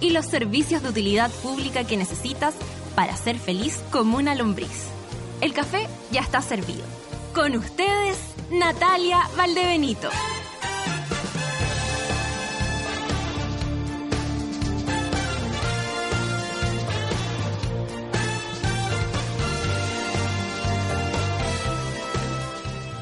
y los servicios de utilidad pública que necesitas para ser feliz como una lombriz. El café ya está servido. Con ustedes, Natalia Valdebenito.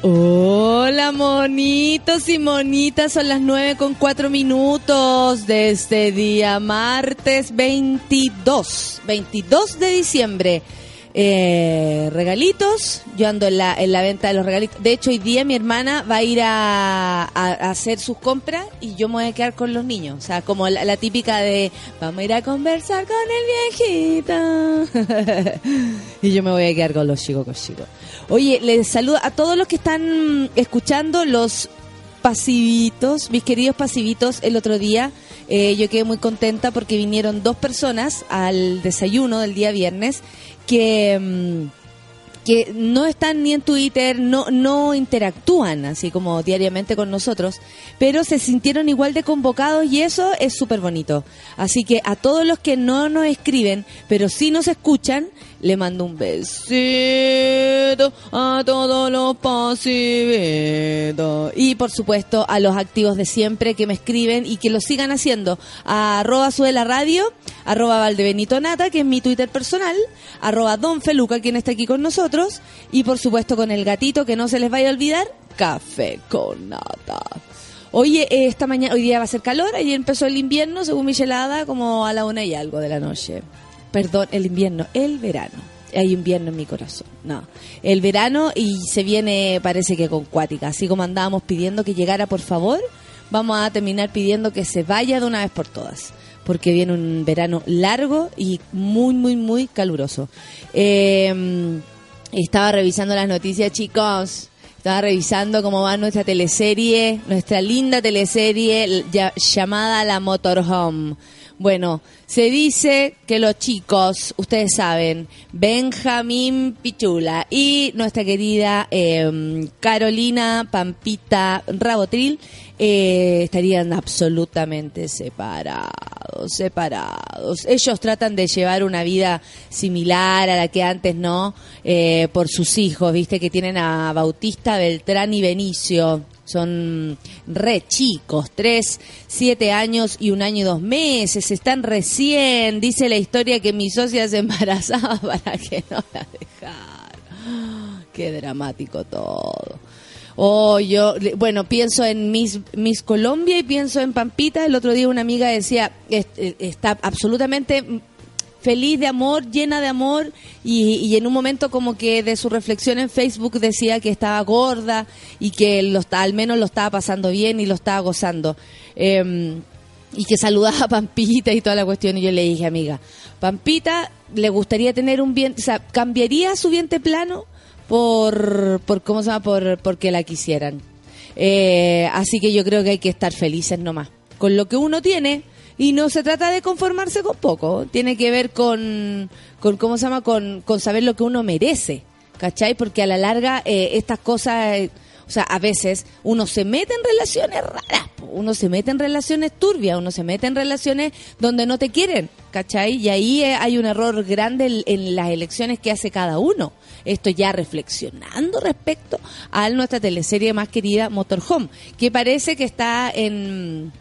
Hola monitos y monitas, son las 9 con 4 minutos de este día, martes 22, 22 de diciembre. Eh, regalitos, yo ando en la, en la venta de los regalitos. De hecho, hoy día mi hermana va a ir a, a- hacer sus compras y yo me voy a quedar con los niños. O sea, como la, típica de, vamos a ir a conversar con el viejito. y yo me voy a quedar con los chicos, con chicos. Oye, les saludo a todos los que están escuchando los pasivitos, mis queridos pasivitos, el otro día eh, yo quedé muy contenta porque vinieron dos personas al desayuno del día viernes que... mm, que no están ni en Twitter, no, no interactúan así como diariamente con nosotros, pero se sintieron igual de convocados y eso es súper bonito. Así que a todos los que no nos escriben, pero sí nos escuchan, le mando un besito a todos los pasivitos. Y por supuesto a los activos de siempre que me escriben y que lo sigan haciendo. A arroba sube la radio, arroba Valdebenito Nata, que es mi Twitter personal, arroba Don Feluca, quien está aquí con nosotros, y por supuesto con el gatito, que no se les vaya a olvidar, café con nata. Oye, eh, esta mañana, hoy día va a ser calor, ayer empezó el invierno, según Michelada, como a la una y algo de la noche. Perdón, el invierno, el verano. Hay invierno en mi corazón. No, el verano y se viene, parece que con cuática. Así como andábamos pidiendo que llegara, por favor, vamos a terminar pidiendo que se vaya de una vez por todas. Porque viene un verano largo y muy, muy, muy caluroso. Eh, estaba revisando las noticias, chicos. Estaba revisando cómo va nuestra teleserie, nuestra linda teleserie llamada La Motorhome. Bueno, se dice que los chicos, ustedes saben, Benjamín Pichula y nuestra querida eh, Carolina Pampita Rabotril eh, estarían absolutamente separados, separados. Ellos tratan de llevar una vida similar a la que antes no, eh, por sus hijos, viste que tienen a Bautista, Beltrán y Benicio. Son re chicos, tres, siete años y un año y dos meses. Están recién, dice la historia que mi socia se embarazaba para que no la dejara. Qué dramático todo. Oh, yo, bueno, pienso en Miss, Miss Colombia y pienso en Pampita. El otro día una amiga decía, eh, está absolutamente feliz de amor, llena de amor, y, en un momento como que de su reflexión en Facebook decía que estaba gorda y que lo, al menos lo estaba pasando bien y lo estaba gozando. Em, y que saludaba a Pampita y toda la cuestión. Y yo le dije, amiga, Pampita le gustaría tener un vientre, o sea, cambiaría su vientre plano por, por ¿cómo se llama? Por, porque la quisieran. Eh, así que yo creo que hay que estar felices nomás con lo que uno tiene y no se trata de conformarse con poco, tiene que ver con, con ¿cómo se llama? Con, con saber lo que uno merece, ¿cachai? Porque a la larga eh, estas cosas, eh, o sea, a veces uno se mete en relaciones raras, uno se mete en relaciones turbias, uno se mete en relaciones donde no te quieren, ¿cachai? Y ahí eh, hay un error grande en, en las elecciones que hace cada uno. Esto ya reflexionando respecto a nuestra teleserie más querida Motorhome, que parece que está en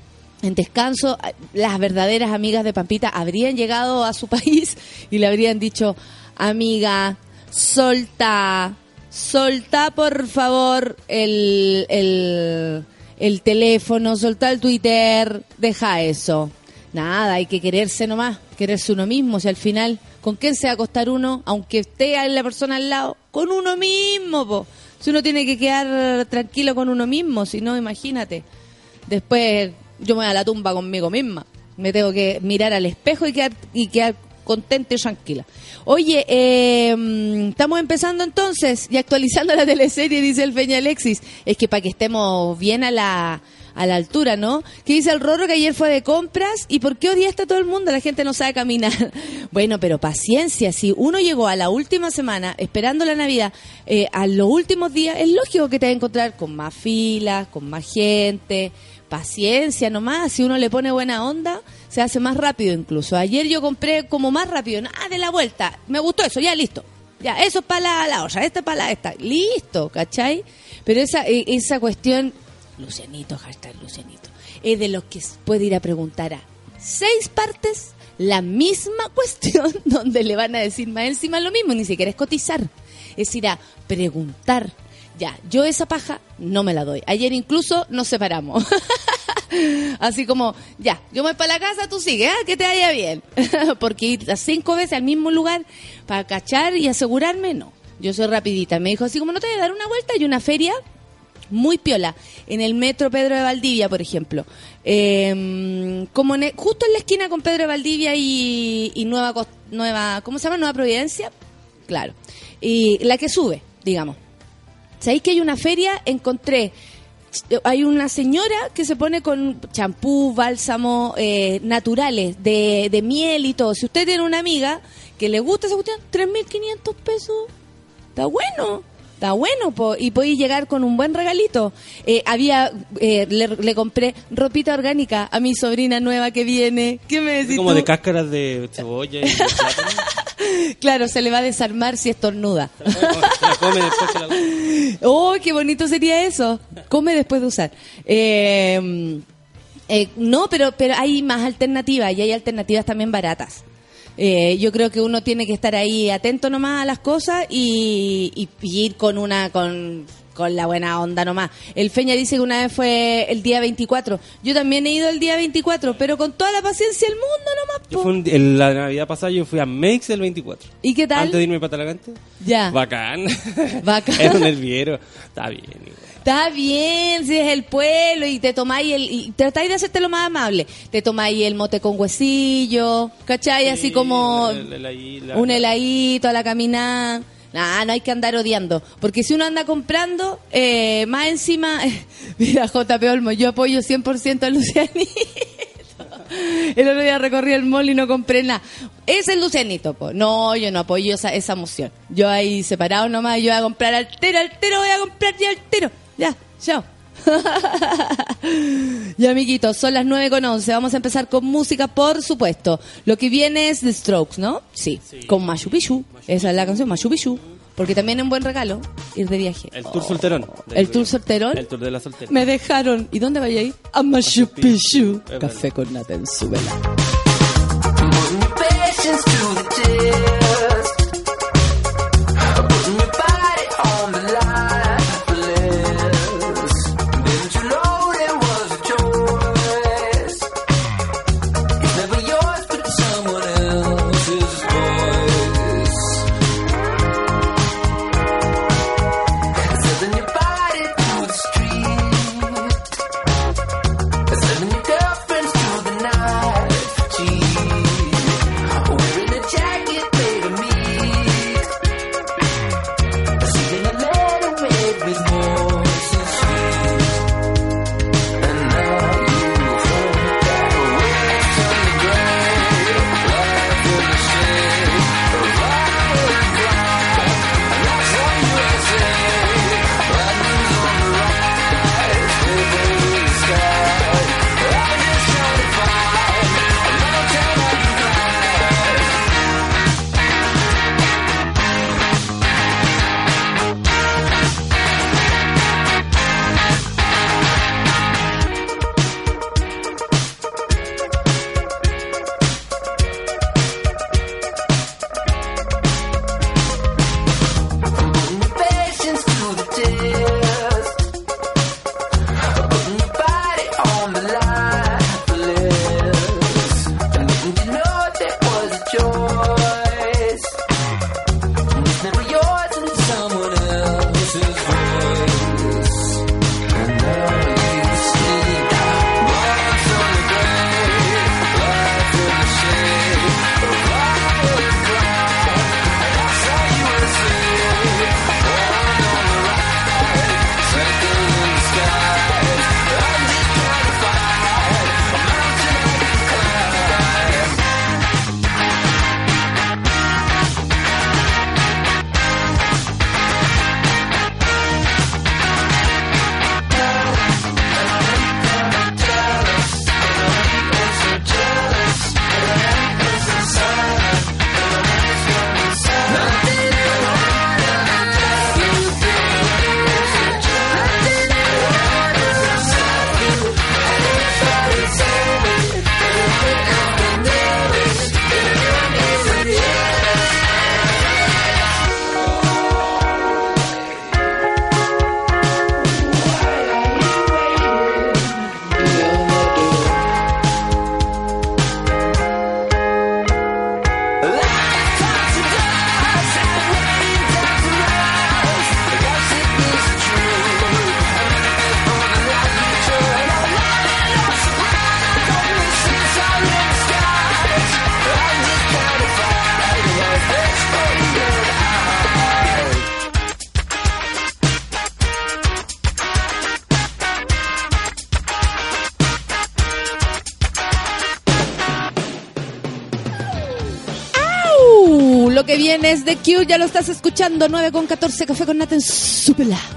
en descanso, las verdaderas amigas de Pampita habrían llegado a su país y le habrían dicho, amiga, solta, solta por favor el, el, el teléfono, solta el Twitter, deja eso. Nada, hay que quererse nomás, quererse uno mismo, si al final, ¿con quién se va a acostar uno? Aunque esté la persona al lado, con uno mismo, po. Si uno tiene que quedar tranquilo con uno mismo, si no, imagínate. Después yo me voy a la tumba conmigo misma. Me tengo que mirar al espejo y quedar, y quedar contenta y tranquila. Oye, eh, estamos empezando entonces y actualizando la teleserie, dice el Feña Alexis. Es que para que estemos bien a la a la altura, ¿no? Que dice el Rorro que ayer fue de compras y ¿por qué día está todo el mundo? La gente no sabe caminar. Bueno, pero paciencia, si uno llegó a la última semana esperando la Navidad, eh, a los últimos días, es lógico que te va a encontrar con más filas, con más gente, paciencia nomás, si uno le pone buena onda, se hace más rápido incluso. Ayer yo compré como más rápido, nada de la vuelta, me gustó eso, ya listo. Ya, eso es para la, la olla, esta es para la esta. Listo, ¿cachai? Pero esa, eh, esa cuestión, Lucianito, hashtag Lucianito, es de los que puede ir a preguntar a seis partes la misma cuestión donde le van a decir más encima lo mismo, ni siquiera es cotizar, es ir a preguntar. Ya, yo esa paja no me la doy. Ayer incluso nos separamos. Así como, ya, yo me voy para la casa, tú sigue, ¿ah? que te vaya bien. Porque ir cinco veces al mismo lugar para cachar y asegurarme, no. Yo soy rapidita. Me dijo así como, no te voy a dar una vuelta y una feria muy piola. En el metro Pedro de Valdivia, por ejemplo. Eh, como en justo en la esquina con Pedro de Valdivia y, y Nueva, Nueva, ¿cómo se llama? Nueva Providencia. Claro. Y la que sube, digamos. ¿Sabéis que hay una feria? Encontré. Hay una señora que se pone con champú, bálsamo, eh, naturales, de, de miel y todo. Si usted tiene una amiga que le gusta esa cuestión, 3.500 pesos. Está bueno. Está bueno, po, y podéis llegar con un buen regalito. Eh, había, eh, le, le compré ropita orgánica a mi sobrina nueva que viene. ¿Qué me decís como tú? de cáscaras de cebolla y de. Claro, se le va a desarmar si estornuda. ¡Oh, qué bonito sería eso! Come después de usar. Eh, eh, no, pero, pero hay más alternativas y hay alternativas también baratas. Eh, yo creo que uno tiene que estar ahí atento nomás a las cosas y, y- y ir con una con, con la buena onda nomás. El Feña dice que una vez fue el día 24. Yo también he ido el día 24, pero con toda la paciencia del mundo nomás. Yo fui un- en la Navidad pasada yo fui a Mex el 24. ¿Y qué tal? Antes de irme para Talagante. Ya. Bacán. Bacán. Era un nerviero. Está bien. igual. Está bien, si es el pueblo y te tomáis el. y tratáis de hacerte lo más amable. Te tomáis el mote con huesillo, ¿cachai? Así Sí, como el- el- la- un heladito a la caminada. Nah, no hay que andar odiando. Porque si uno anda comprando, eh, más encima. mira, JP Olmo, yo apoyo 100% a Lucianito. El otro día recorrí el mall y no compré nada. Es el Lucianito, po. No, yo no apoyo esa, esa moción. Yo ahí separado nomás, yo voy a comprar altero, altero, voy a comprar ya altero. Ya, chao. ya, amiguitos, son las 9 con 11. Vamos a empezar con música, por supuesto. Lo que viene es The Strokes, ¿no? Sí. Con Machu Picchu. Esa es la canción, Machu Picchu. Porque también es un buen regalo ir de viaje. El tour solterón. ¿El tour solterón? El tour de la soltera. Me dejaron. ¿Y dónde vaya a ir? A Machu Picchu. Café con nata en su vela. The Q, ya lo estás escuchando. 9 con 14, café con Naten, súpela. You're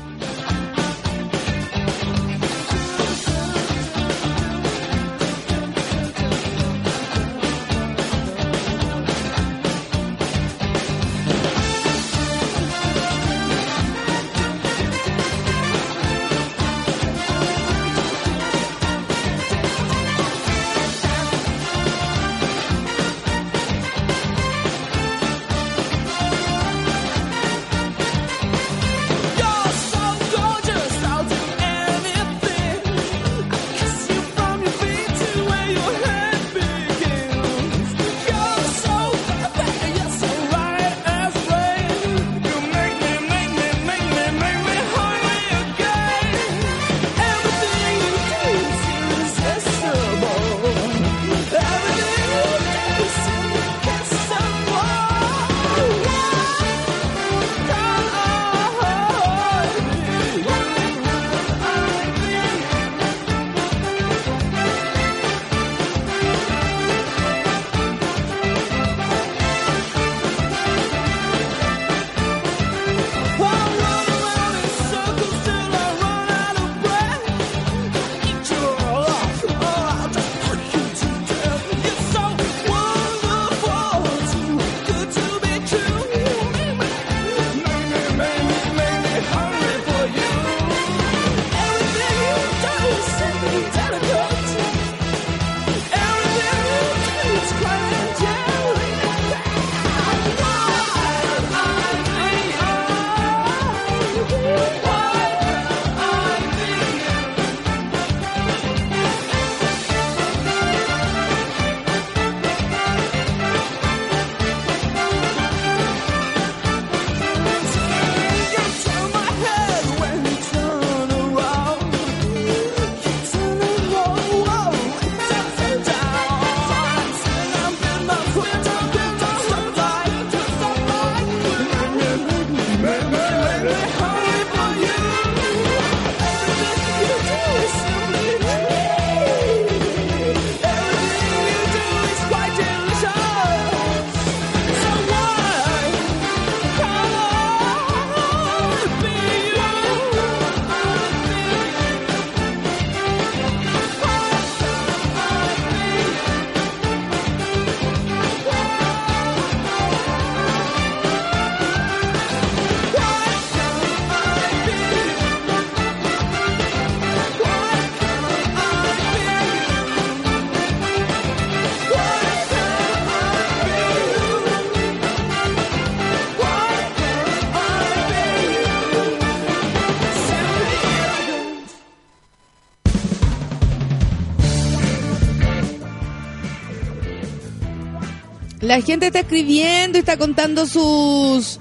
La gente está escribiendo y está contando sus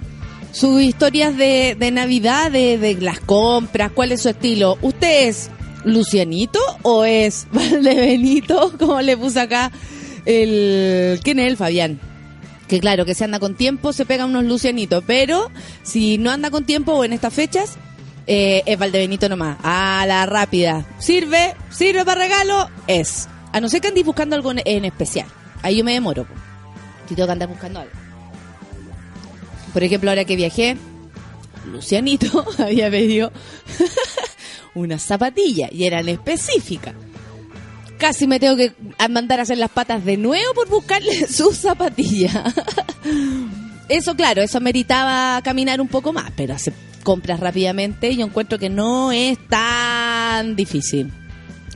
sus historias de, de Navidad, de, las compras, cuál es su estilo. ¿Usted es Lucianito o es Valdebenito? Como le puse acá el... ¿Quién es el Fabián? Que claro, que se anda con tiempo, se pega unos Lucianitos, pero si no anda con tiempo o en estas fechas, eh, es Valdebenito nomás. A la rápida. Sirve, sirve para regalo, es. A no ser que andes buscando algo en, en especial. Ahí yo me demoro. Tengo que andar buscando algo. Por ejemplo, ahora que viajé, Lucianito había pedido una zapatilla y eran específicas. Casi me tengo que mandar a hacer las patas de nuevo por buscarle su zapatilla. Eso, claro, eso meritaba caminar un poco más, pero hacer compras rápidamente yo encuentro que no es tan difícil.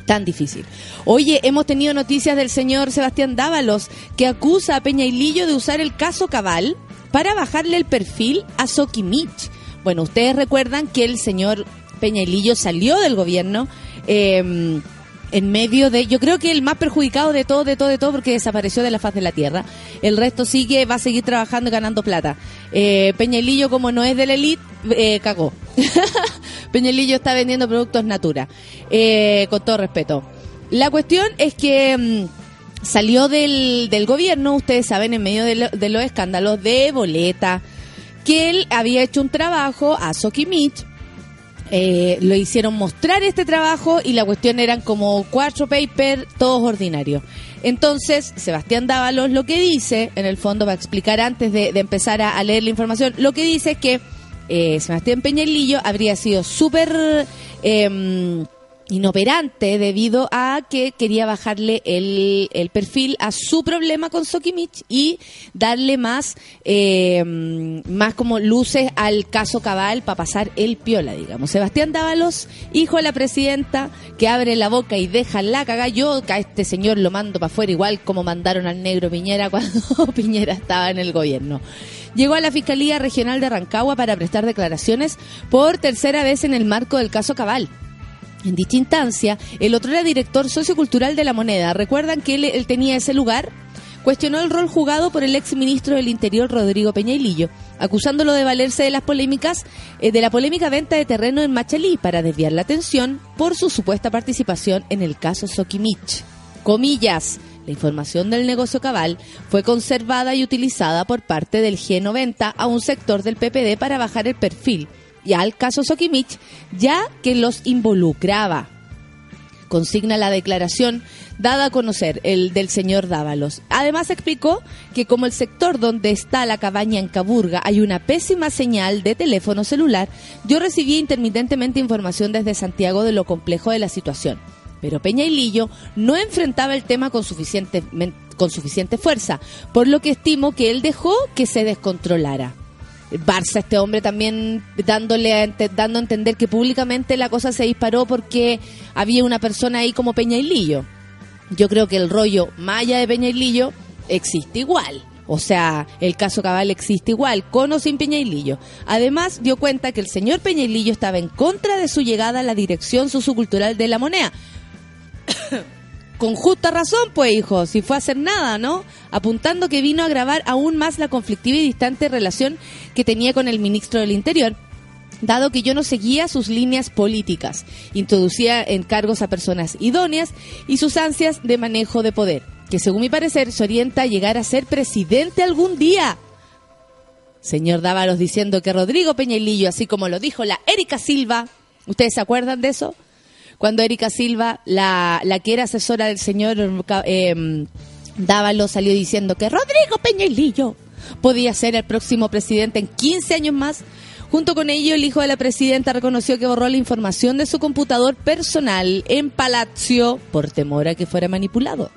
Tan difícil. Oye, hemos tenido noticias del señor Sebastián Dávalos que acusa a Peña y Lillo de usar el caso Cabal para bajarle el perfil a Sokimich. Bueno, ustedes recuerdan que el señor Peña y Lillo salió del gobierno eh, en medio de, yo creo que el más perjudicado de todo, de todo, de todo, porque desapareció de la faz de la tierra. El resto sigue, va a seguir trabajando y ganando plata. Eh, como no es de la elite, eh, cagó. Peñalillo está vendiendo productos Natura, eh, con todo respeto. La cuestión es que mm, salió del, del gobierno, ustedes saben, en medio de, lo- de los escándalos de boleta, que él había hecho un trabajo a Sokimich eh, lo hicieron mostrar este trabajo y la cuestión eran como cuatro papers, todos ordinarios. Entonces, Sebastián Dávalos lo que dice, en el fondo, va a explicar antes de, empezar a, a leer la información, lo que dice es que eh, Sebastián Peñalillo habría sido súper eh, inoperante debido a que quería bajarle el, el perfil a su problema con Sokimich y darle más, eh, más como luces al caso Cabal para pasar el piola, digamos. Sebastián Dávalos, hijo de la presidenta, que abre la boca y deja la caga. Yo a este señor lo mando para afuera, igual como mandaron al negro Piñera cuando Piñera estaba en el gobierno llegó a la Fiscalía Regional de Rancagua para prestar declaraciones por tercera vez en el marco del caso Cabal. En dicha instancia, el otro era director sociocultural de la moneda. ¿Recuerdan que él, tenía ese lugar? Cuestionó el rol jugado por el ex ministro del Interior Rodrigo Peñailillo, acusándolo de valerse de las polémicas eh, de la polémica venta de terreno en Machalí para desviar la atención por su supuesta participación en el caso Sokimich. Comillas. La información del negocio cabal fue conservada y utilizada por parte del G90 a un sector del PPD para bajar el perfil y al caso Sokimich, ya que los involucraba. Consigna la declaración dada a conocer el del señor Dávalos. Además explicó que como el sector donde está la cabaña en Caburga hay una pésima señal de teléfono celular, yo recibí intermitentemente información desde Santiago de lo complejo de la situación. Pero Peña y Lillo no enfrentaba el tema con suficiente, con suficiente fuerza, por lo que estimo que él dejó que se descontrolara. Barça, este hombre también dándole a dando a entender que públicamente la cosa se disparó porque había una persona ahí como Peña y Lillo. Yo creo que el rollo Maya de Peña y Lillo existe igual. O sea, el caso Cabal existe igual, con o sin Peña y Lillo. Además, dio cuenta que el señor Peña y Lillo estaba en contra de su llegada a la dirección sociocultural de la moneda. Con justa razón, pues, hijo, si fue a hacer nada, ¿no? Apuntando que vino a agravar aún más la conflictiva y distante relación que tenía con el ministro del Interior, dado que yo no seguía sus líneas políticas, introducía encargos a personas idóneas y sus ansias de manejo de poder, que según mi parecer se orienta a llegar a ser presidente algún día. Señor Dávalos diciendo que Rodrigo Peñailillo, así como lo dijo la Erika Silva, ¿ustedes se acuerdan de eso? Cuando Erika Silva, la, la que era asesora del señor eh, Dávalos, salió diciendo que Rodrigo Peñailillo podía ser el próximo presidente en 15 años más. Junto con ello, el hijo de la presidenta reconoció que borró la información de su computador personal en Palacio por temor a que fuera manipulado.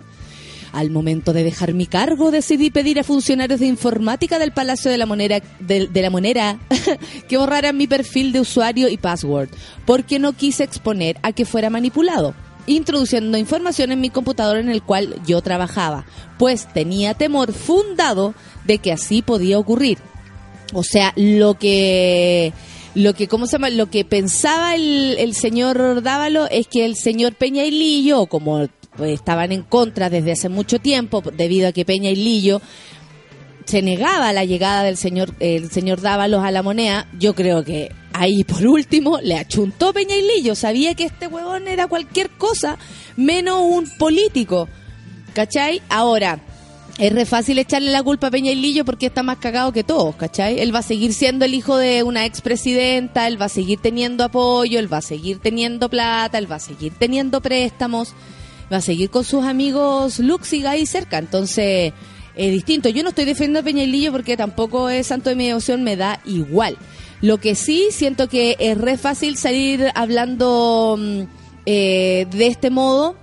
Al momento de dejar mi cargo, decidí pedir a funcionarios de informática del Palacio de la Moneda, de, la que borraran mi perfil de usuario y password, porque no quise exponer a que fuera manipulado, introduciendo información en mi computador en el cual yo trabajaba, pues tenía temor fundado de que así podía ocurrir. O sea, lo que lo que cómo se llama lo que pensaba el, el señor Dávalo es que el señor Peña y Lillo como pues, estaban en contra desde hace mucho tiempo debido a que Peña y Lillo se negaba a la llegada del señor el señor Dávalos a la moneda, yo creo que ahí por último le achuntó Peña y Lillo, sabía que este huevón era cualquier cosa menos un político. ¿Cachai? Ahora, es re fácil echarle la culpa a Peña y Lillo porque está más cagado que todos, ¿cachai? Él va a seguir siendo el hijo de una expresidenta, él va a seguir teniendo apoyo, él va a seguir teniendo plata, él va a seguir teniendo préstamos, va a seguir con sus amigos Lux y cerca, entonces es distinto. Yo no estoy defendiendo a Peña y Lillo porque tampoco es santo de mi devoción, me da igual. Lo que sí siento que es re fácil salir hablando mm, eh, de este modo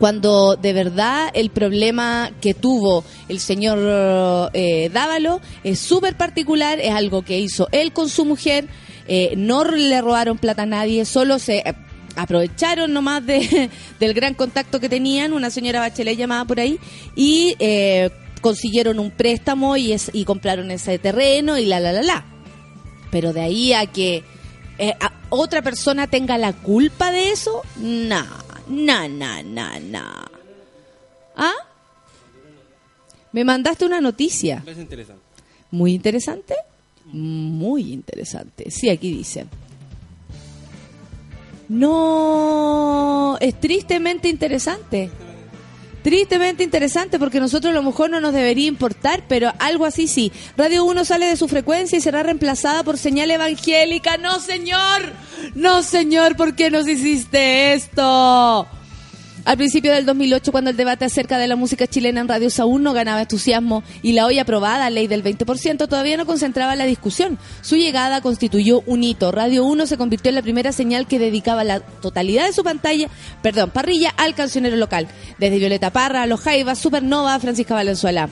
cuando de verdad el problema que tuvo el señor eh, Dávalo es súper particular, es algo que hizo él con su mujer, eh, no le robaron plata a nadie, solo se eh, aprovecharon nomás de, del gran contacto que tenían, una señora Bachelet llamada por ahí, y eh, consiguieron un préstamo y, es, y compraron ese terreno y la, la, la, la. Pero de ahí a que eh, a- otra persona tenga la culpa de eso, no, no, no, no, no. ¿Ah? Me mandaste una noticia. Es interesante. Muy interesante. Muy interesante. Sí, aquí dice. No, es tristemente interesante. Tristemente interesante porque nosotros a lo mejor no nos debería importar, pero algo así sí. Radio 1 sale de su frecuencia y será reemplazada por señal evangélica. No, señor. No, señor, ¿por qué nos hiciste esto? Al principio del 2008, cuando el debate acerca de la música chilena en radios aún no ganaba entusiasmo y la hoy aprobada ley del 20% todavía no concentraba la discusión, su llegada constituyó un hito. Radio 1 se convirtió en la primera señal que dedicaba la totalidad de su pantalla, perdón, parrilla al cancionero local, desde Violeta Parra, Los Jaivas, Supernova, Francisca Valenzuela.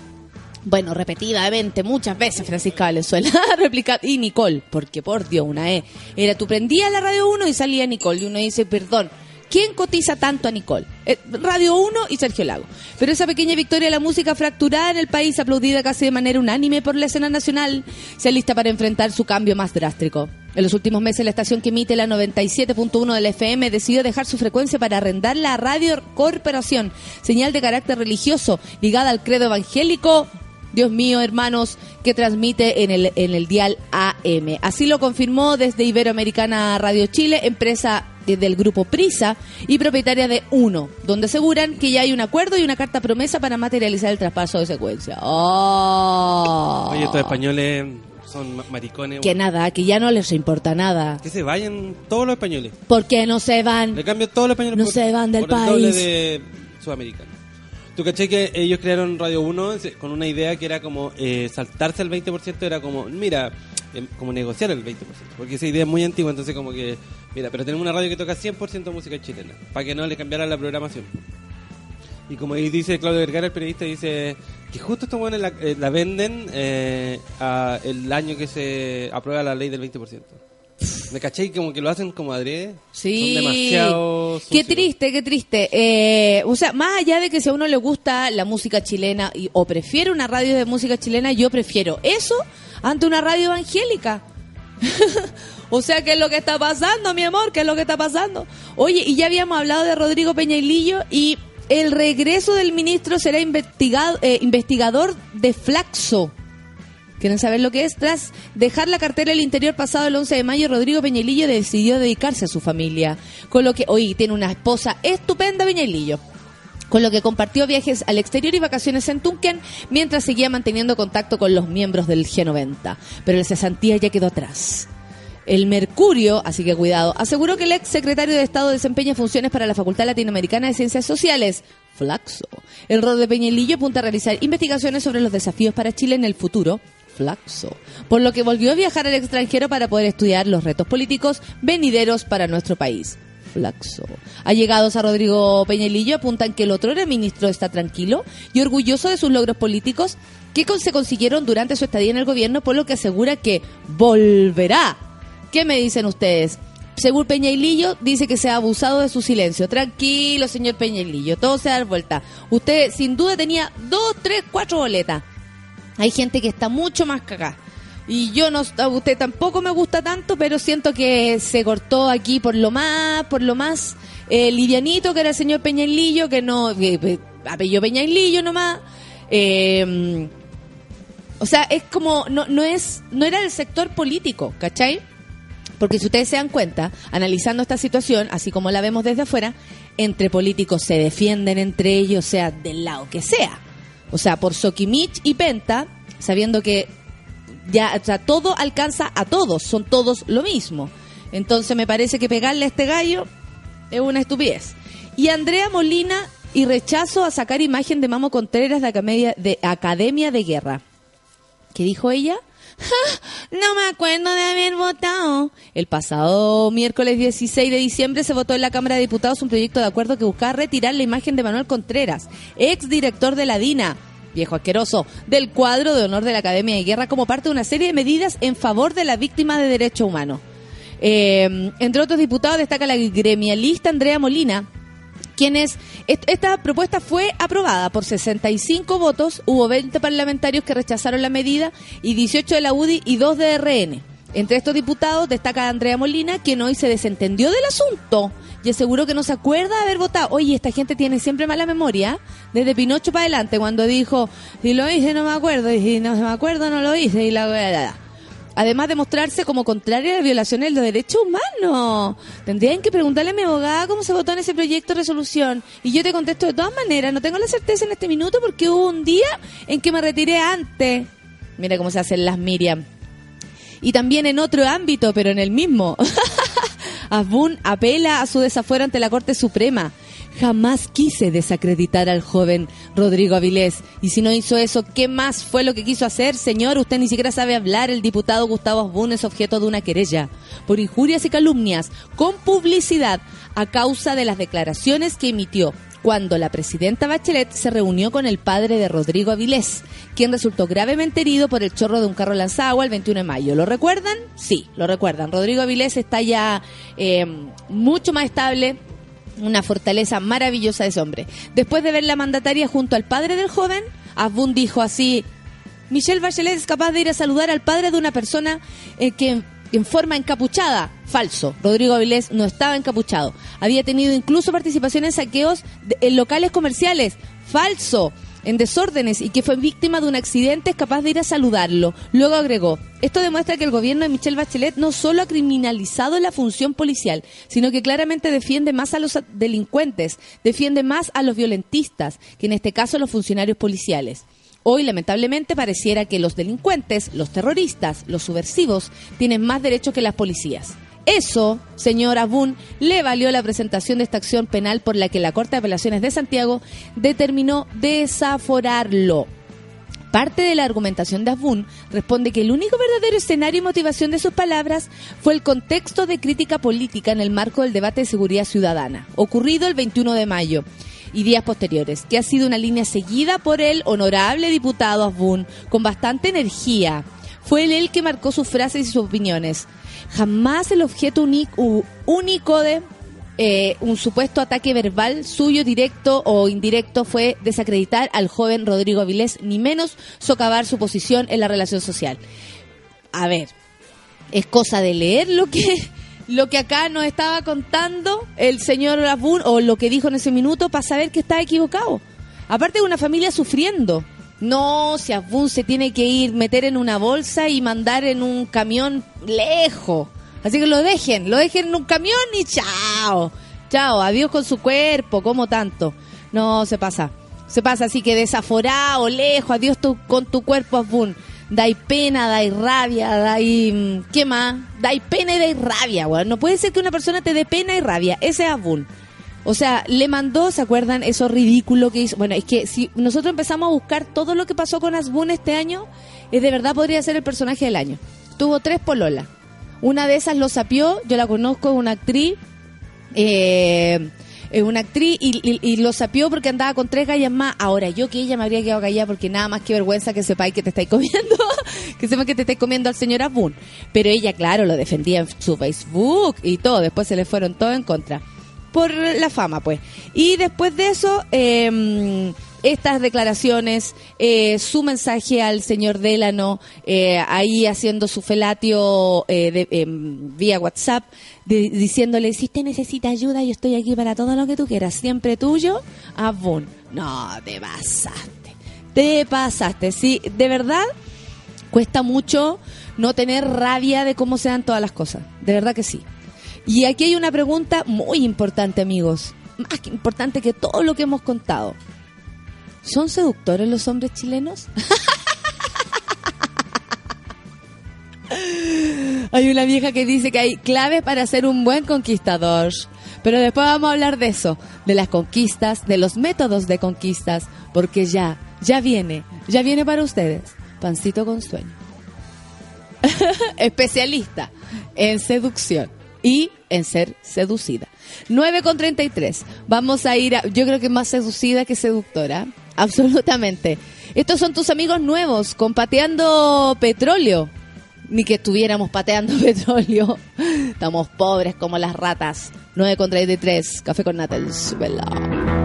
Bueno, repetidamente, muchas veces Francisca Valenzuela, replica y Nicole, porque por Dios, una E. Era tú prendías la radio 1 y salía Nicole, y uno dice, perdón, ¿quién cotiza tanto a Nicole? Eh, radio 1 y Sergio Lago. Pero esa pequeña victoria de la música fracturada en el país, aplaudida casi de manera unánime por la escena nacional, se alista para enfrentar su cambio más drástico. En los últimos meses, la estación que emite la 97.1 del FM decidió dejar su frecuencia para arrendarla a Radio Corporación, señal de carácter religioso ligada al credo evangélico Dios mío, hermanos, que transmite en el, en el dial AM. Así lo confirmó desde Iberoamericana Radio Chile, empresa de- del grupo Prisa y propietaria de Uno, donde aseguran que ya hay un acuerdo y una carta promesa para materializar el traspaso de secuencia. ¡Oh! Oye, estos españoles son ma- maricones. Que nada, que ya no les importa nada. Que se vayan todos los españoles. ¿Por qué no se van? Le cambio todos los españoles No por, se van del por el doble país. de sudamericanos. ¿Tú caché que ellos crearon Radio 1 se- con una idea que era como eh, saltarse al 20%? Era como, mira, em, como negociar el 20%. Porque esa idea es muy antigua, entonces como que, mira, pero tenemos una radio que toca 100% música chilena. Para que no le cambiaran la programación. Y como dice Claudio Vergara, el periodista, dice que justo estos buenos la, eh, la venden eh, a el año que se aprueba la ley del 20%. ¿Me caché? Y como que lo hacen como adrede. Sí. Son demasiado Qué sucios. triste, qué triste. Eh, o sea, más allá de que si a uno le gusta la música chilena y, o prefiere una radio de música chilena, yo prefiero eso ante una radio evangélica. o sea, ¿qué es lo que está pasando, mi amor? ¿Qué es lo que está pasando? Oye, y ya habíamos hablado de Rodrigo Peñailillo y el regreso del ministro será investigado, eh, investigador de Flaxo. ¿Quieren saber lo que es? Tras dejar la cartera del interior pasado el 11 de mayo, Rodrigo Peñalillo decidió dedicarse a su familia. Con lo que, hoy tiene una esposa estupenda, Peñalillo. Con lo que compartió viajes al exterior y vacaciones en Tunquén, mientras seguía manteniendo contacto con los miembros del G90. Pero la cesantía ya quedó atrás. El Mercurio, así que cuidado, aseguró que el ex secretario de Estado desempeña funciones para la Facultad Latinoamericana de Ciencias Sociales, Flaxo. El rol de Peñalillo apunta a realizar investigaciones sobre los desafíos para Chile en el futuro, Flaxo. Por lo que volvió a viajar al extranjero para poder estudiar los retos políticos venideros para nuestro país. Flaxo. Allegados a Rodrigo Peñalillo apuntan que el otro era ministro está tranquilo y orgulloso de sus logros políticos que se consiguieron durante su estadía en el gobierno, por lo que asegura que volverá. ¿Qué me dicen ustedes? Según Peñailillo, dice que se ha abusado de su silencio. Tranquilo, señor Peñailillo, todo se da vuelta. Usted sin duda tenía dos, tres, cuatro boletas. Hay gente que está mucho más cagada. Y yo no, a usted tampoco me gusta tanto, pero siento que se cortó aquí por lo más, por lo más eh, livianito que era el señor Peñailillo, que no, que, que apellido Peñailillo nomás. Eh, o sea, es como, no, no es, no era del sector político, ¿cachai? Porque si ustedes se dan cuenta, analizando esta situación, así como la vemos desde afuera, entre políticos se defienden entre ellos, sea del lado que sea. O sea, por Sokimich y Penta, sabiendo que ya, o sea, todo alcanza a todos, son todos lo mismo. Entonces me parece que pegarle a este gallo es una estupidez. Y Andrea Molina y rechazo a sacar imagen de Mamo Contreras de Academia de, Academia de Guerra. ¿Qué dijo ella? "Ja, No me acuerdo de haber votado. El pasado miércoles 16 de diciembre se votó en la Cámara de Diputados un proyecto de acuerdo que buscaba retirar la imagen de Manuel Contreras, ex director de la DINA, viejo asqueroso, del cuadro de honor de la Academia de Guerra como parte de una serie de medidas en favor de la víctima de derechos humanos. Eh, entre otros diputados destaca la gremialista Andrea Molina, quienes est- esta propuesta fue aprobada por 65 votos, hubo 20 parlamentarios que rechazaron la medida y 18 de la UDI y 2 de RN. Entre estos diputados destaca Andrea Molina, quien hoy se desentendió del asunto y aseguró que no se acuerda de haber votado. Oye, esta gente tiene siempre mala memoria, desde Pinocho para adelante, cuando dijo, si lo hice no me acuerdo, y si no me acuerdo no lo hice, y la, la, la. Además de mostrarse como contraria a violaciones de los derechos humanos. Tendrían que preguntarle a mi abogada cómo se votó en ese proyecto de resolución. Y yo te contesto de todas maneras. No tengo la certeza en este minuto porque hubo un día en que me retiré antes. Mira cómo se hacen las Miriam. Y también en otro ámbito, pero en el mismo. Asbun apela a su desafuero ante la Corte Suprema. Jamás quise desacreditar al joven Rodrigo Avilés. Y si no hizo eso, ¿qué más fue lo que quiso hacer, señor? Usted ni siquiera sabe hablar. El diputado Gustavo Asbun es objeto de una querella por injurias y calumnias con publicidad a causa de las declaraciones que emitió cuando la presidenta Bachelet se reunió con el padre de Rodrigo Avilés, quien resultó gravemente herido por el chorro de un carro lanzagua el 21 de mayo. ¿Lo recuerdan? Sí, lo recuerdan. Rodrigo Avilés está ya eh, mucho más estable, una fortaleza maravillosa de ese hombre. Después de ver la mandataria junto al padre del joven, Asbun dijo así, Michelle Bachelet es capaz de ir a saludar al padre de una persona eh, que en forma encapuchada. Falso. Rodrigo Avilés no estaba encapuchado. Había tenido incluso participación en saqueos de- en locales comerciales. Falso. En desórdenes y que fue víctima de un accidente es capaz de ir a saludarlo. Luego agregó, esto demuestra que el gobierno de Michelle Bachelet no solo ha criminalizado la función policial, sino que claramente defiende más a los delincuentes, defiende más a los violentistas, que en este caso los funcionarios policiales. Hoy, lamentablemente, pareciera que los delincuentes, los terroristas, los subversivos, tienen más derechos que las policías. Eso, señor Abun, le valió la presentación de esta acción penal por la que la Corte de Apelaciones de Santiago determinó desaforarlo. Parte de la argumentación de Abun responde que el único verdadero escenario y motivación de sus palabras fue el contexto de crítica política en el marco del debate de seguridad ciudadana, ocurrido el 21 de mayo y días posteriores, que ha sido una línea seguida por el honorable diputado Abun con bastante energía. Fue él el que marcó sus frases y sus opiniones. Jamás el objeto único de eh, un supuesto ataque verbal suyo directo o indirecto fue desacreditar al joven Rodrigo Avilés, ni menos socavar su posición en la relación social. A ver, es cosa de leer lo que lo que acá nos estaba contando el señor Abun o lo que dijo en ese minuto para saber que está equivocado. Aparte de una familia sufriendo. No, si Abun se tiene que ir, meter en una bolsa y mandar en un camión lejos. Así que lo dejen, lo dejen en un camión y chao. Chao, adiós con su cuerpo, como tanto. No, se pasa. Se pasa así que desaforado, lejos, adiós tu- con tu cuerpo, Abun. Dai pena, dai rabia, dai... mm, ¿Qué más? Dai pena y dai rabia, weón. No puede ser que una persona te dé pena y rabia. Ese es Abun. O sea, le mandó, ¿se acuerdan? Eso ridículo que hizo. Bueno, es que si nosotros empezamos a buscar todo lo que pasó con Asbun este año, es de verdad podría ser el personaje del año. Tuvo tres pololas. Una de esas lo sapió, yo la conozco, es una actriz. Eh, es una actriz y, lo sapió porque andaba con tres gallas más. Ahora, yo que ella me habría quedado callada porque nada más que vergüenza que sepáis que te estáis comiendo, que sepa que te estáis comiendo al señor Abun. Pero ella, claro, lo defendía en su Facebook y todo. Después se le fueron todo en contra. Por la fama, pues. Y después de eso, eh, estas declaraciones, eh, su mensaje al señor Delano, eh, ahí haciendo su felatio eh, de- em, vía WhatsApp, diciéndole, si usted necesita ayuda, yo estoy aquí para todo lo que tú quieras, siempre tuyo, Abun. No, te pasaste, te pasaste, sí, de verdad cuesta mucho no tener rabia de cómo se dan todas las cosas, de verdad que sí. Y aquí hay una pregunta muy importante, amigos, más importante que todo lo que hemos contado. ¿Son seductores los hombres chilenos? hay una vieja que dice que hay claves para ser un buen conquistador. Pero después vamos a hablar de eso, de las conquistas, de los métodos de conquistas, porque ya, ya viene, ya viene para ustedes, pancito con sueño. Especialista en seducción y en ser seducida. 9 con 33. Vamos a ir a. Yo creo que más seducida que seductora. Absolutamente. Estos son tus amigos nuevos, con Pateando Petróleo. Ni que estuviéramos pateando petróleo. Estamos pobres como las ratas. 9 con 33. Café con. Súbela. Me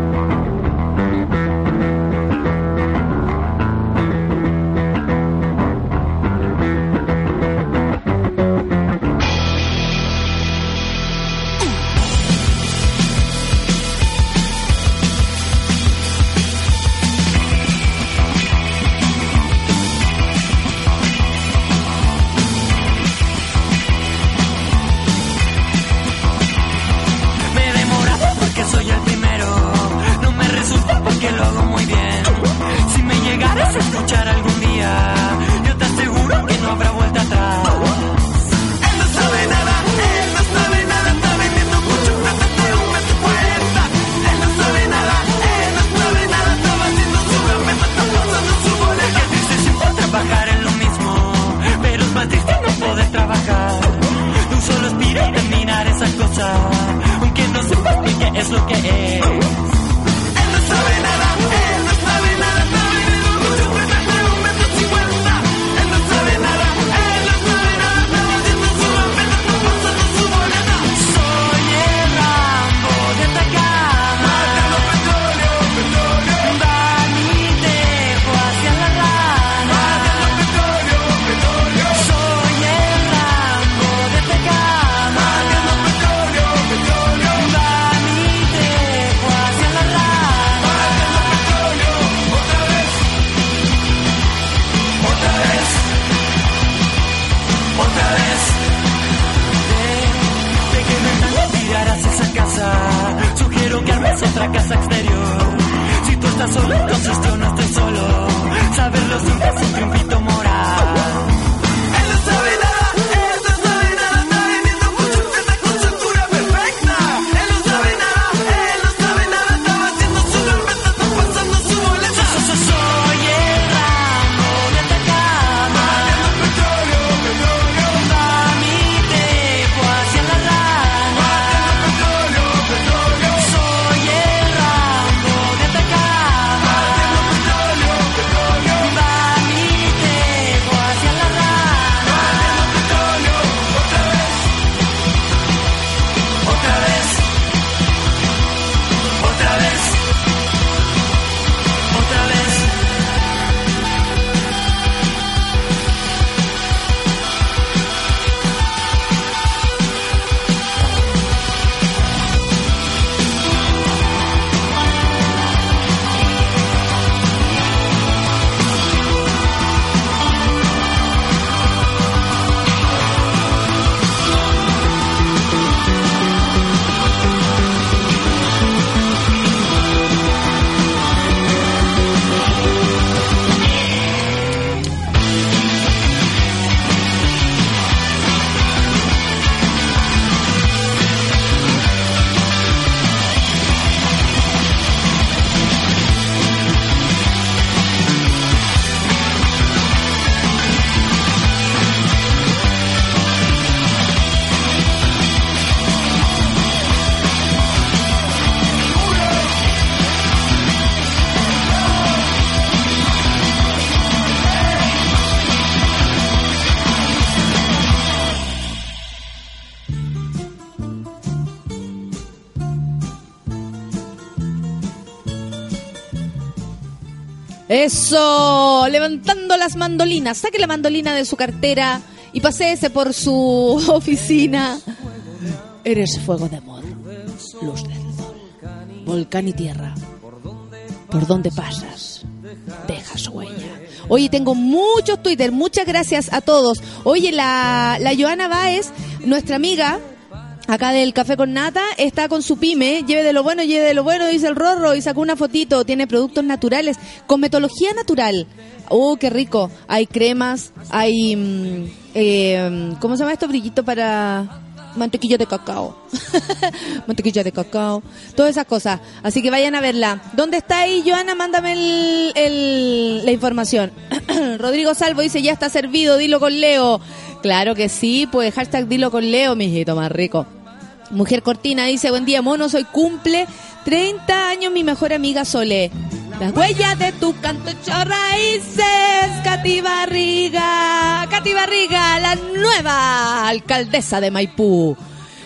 Eso, levantando las mandolinas. Saque la mandolina de su cartera y paséese por su oficina. Eres fuego de amor, luz del sol, volcán y tierra. Por donde pasas, dejas huella. Oye, tengo muchos Twitter, muchas gracias a todos. Oye, la, la Joana Báez, nuestra amiga, acá del Café con Nata, está con su pyme, lleve de lo bueno, lleve de lo bueno, dice el Rorro, y sacó una fotito, tiene productos naturales, con metodología natural. Oh, qué rico. Hay cremas, hay, mm, eh, ¿cómo se llama esto? Brillito para mantequilla de cacao. mantequilla de cacao. Todas esas cosas. Así que vayan a verla. ¿Dónde está ahí, Joana? Mándame el, el- la información. Rodrigo Salvo dice, ya está servido, dilo con Leo. Claro que sí, pues hashtag dilo con Leo, mijito, más rico. Mujer Cortina dice, buen día, mono, hoy cumple 30 años mi mejor amiga Sole. Las huellas de tu canto hecho raíces, Katy Barriga, Katy Barriga, la nueva alcaldesa de Maipú.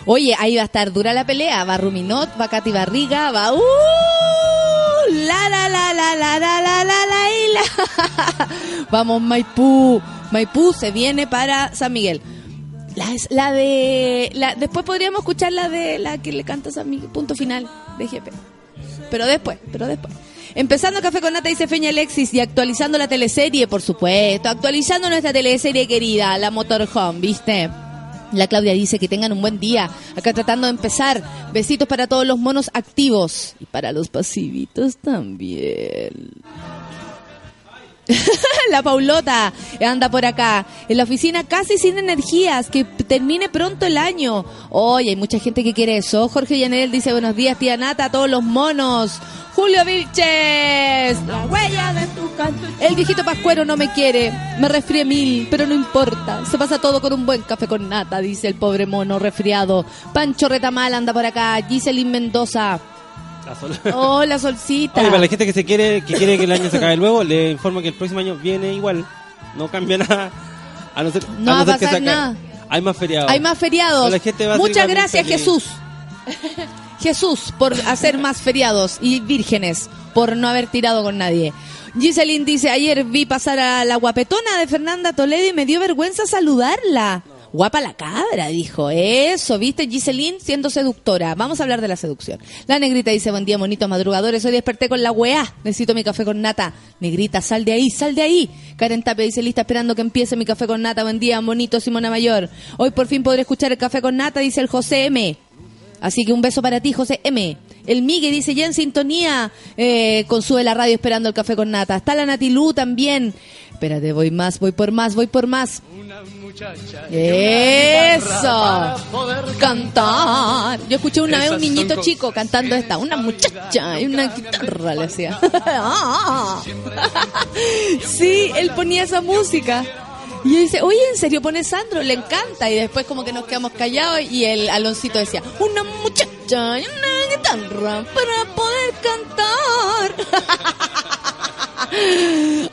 Oye, ahí va a estar dura la pelea, va Ruminot, va Katy Barriga, va uh, la la la la la la la la la y la. Vamos Maipú, Maipú se viene para San Miguel. La, la de. La, después podríamos escuchar la de la que le canta San Miguel, punto final de GP. Pero después, pero después. Empezando Café con Nata, dice Feña Alexis, y actualizando la teleserie, por supuesto. Actualizando nuestra teleserie querida, la Motorhome, ¿viste? La Claudia dice que tengan un buen día. Acá tratando de empezar. Besitos para todos los monos activos. Y para los pasivitos también. la Paulota anda por acá. En la oficina casi sin energías. Que termine pronto el año. Oye, hay mucha gente que quiere eso. Jorge Llanel dice buenos días, tía Nata, a todos los monos. Julio Vilches. La huella de tu canto. El viejito pascuero no me quiere. Me resfrié mil, pero no importa. Se pasa todo con un buen café con nata, dice el pobre mono resfriado. Pancho Retamal anda por acá. Giselin Mendoza. La sol- Hola, Solcita. Oye, para la gente que se quiere, que quiere que el año se acabe luego, le informo que el próximo año viene igual. No cambia nada. A no ser, No a va a que pasar nada. Hay más feriados. Hay más feriados. La gente va a ser Muchas gracias. Jesús. Jesús, por hacer más feriados y vírgenes, por no haber tirado con nadie. Giselin dice, ayer vi pasar a la guapetona de Fernanda Toledo y me dio vergüenza saludarla. Guapa la cabra, dijo. Eso, ¿viste? Giselin siendo seductora. Vamos a hablar de la seducción. La negrita dice, buen día, monitos madrugadores. Hoy desperté con la weá. Necesito mi café con nata. Negrita, sal de ahí, sal de ahí. Karen Tapia dice, lista esperando que empiece mi café con nata. Buen día, monito Simona Mayor. Hoy por fin podré escuchar el café con nata, dice el José M. Así que un beso para ti, José M. El Migue dice ya en sintonía eh, con Sube la Radio esperando el café con nata. Está la Natilú también. Espérate, voy más, voy por más, voy por más. Eso. Cantar. Yo escuché una vez un niñito chico cantando esta, una muchacha y una guitarra le hacía. Ah. sí, él ponía esa música. Y yo dice, oye, ¿en serio pone Sandro? Le encanta. Y después como que nos quedamos callados y el Aloncito decía, una muchacha y una guitarra para poder cantar.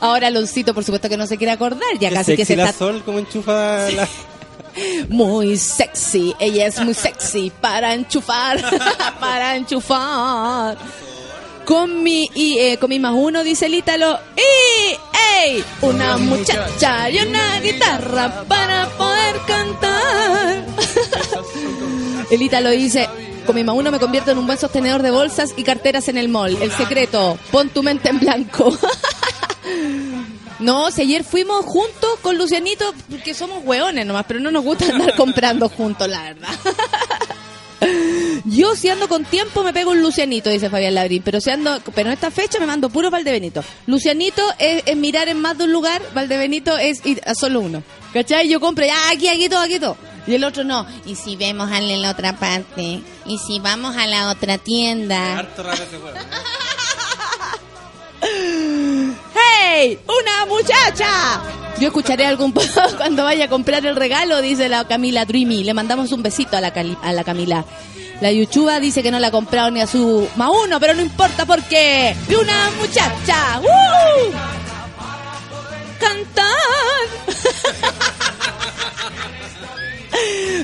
Ahora Aloncito, por supuesto que no se quiere acordar, ya casi que se la está sol como enchufa la... muy sexy. Ella es muy sexy para enchufar, para enchufar. Con mi y eh, con mi más uno dice el Ítalo, ¡y ey! Una muchacha y una guitarra para poder cantar. el Ítalo dice, con mi más uno me convierto en un buen sostenedor de bolsas y carteras en el mall. El secreto, pon tu mente en blanco. No, si ayer fuimos juntos con Lucianito, porque somos hueones nomás, pero no nos gusta andar comprando juntos, la verdad. Yo si ando con tiempo me pego un Lucianito, dice Fabián Labrín, pero si ando, pero en esta fecha me mando puro Valdebenito. Lucianito es, es mirar en más de un lugar, Valdebenito es ir a solo uno. ¿Cachai? Yo compro, ya aquí, aquí todo, aquí todo. Y el otro no. Y si vemos a la otra parte, y si vamos a la otra tienda. Harto raro ese juego. ¡Hey! ¡Una muchacha! Yo escucharé algún po- cuando vaya a comprar el regalo, dice la Camila Dreamy. Le mandamos un besito a la, Cali- a la Camila. La Yuchuba dice que no la ha comprado ni a su más uno, pero no importa porque ¡Y una muchacha! ¡Uh! ¡Cantar!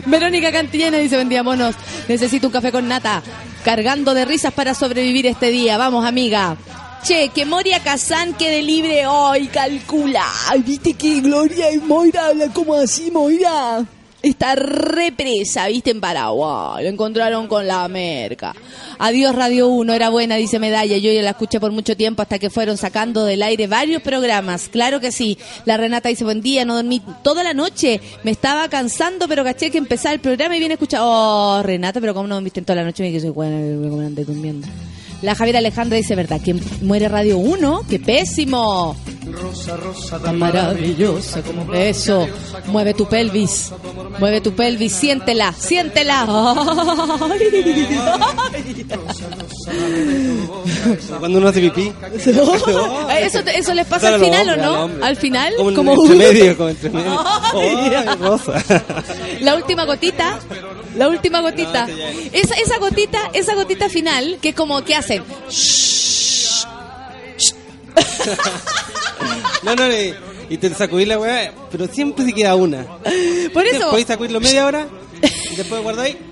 Verónica Cantillana dice, vendía monos, necesito un café con nata, cargando de risas para sobrevivir este día. Vamos, amiga. Che, que Moria Kazan quede libre hoy, calcula. Viste que Gloria y Moira hablan como así, Moira. Está represa, viste, en Paraguay. Lo encontraron con la merca. Adiós Radio 1, era buena, dice Medalla. Yo ya la escuché por mucho tiempo hasta que fueron sacando del aire varios programas. Claro que sí. La Renata dice, buen día, no dormí toda la noche. Me estaba cansando, pero caché que empezaba el programa y viene a escuchar. Oh, Renata, pero ¿cómo no dormiste toda la noche? Me dije, bueno, me andé durmiendo. La Javiera Alejandra dice, ¿verdad? que muere Radio 1? ¡Qué pésimo! Tan maravillosa como eso. Mueve tu pelvis. Mueve tu pelvis. Siéntela. Siéntela. Ay. Cuando uno hace pipí. Eso, eso les pasa al final, ¿o no? Al final, Como, como entre medio, como entre medio. Ay. Rosa. la última gotita, la última gotita. Esa, esa gotita, esa gotita final, que es como que hacen. No, no, y, y te sacudís la weá, pero siempre se queda una. Por eso, Podéis sacudirlo media hora y después guardáis.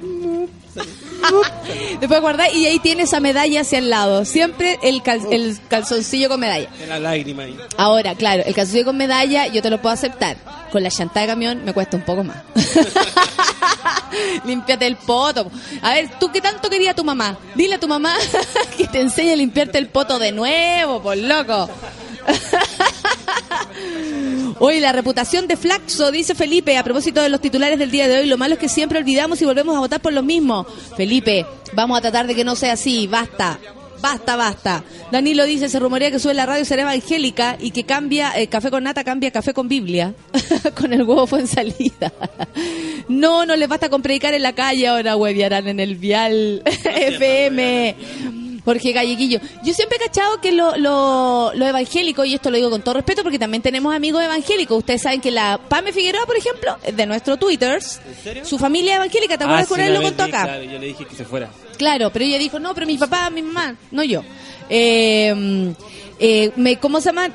después guardar y ahí tiene esa medalla hacia el lado. Siempre el, cal- el calzoncillo con medalla. La lágrima ahí. Ahora, claro, el calzoncillo con medalla yo te lo puedo aceptar. Con la llanta de camión me cuesta un poco más. Límpiate el poto. A ver, ¿tú qué tanto quería tu mamá? Dile a tu mamá que te enseñe a limpiarte el poto de nuevo, por loco. Hoy la reputación de Flaxo, dice Felipe, a propósito de los titulares del día de hoy, lo malo es que siempre olvidamos y volvemos a votar por los mismos. Felipe, vamos a tratar de que no sea así, basta. Basta, basta. Danilo dice, se rumorea que sube la radio será evangélica y que cambia, eh, café con nata cambia café con Biblia. con el huevo fue en salida. no, no les basta con predicar en la calle, ahora hueviarán en el vial FM. Jorge Galleguillo. Yo siempre he cachado que lo, lo, lo evangélico, y esto lo digo con todo respeto porque también tenemos amigos evangélicos. Ustedes saben que la Pame Figueroa, por ejemplo, es de nuestro Twitters, serio? su familia evangélica, ¿te acuerdas Ah, que una sí, vez lo contó acá? claro, yo le dije que se fuera. Claro, pero ella dijo, no, pero mi papá, mi mamá, no yo. Eh, eh, me, ¿Cómo se llama?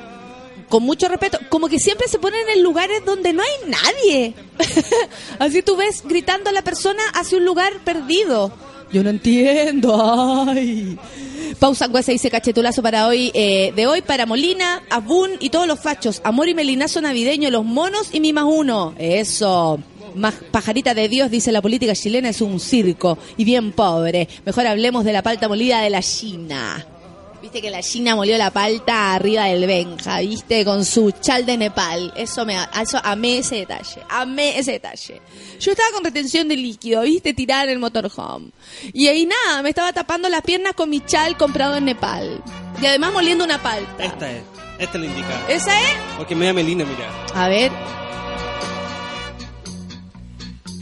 Con mucho respeto, como que siempre se ponen en lugares donde no hay nadie. Así tú ves gritando a la persona hacia un lugar perdido. Yo no entiendo, ay. Pausa Angüesa dice cachetulazo para hoy, eh, de hoy para Molina, Abun y todos los fachos. Amor y melinazo navideño, los monos y mi más uno. Eso. Más pajarita de Dios, dice la política chilena, es un circo y bien pobre. Mejor hablemos de la palta molida de la China. Viste que la China molió la palta arriba del Benja, viste, con su chal de Nepal. Eso me, eso amé ese detalle, amé ese detalle. Yo estaba con retención de líquido, viste, tirada en el motorhome. Y ahí nada, me estaba tapando las piernas con mi chal comprado en Nepal. Y además moliendo una palta. Esta es. Esta es la indicada. ¿Esa es? Porque me da Melina, mira. A ver.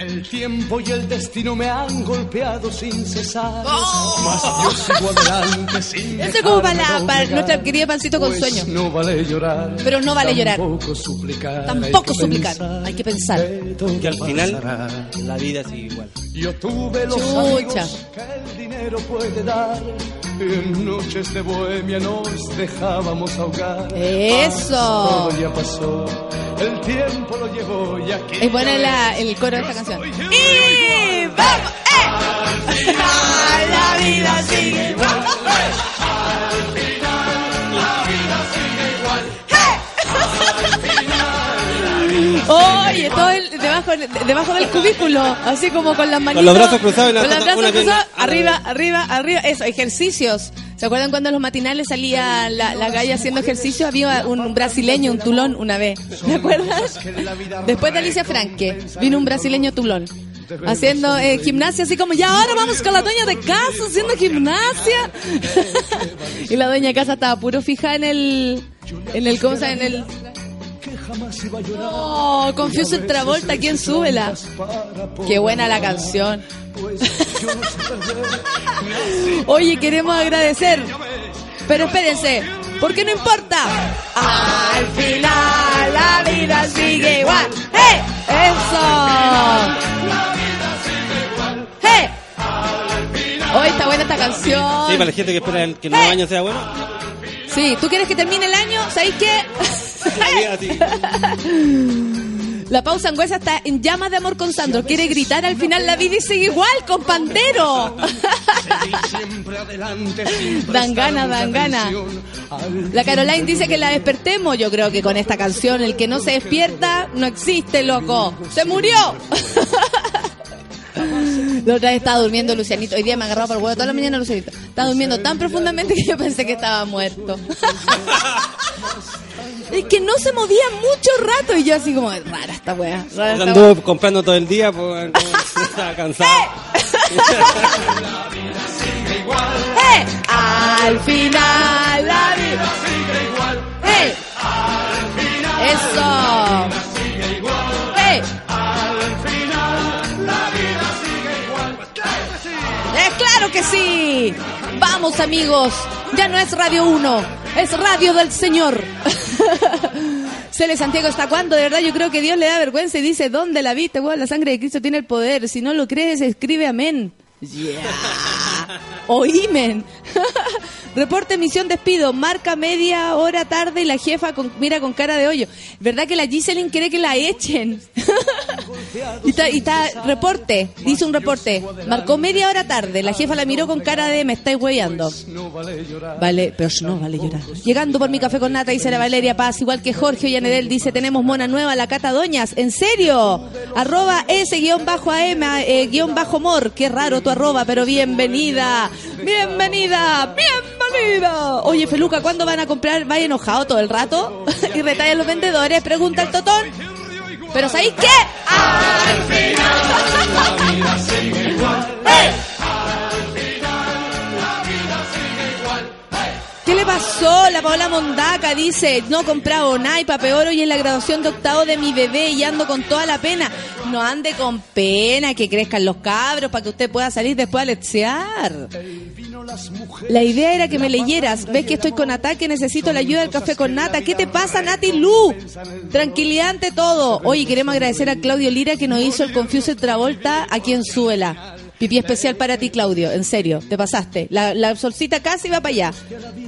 El tiempo y el destino me han golpeado sin cesar. Mas yo sigo adelante sin Eso es como para, la- para nuestra querida pancito con Pues sueño. No vale llorar. Pero no vale llorar. Tampoco suplicar. Tampoco hay que suplicar, pensar hay que pensar. que al final pasará. la vida sigue igual. Yo tuve los Chucha. amigos que el dinero puede dar. En noches de bohemia nos dejábamos ahogar. Eso. Todo ya pasó. El tiempo lo llevó y aquí. Es buena la- el coro de esta canción. ¡Y vamos! ¡Eh! la vida sigue Oye, todo el- debajo, debajo del cubículo, así como con las manitas. los brazos cruzados y la- Con los brazos cruzados, arriba, arriba, arriba. Eso, ejercicios. ¿Se acuerdan cuando en los matinales salía la, la galla haciendo ejercicio? Había un brasileño, un tulón, una vez. ¿Te acuerdas? Después de Alicia Franque, vino un brasileño tulón. Haciendo eh, gimnasia, así como, ya ahora vamos con la dueña de casa haciendo gimnasia. y la dueña de casa estaba puro fija en el. En el, ¿cómo se llama? En el. Oh, Confuso Travolta, ¿quién súbela? Qué buena la canción. Oye, queremos agradecer. Pero espérense, porque no importa. Al final la vida sigue igual. ¡Hey! ¡Eso! ¡Hey! Hoy está buena esta canción. Sí, para la gente que espera el- que el nuevo año sea bueno. Sí, ¿tú quieres que termine el año? ¿Sabéis qué? La pausa angüesa está en llamas de amor con Sandro. Quiere gritar al final la vida y sigue igual con Pandero. Dan ganas, dan ganas. La Caroline dice que la despertemos. Yo creo que con esta canción el que no se despierta no existe, loco. ¡Se murió! La otra vez estaba durmiendo Lucianito. Hoy día me ha agarrado por el huevo toda la mañana Lucianito. Estaba durmiendo tan profundamente que yo pensé que estaba muerto. Es que no se movía mucho rato y yo así como, rara esta rara esta wea. Anduvo comprando todo el día, pues, estaba cansado. ¡Eh! Al final la vida sigue igual. ¡Eh! Eso. ¡Eh! ¡Es claro que sí! Vamos amigos, ya no es Radio 1, es Radio del Señor. Cele Santiago, ¿hasta cuándo? De verdad yo creo que Dios le da vergüenza y dice, ¿dónde la viste? Bueno, la sangre de Cristo tiene el poder. Si no lo crees, escribe amén. Yeah. Oímen. Reporte misión despido. Marca media hora tarde y la jefa mira con cara de hoyo. ¿Verdad que la Giselin quiere que la echen? y, está, reporte. Dice un reporte. Marcó media hora tarde. La jefa la miró con cara de me estáis hueveando. Vale pero no vale llorar. Llegando por mi café con nata, dice la Valeria Paz, igual que Jorge Ollanedel, dice, tenemos mona nueva, la Cata Doñas. ¿En serio? Arroba S guion bajo AM eh, guion bajo mor. Qué raro tu arroba, pero bienvenida. Bienvenida. Oye, Feluca, ¿cuándo van a comprar? ¿Va enojado todo el rato? y retalla a los vendedores, pregunta el totón. Pero ¿sabéis qué? ¡Al final! ¡Eh! ¿Qué le pasó? La Paola Mondaca dice, no he comprado nada y pa' peor hoy en la graduación de octavo de mi bebé y ando con toda la pena. No ande con pena, que crezcan los cabros para que usted pueda salir después a lechear. La idea era que me leyeras. Ves que estoy con ataque, necesito la ayuda del café con nata. ¿Qué te pasa, Nati Lu? Tranquilidad ante todo. Oye, queremos agradecer a Claudio Lira que nos hizo el Confuse Travolta aquí en Súbela. Pipí especial para ti, Claudio. En serio, te pasaste. La, la solcita casi va para allá.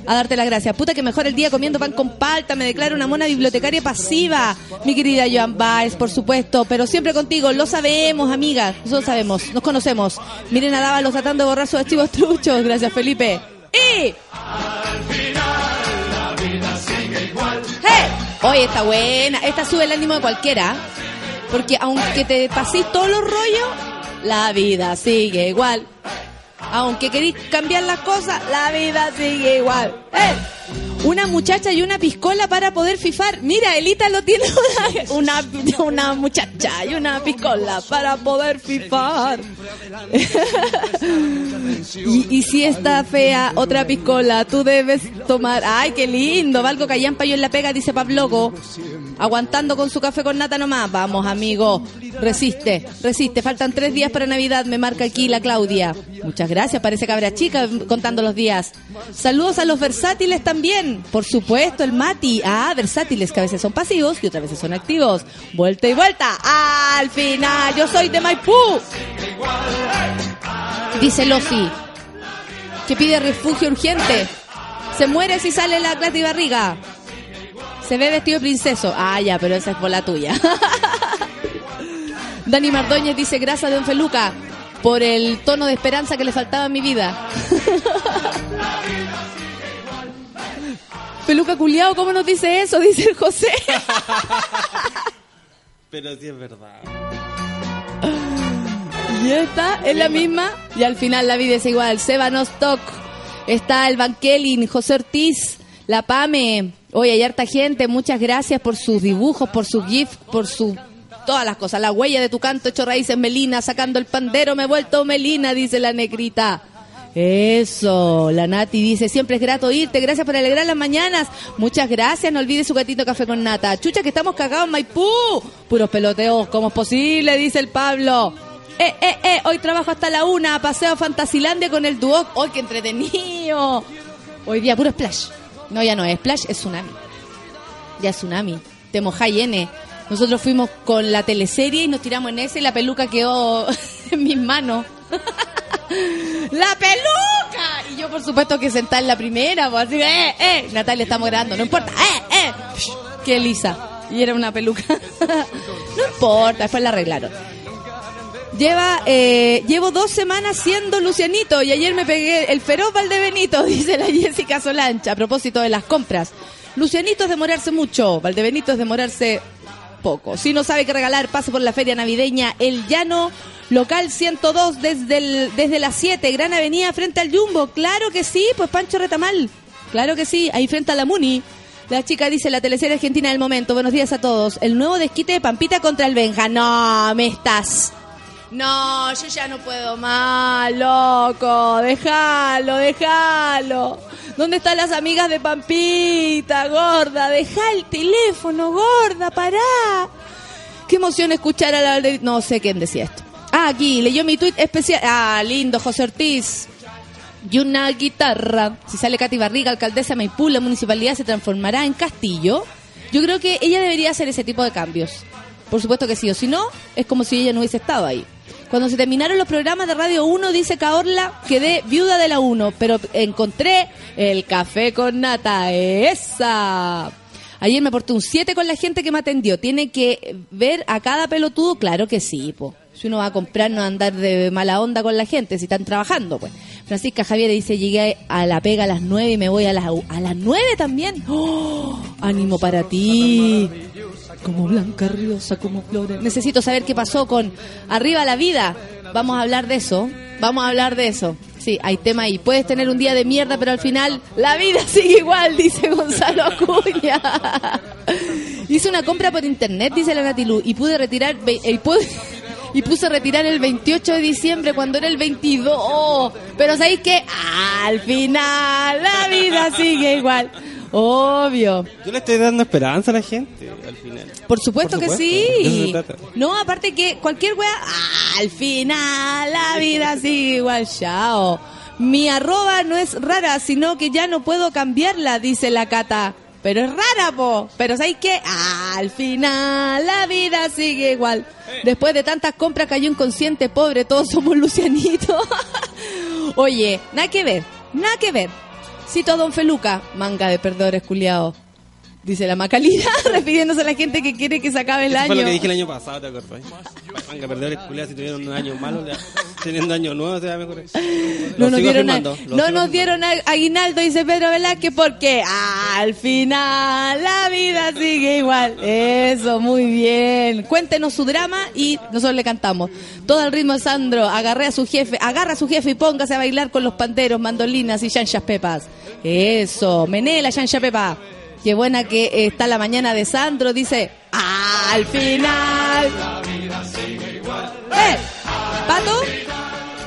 A darte las gracias. Puta que mejor el día comiendo pan con palta. Me declaro una mona bibliotecaria pasiva. Mi querida Joan Baez, por supuesto. Pero siempre contigo. Lo sabemos, amiga. Nosotros sabemos. Nos conocemos. Miren a Dávalos tratando de borrar sus archivos truchos. Gracias, Felipe. Y... ¡Hey! Oye, está buena. Esta sube el ánimo de cualquiera. Porque aunque te paséis todos los rollos, la vida sigue igual. Aunque queréis cambiar las cosas, la vida sigue igual. ¡Eh! Una muchacha y una piscola para poder fifar. Mira, Elita lo tiene una, una, muchacha y una piscola para poder fifar. y, y si está fea, otra piscola, tú debes tomar. ¡Ay, qué lindo! Valgo callampa yo en la pega, dice Pabloco. Aguantando con su café con nata nomás. Vamos, amigo. Resiste, resiste. Faltan tres días para Navidad, me marca aquí la Claudia. Muchas gracias, parece cabra chica contando los días. Saludos a los versátiles también. Por supuesto, el Mati. Ah, versátiles, que a veces son pasivos y otras veces son activos. Vuelta y vuelta. Al final, yo soy de Maipú. Dice Losi, que pide refugio urgente. Se muere si sale la clase y barriga. Se ve vestido de princeso. Ah, ya, pero esa es por la tuya. Dani Mardoñez dice, gracias Don Feluca por el tono de esperanza que le faltaba en mi vida. Peluca culiao, ¿cómo nos dice eso? Dice el José. Pero sí es verdad. Y esta es la misma. Y al final la vida es igual. Seba Nostok. Está el Bankelin, José Ortiz, la Pame. Oye, hay harta gente. Muchas gracias por sus dibujos, por sus GIF, por su todas las cosas. La huella de tu canto hecho raíces Melina, sacando el pandero me he vuelto Melina, dice la negrita. Eso, la Nati dice, siempre es grato irte, gracias por alegrar las mañanas. Muchas gracias, no olvides su gatito café con nata. Chucha que estamos cagados en Maipú. Puros peloteos, ¿cómo es posible? Dice el Pablo. Eh, eh, eh, hoy trabajo hasta la una, paseo a Fantasilandia con el Duoc. ¡Ay, qué entretenido! Hoy día puro splash. No, ya no es splash, es tsunami. Ya es tsunami. Te mojáis N. Nosotros fuimos con la teleserie y nos tiramos en ese y la peluca quedó en mis manos. ¡La peluca! Y yo, por supuesto, que sentada en la primera, pues así, ¡eh, eh! Natalia, estamos grabando, no importa, ¡eh, eh! ¡Qué lisa! Y era una peluca. no importa, después la arreglaron. Lleva, eh, llevo dos semanas siendo Lucianito y ayer me pegué el feroz Valdebenito, dice la Jessica Solancha, a propósito de las compras. Lucianito es demorarse mucho, Valdebenito es demorarse poco. Si no sabe qué regalar, pase por la feria navideña El Llano, local 102 desde, desde las 7, Gran Avenida frente al Jumbo. Claro que sí, pues Pancho Retamal. Claro que sí, ahí frente a la Muni. La chica dice la teleserie argentina del momento. Buenos días a todos. El nuevo desquite de Pampita contra el Benja. No, me estás. No, yo ya no puedo más, loco. Déjalo, déjalo. ¿Dónde están las amigas de Pampita, gorda? Deja el teléfono, gorda, pará. Qué emoción escuchar a la... No sé quién decía esto. Ah, aquí, leyó mi tuit especial. Ah, lindo, José Ortiz. Y una guitarra. Si sale Katy Barriga, alcaldesa de Maipú, la municipalidad se transformará en castillo. Yo creo que ella debería hacer ese tipo de cambios. Por supuesto que sí, o si no, es como si ella no hubiese estado ahí. Cuando se terminaron los programas de Radio 1, dice Caorla, quedé viuda de la 1, pero encontré el café con nata. ¡Esa! Ayer me porté un 7 con la gente que me atendió. Tiene que ver a cada pelotudo, claro que sí, po. Si uno va a comprar, no va a andar de mala onda con la gente, si están trabajando, pues. Francisca Javier dice, llegué a la pega a las 9 y me voy a las, a las 9 también. ¡Oh! Ánimo para ti. Como Blanca Riosa, como Flores. Necesito saber qué pasó con Arriba la Vida. Vamos a hablar de eso. Vamos a hablar de eso. Sí, hay tema ahí. Puedes tener un día de mierda, pero al final la vida sigue igual, dice Gonzalo Acuña. Hice una compra por internet, dice la Natilu, y pude retirar... Y, pude- y puse retirar el 28 de diciembre cuando era el 22. Pero ¿sabéis qué? Al final la vida sigue igual. Obvio. Yo le estoy dando esperanza a la gente, al final. Por supuesto, Por que supuesto, eso sí. No, aparte que cualquier wea, ah, al final la vida sigue igual, chao. Mi arroba no es rara, sino que ya no puedo cambiarla, dice la cata. Pero es rara, po. Pero ¿sabes qué? Al final la vida sigue igual. Después de tantas compras cayó inconsciente, pobre, todos somos Lucianito. Oye, nada que ver, nada que ver. Cito a Don Feluca, manga de perdedores culiados. Dice la Macalina, refiriéndose a la gente que quiere que se acabe el Eso año. fue lo que dije el año pasado, ¿te acordás? Manga perdedores culiados, si tuvieron un año malo, ya, teniendo año nuevo se va a mejorar. No nos dieron, a- no nos dieron a- aguinaldo, dice Pedro Velázquez, porque al final la vida sigue igual. Eso, muy bien. Cuéntenos su drama y nosotros le cantamos. Todo al ritmo de Sandro, agarré a su jefe, agarra a su jefe y póngase a bailar con los panderos, mandolinas y chanchas pepas. Eso, menee la chancha pepa. Qué buena que está la mañana de Sandro, dice, al final. ¡Eh! ¿Pato?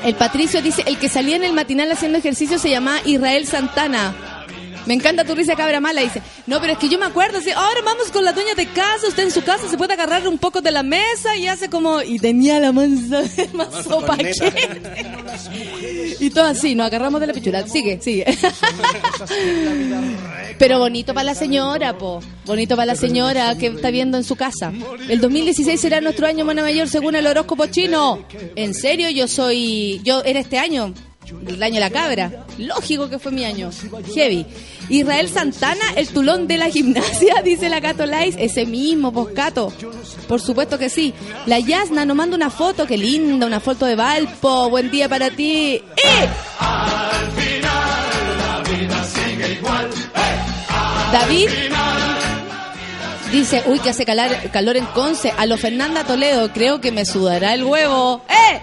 El Patricio dice, el que salía en el matinal haciendo ejercicio se llamaba Israel Santana. Me encanta tu risa cabra mala, dice. No, pero es que yo me acuerdo, sí, ahora vamos con la dueña de casa, usted en su casa se puede agarrar un poco de la mesa y hace como... Y tenía la mansa más sopa que... Y todo así, nos agarramos de la pichula. Sigue, sigue. Pero bonito para la señora, po. Bonito para la señora que está viendo en su casa. El 2016 será nuestro año mona mayor según el horóscopo chino. En serio, yo soy. Yo era este año. El año de la cabra. Lógico que fue mi año. Heavy. Israel Santana, el tulón de la gimnasia, dice la Cato Lais. Ese mismo, poscato. Por supuesto que sí. La Yasna nos manda una foto, qué linda, una foto de Valpo. Buen día para ti. ¡Y! David dice, uy, que hace calar- calor en Conce. A lo Fernanda Toledo, creo que me sudará el huevo. ¡Eh!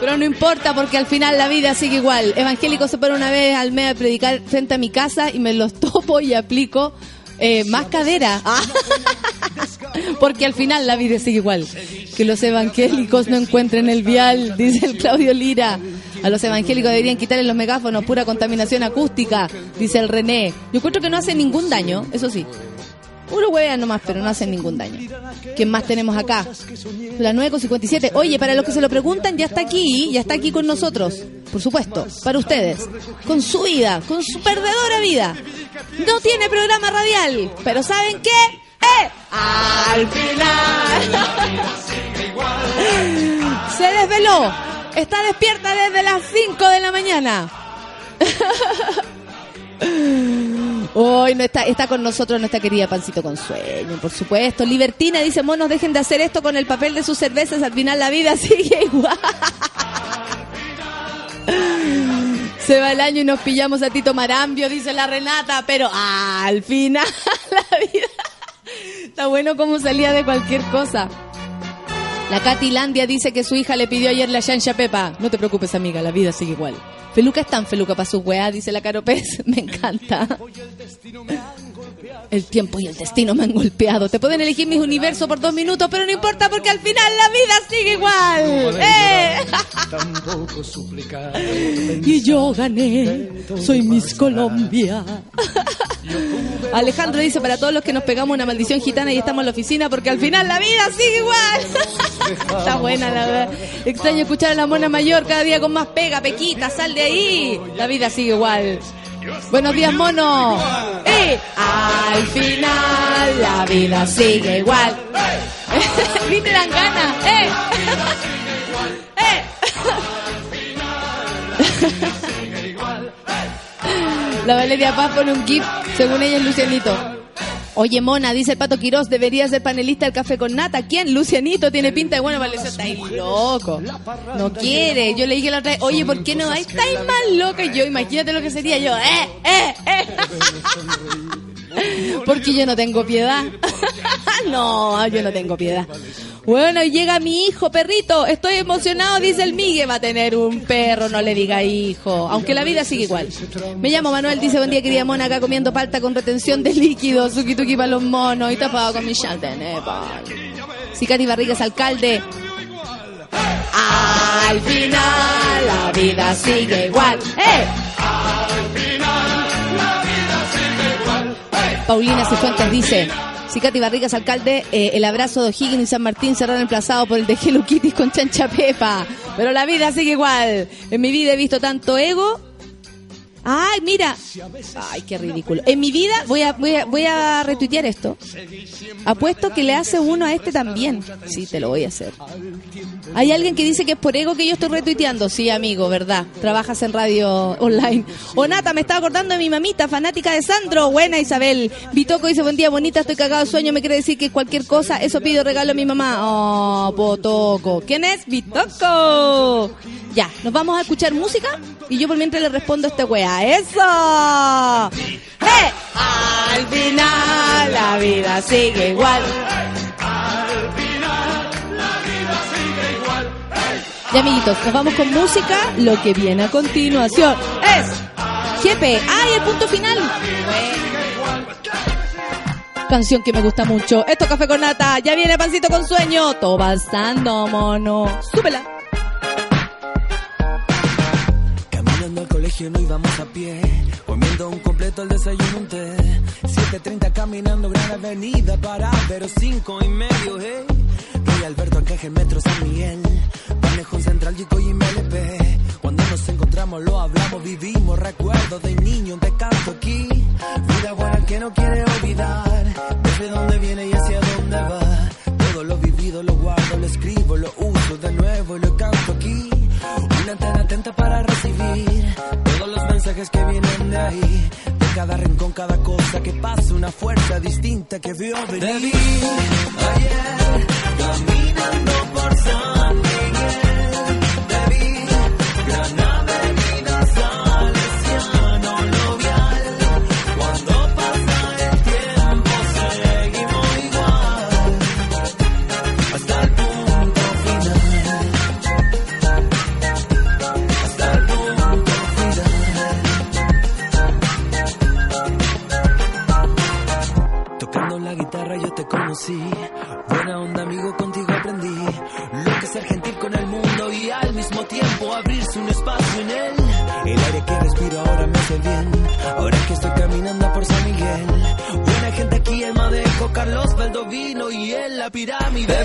Pero no importa porque al final la vida sigue igual. Evangélico se pone una vez al mes a predicar frente a mi casa y me los topo y aplico eh, más cadera. Porque al final la vida sigue igual. Que los evangélicos no encuentren el vial, dice el Claudio Lira. A los evangélicos deberían quitarle los megáfonos, pura contaminación acústica, dice el René. Yo encuentro que no hacen ningún daño, eso sí. Uno huevean nomás, pero no hacen ningún daño. ¿Quién más tenemos acá? La 957. Oye, para los que se lo preguntan, ya está aquí, ya está aquí con nosotros. Por supuesto, para ustedes. Con su vida, con su perdedora vida. No tiene programa radial, pero ¿saben qué? ¡Eh! Al final. Se desveló. Está despierta desde las 5 de la mañana. Hoy no está, está con nosotros nuestra querida Pancito con sueño, por supuesto. Libertina dice, monos, dejen de hacer esto con el papel de sus cervezas, al final la vida sigue igual. Se va el año y nos pillamos a Tito Marambio, dice la Renata, pero al final la vida... Está bueno como salía de cualquier cosa. La Katy Landia dice que su hija le pidió ayer la chancha Pepa. No te preocupes, amiga, la vida sigue igual. Feluca es tan feluca para su weá, dice la Caro Pez. Me encanta. El tiempo y el destino me han golpeado. Te pueden elegir mis universos por dos minutos, pero no importa porque al final la vida sigue igual. ¡Eh! Y yo gané. Soy Miss Colombia. Alejandro dice para todos los que nos pegamos una maldición gitana y estamos en la oficina porque al final la vida sigue igual. Está buena la verdad. Extraño escuchar a la mona mayor cada día con más pega, pequita, sal de ahí. La vida sigue igual. Buenos días, mono. ¡Eh! Al final la vida sigue igual. Ni te dan ganas. ¡Eh! ¡Eh! La Valeria Paz pone un gif, según ella es Lucianito. Oye, Mona, dice el Pato Quirós, debería ser panelista del Café con Nata. ¿Quién? Lucianito tiene pinta de bueno para el Está ahí loco. No quiere. Yo le dije la otra vez, oye, ¿por qué no? Ahí está ahí más loca. Yo, imagínate lo que sería yo. ¡Eh, eh, eh! Porque yo no tengo piedad. no, yo no tengo piedad. Bueno, llega mi hijo, perrito. Estoy emocionado, dice el Migue. Va a tener un perro, no le diga hijo. Aunque la vida sigue igual. Me llamo Manuel, dice, buen día, querida mona, acá comiendo palta con retención de líquido, suki tuki para los monos y tapado con mi chante, Si Katy Barrigas, alcalde. Al final la vida sigue igual. ¡Eh! Paulina Cifuentes dice, si Katy Barrigas, alcalde, eh, el abrazo de O'Higgins y San Martín será emplazado por el de Hello con Chancha Pepa. Pero la vida sigue igual. En mi vida he visto tanto ego. Ay, mira. Ay, qué ridículo. En mi vida voy a, voy a, voy a retuitear esto. Apuesto que le hace uno a este también. Sí, te lo voy a hacer. Hay alguien que dice que es por ego que yo estoy retuiteando. Sí, amigo, verdad. Trabajas en radio online. O Nata, me estaba acordando de mi mamita, fanática de Sandro. Buena Isabel. Vitoco dice, buen día, bonita, estoy cagado de sueño. Me quiere decir que cualquier cosa, eso pido regalo a mi mamá. Oh, Potoco. ¿Quién es? Vitoco. Ya, nos vamos a escuchar música y yo por mientras le respondo a este ¡Eso! ¡Eh! Al final la vida sigue igual. Ya amiguitos, nos vamos con música. Lo que viene a continuación es Jepe. ¡Ay, el punto final! Canción que me gusta mucho. Esto es Café con Nata. Ya viene Pancito con Sueño. Todo pasando, mono. Súbela. Caminando al colegio no íbamos a pie, comiendo un completo el desayuno un té. 7.30 caminando gran avenida para pero cinco y medio, hey. Rey Alberto Ancaje, Metro San Miguel, Manejo Central, Chico y MLP. Cuando nos encontramos lo hablamos, vivimos recuerdos de niño, te canto aquí. Vida buena que no quiere olvidar, desde dónde viene y hacia dónde va. Todo lo vivido lo guardo, lo escribo, lo uso de nuevo y lo canto. Una antena atenta para recibir todos los mensajes que vienen de ahí. De cada rincón, cada cosa que pasa, una fuerza distinta que vio venir. Te vi ayer caminando por San yo te conocí. Buena onda, amigo, contigo aprendí. Lo que es ser gentil con el mundo y al mismo tiempo abrirse un espacio en él. El aire que respiro ahora me hace bien. Ahora que estoy caminando por San Miguel. Buena gente aquí en Madejo, Carlos Valdovino y en la pirámide. Te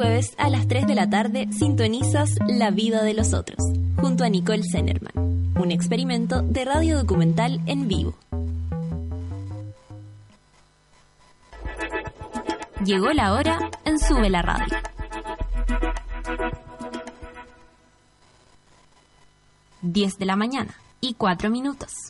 Jueves a las 3 de la tarde sintonizas La vida de los otros, junto a Nicole Zenerman, un experimento de radio documental en vivo. Llegó la hora en Sube la Radio. Diez de la mañana y cuatro minutos.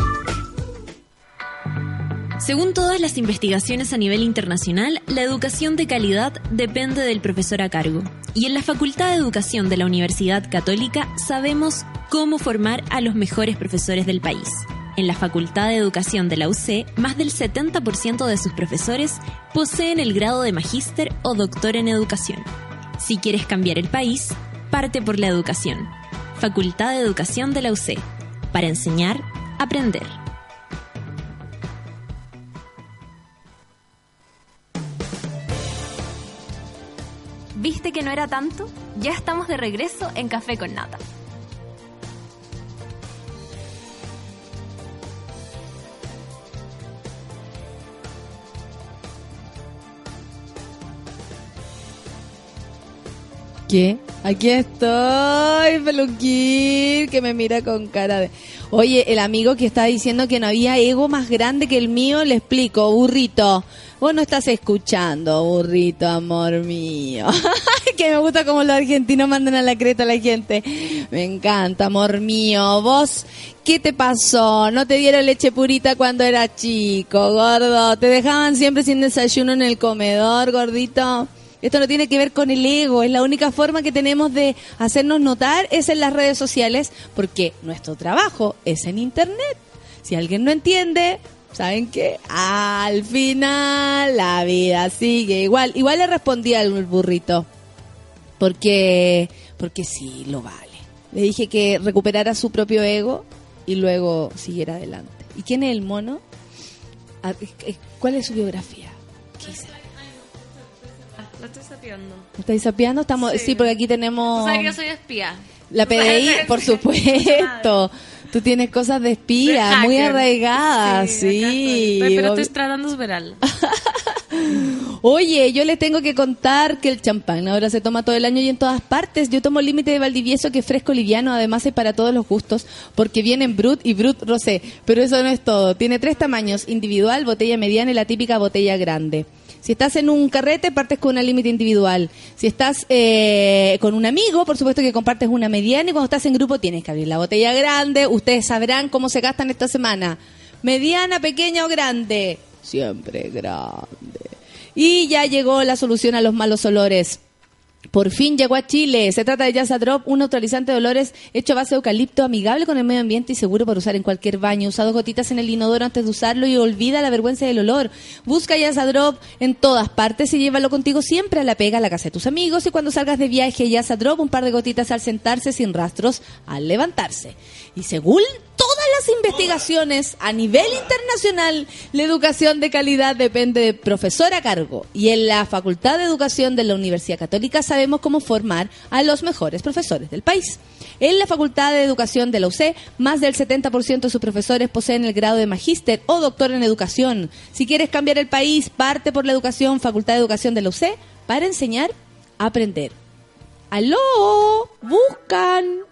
Según todas las investigaciones a nivel internacional, la educación de calidad depende del profesor a cargo. Y en la Facultad de Educación de la Universidad Católica sabemos cómo formar a los mejores profesores del país. En la Facultad de Educación de la UC, más del 70% de sus profesores poseen el grado de magíster o doctor en educación. Si quieres cambiar el país, parte por la educación. Facultad de Educación de la UC. Para enseñar, aprender. No era tanto? Ya estamos de regreso en Café con Nata. ¿Qué? Aquí estoy, peluquín, que me mira con cara de... Oye, el amigo que está diciendo que no había ego más grande que el mío, le explico, burrito. Vos no estás escuchando, burrito, amor mío. que me gusta como los argentinos mandan a la creta a la gente. Me encanta, amor mío. Vos, ¿qué te pasó? ¿No te dieron leche purita cuando era chico, gordo? ¿Te dejaban siempre sin desayuno en el comedor, gordito? Esto no tiene que ver con el ego, es la única forma que tenemos de hacernos notar es en las redes sociales, porque nuestro trabajo es en Internet. Si alguien no entiende, ¿saben qué? Al final la vida sigue igual. Igual le respondí al burrito, porque, porque sí, lo vale. Le dije que recuperara su propio ego y luego siguiera adelante. ¿Y quién es el mono? ¿Cuál es su biografía? ¿Qué hice? Lo estoy sapeando. ¿Estáis sapeando? Estamos, sí. Sí. porque aquí tenemos Tú sabes que yo soy espía. la PDI, por supuesto. Tú tienes cosas de espía, muy arraigadas, Sí, estoy. Pero estoy tratando de. Oye, yo les tengo que contar que el champán ahora se toma todo el año y en todas partes. Yo tomo límite de Valdivieso que es fresco liviano, además es para todos los gustos, porque vienen Brut y Brut Rosé. Pero eso no es todo. Tiene tres tamaños, individual, botella mediana y la típica botella grande. Si estás en un carrete, partes con una límite individual. Si estás eh, con un amigo, por supuesto que compartes una mediana y cuando estás en grupo tienes que abrir la botella grande. Ustedes sabrán cómo se gastan esta semana. Mediana, pequeña o grande. Siempre grande. Y ya llegó la solución a los malos olores. Por fin llegó a Chile. Se trata de Yasa Drop, un neutralizante de olores hecho a base de eucalipto, amigable con el medio ambiente y seguro para usar en cualquier baño. Usa dos gotitas en el inodoro antes de usarlo y olvida la vergüenza del olor. Busca Yasa Drop en todas partes y llévalo contigo siempre a la pega, a la casa de tus amigos. Y cuando salgas de viaje, Yasa Drop, un par de gotitas al sentarse sin rastros al levantarse. Y según todas las investigaciones a nivel internacional, la educación de calidad depende de profesor a cargo. Y en la Facultad de Educación de la Universidad Católica sabemos cómo formar a los mejores profesores del país. En la Facultad de Educación de la UC, más del 70% de sus profesores poseen el grado de magíster o doctor en educación. Si quieres cambiar el país, parte por la educación, Facultad de Educación de la UC, para enseñar a aprender. ¡Aló! ¡Buscan!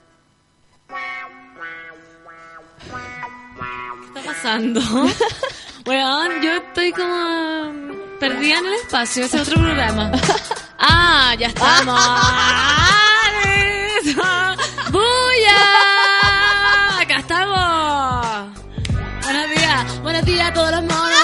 ¿Qué está pasando? Weón, yo estoy como perdida en el espacio. Ese es otro programa. Ah, ya estamos. ¡Buya! Acá estamos. Buenos días, buenos días a todos los monos.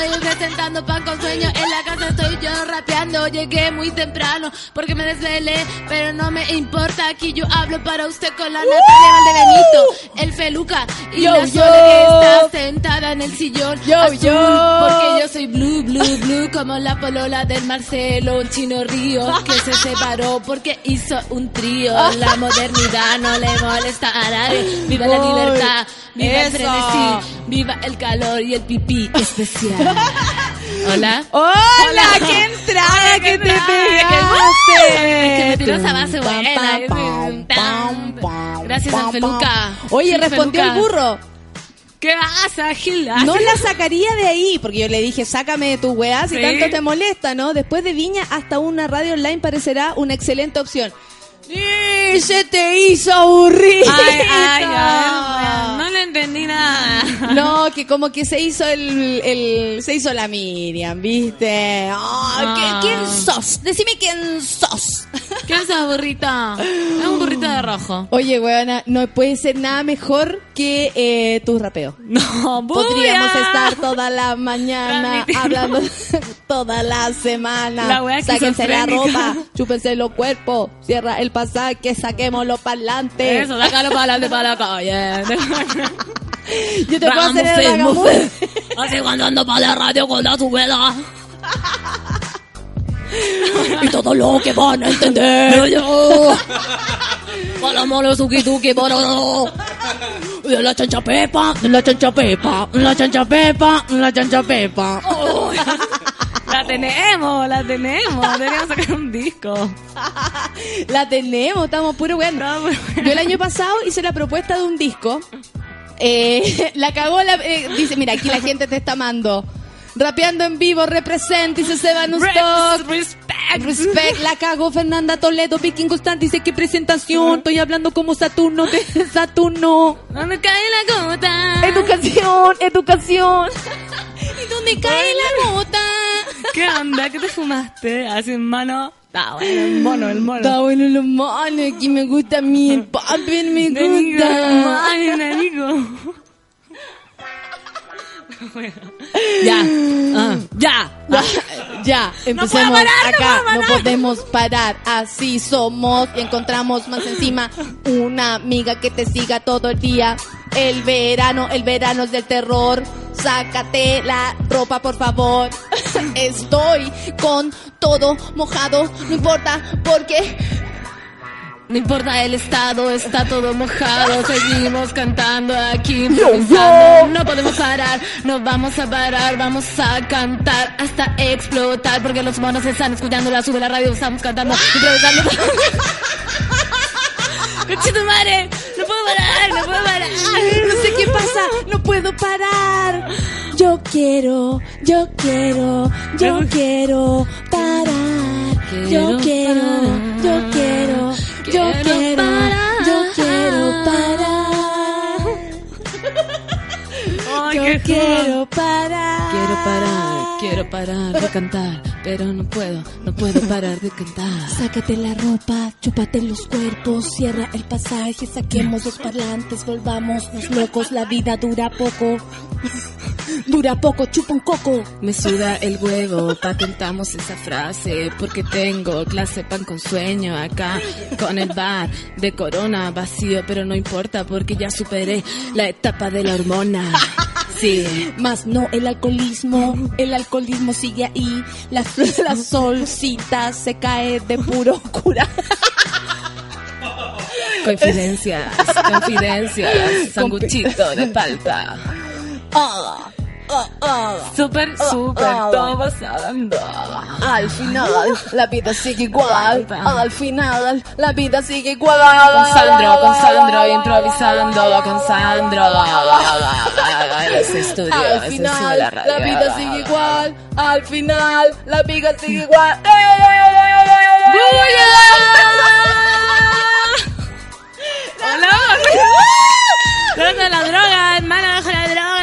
Estoy presentando pan con sueño. En la casa estoy yo rapeando. Llegué muy temprano porque me desvelé, pero no me importa. Aquí yo hablo para usted con la Natalia Valdebenito, el Feluca y Yo, la yo. Sole que está sentada en el sillón Yo, azul, yo. Porque yo soy blue, blue, blue como la polola del Marcelo, un chino Ríos que se separó porque hizo un trío. La modernidad no le molesta a nadie. Viva la libertad, viva el eso. frenesí, viva el calor y el pipí especial. Hola. ¡Hola! ¡Qué entrada que te pegaste! Que me tiró esa base buena. Gracias, pam, Anfeluca. pam. Oye, Sí, respondió Feluca. el burro. ¿Qué pasa, Gil? No la sacaría de ahí, porque yo le dije, sácame de tu weá si Sí. tanto te molesta, ¿no? Después de Viña, hasta una radio online parecerá una excelente opción. ¡Y se te hizo aburrido! Ay, ay, ay, no le entendí nada. No, que como que se hizo el, el- se hizo la Miriam, ¿viste? ¿qué- Ah. ¿Quién sos? Decime quién sos. ¿Qué es esa burrita? Es un burrito de rojo. Oye, weona, no puede ser nada mejor que eh, tu rapeo. No, Podríamos bulla. estar toda la mañana hablando toda la semana. La wea Sáquense la ropa, chúpense los cuerpos, cierra el pasaje, saquemos los parlantes. Eso, sácalo para adelante para la calle. Yo te puedo hacer el. Así cuando ando para la radio con la subela. y todo lo que van a entender. Yo. Para la mole suki tuki para de la chancha pepa, de la chancha pepa, la chancha pepa, la chancha pepa. La tenemos, la tenemos. Deberíamos sacar un disco. La tenemos, estamos puro bueno. Yo el año pasado hice la propuesta de un disco. Eh, la cagó, la, eh, dice, mira, aquí la gente te está amando. Rapeando en vivo, represent, dice Seban Stock. Respect. Respect, la cagó Fernanda Toledo, Viking Constant, dice qué presentación, estoy hablando como Saturno, de Saturno. ¿Dónde cae la gota? Educación, educación. ¿Y dónde cae la gota? ¿Qué onda? ¿Qué te fumaste? Así en mano. Está bueno, el mono, el mono. Está bueno los manos, aquí me gusta a mí, el papi me gusta. ay, enemigo. Ya, ah, ya. Ya, ya, empecemos parar, no acá, no, parar. podemos parar, así somos y encontramos más encima una amiga que te siga todo el día. El verano, el verano es del terror, sácate la ropa por favor. Estoy con todo mojado, no importa porque No importa el estado, está todo mojado. Seguimos cantando aquí, improvisando. No podemos parar, no vamos a parar. Vamos a cantar hasta explotar. Porque los monos están escuchando la sube la radio. Estamos cantando, improvisando. ¡Coche tu madre! ¡No puedo parar! ¡No puedo parar! no sé qué pasa, no puedo parar. Yo quiero, yo quiero, yo quiero parar. Yo Quiero yo quiero, yo Quiero parar. yo quiero parar. Ay, Yo qué quiero parar. Quiero parar, quiero parar de cantar, pero no puedo, no puedo parar de cantar. Sácate la ropa, chúpate los cuerpos, cierra el pasaje, saquemos los parlantes, volvamos los locos, la vida dura poco. Dura poco, chupa un coco. Me suda el huevo, patentamos esa frase, porque tengo clase pan con sueño acá, con el bar de corona vacío, pero no importa porque ya superé la etapa de la hormona. Sí. Más no el alcoholismo, el alcoholismo sigue ahí, la, la solcita se cae de puro cura. Confidencias, confidencias, sanguchito de palta. Ah. Súper, súper, ah. todo pasando. Al final la vida sigue igual, al final la vida sigue igual. Con Sandro, con Sandro, improvisando con Sandro. Ese estudio, Al final la la vida sigue igual, al final la vida sigue igual. ¡Ey, ey, ey, ey, ey, ey, ey, ey, ¡Hola! Droga, la droga, hermana, deja la droga.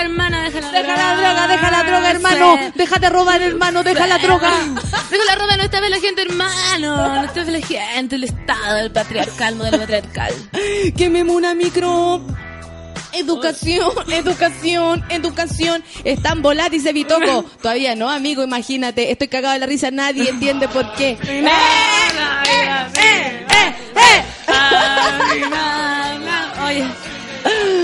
Deja la droga, deja la droga, hermano. de robar, hermano. Deja la droga. Deja la ropa, no vez la gente, hermano. No vez la gente, el Estado, el patriarcal, modelo patriarcal. Quememos una micro. Educación, educación, educación. Están volar, dice Bitoco. Todavía no, amigo, imagínate. Estoy cagado de la risa, nadie entiende por qué. ¡Eh! ¡Eh! ¡Eh! ¡Eh! Oye, qué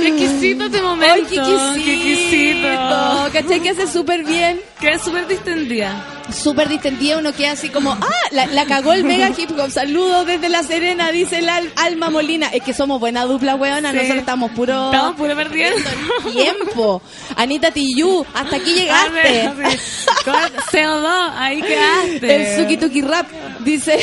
exquisito este momento. ¡Ay, qué exquisito! Qué exquisito. ¿Cachai? Que hace súper bien. Quedé súper distendida. Súper distendida, uno queda así como, ah, la, la cagó el mega hip hop. Saludos desde La Serena, dice el Al- Alma Molina. Es que somos buena dupla, weona. Sí. Nosotros estamos puro Estamos puro perdiendo. tiempo. Anita Tiyu, hasta aquí llegaste. A ver, con CO2, ahí quedaste. El Suki Tuki Rap dice,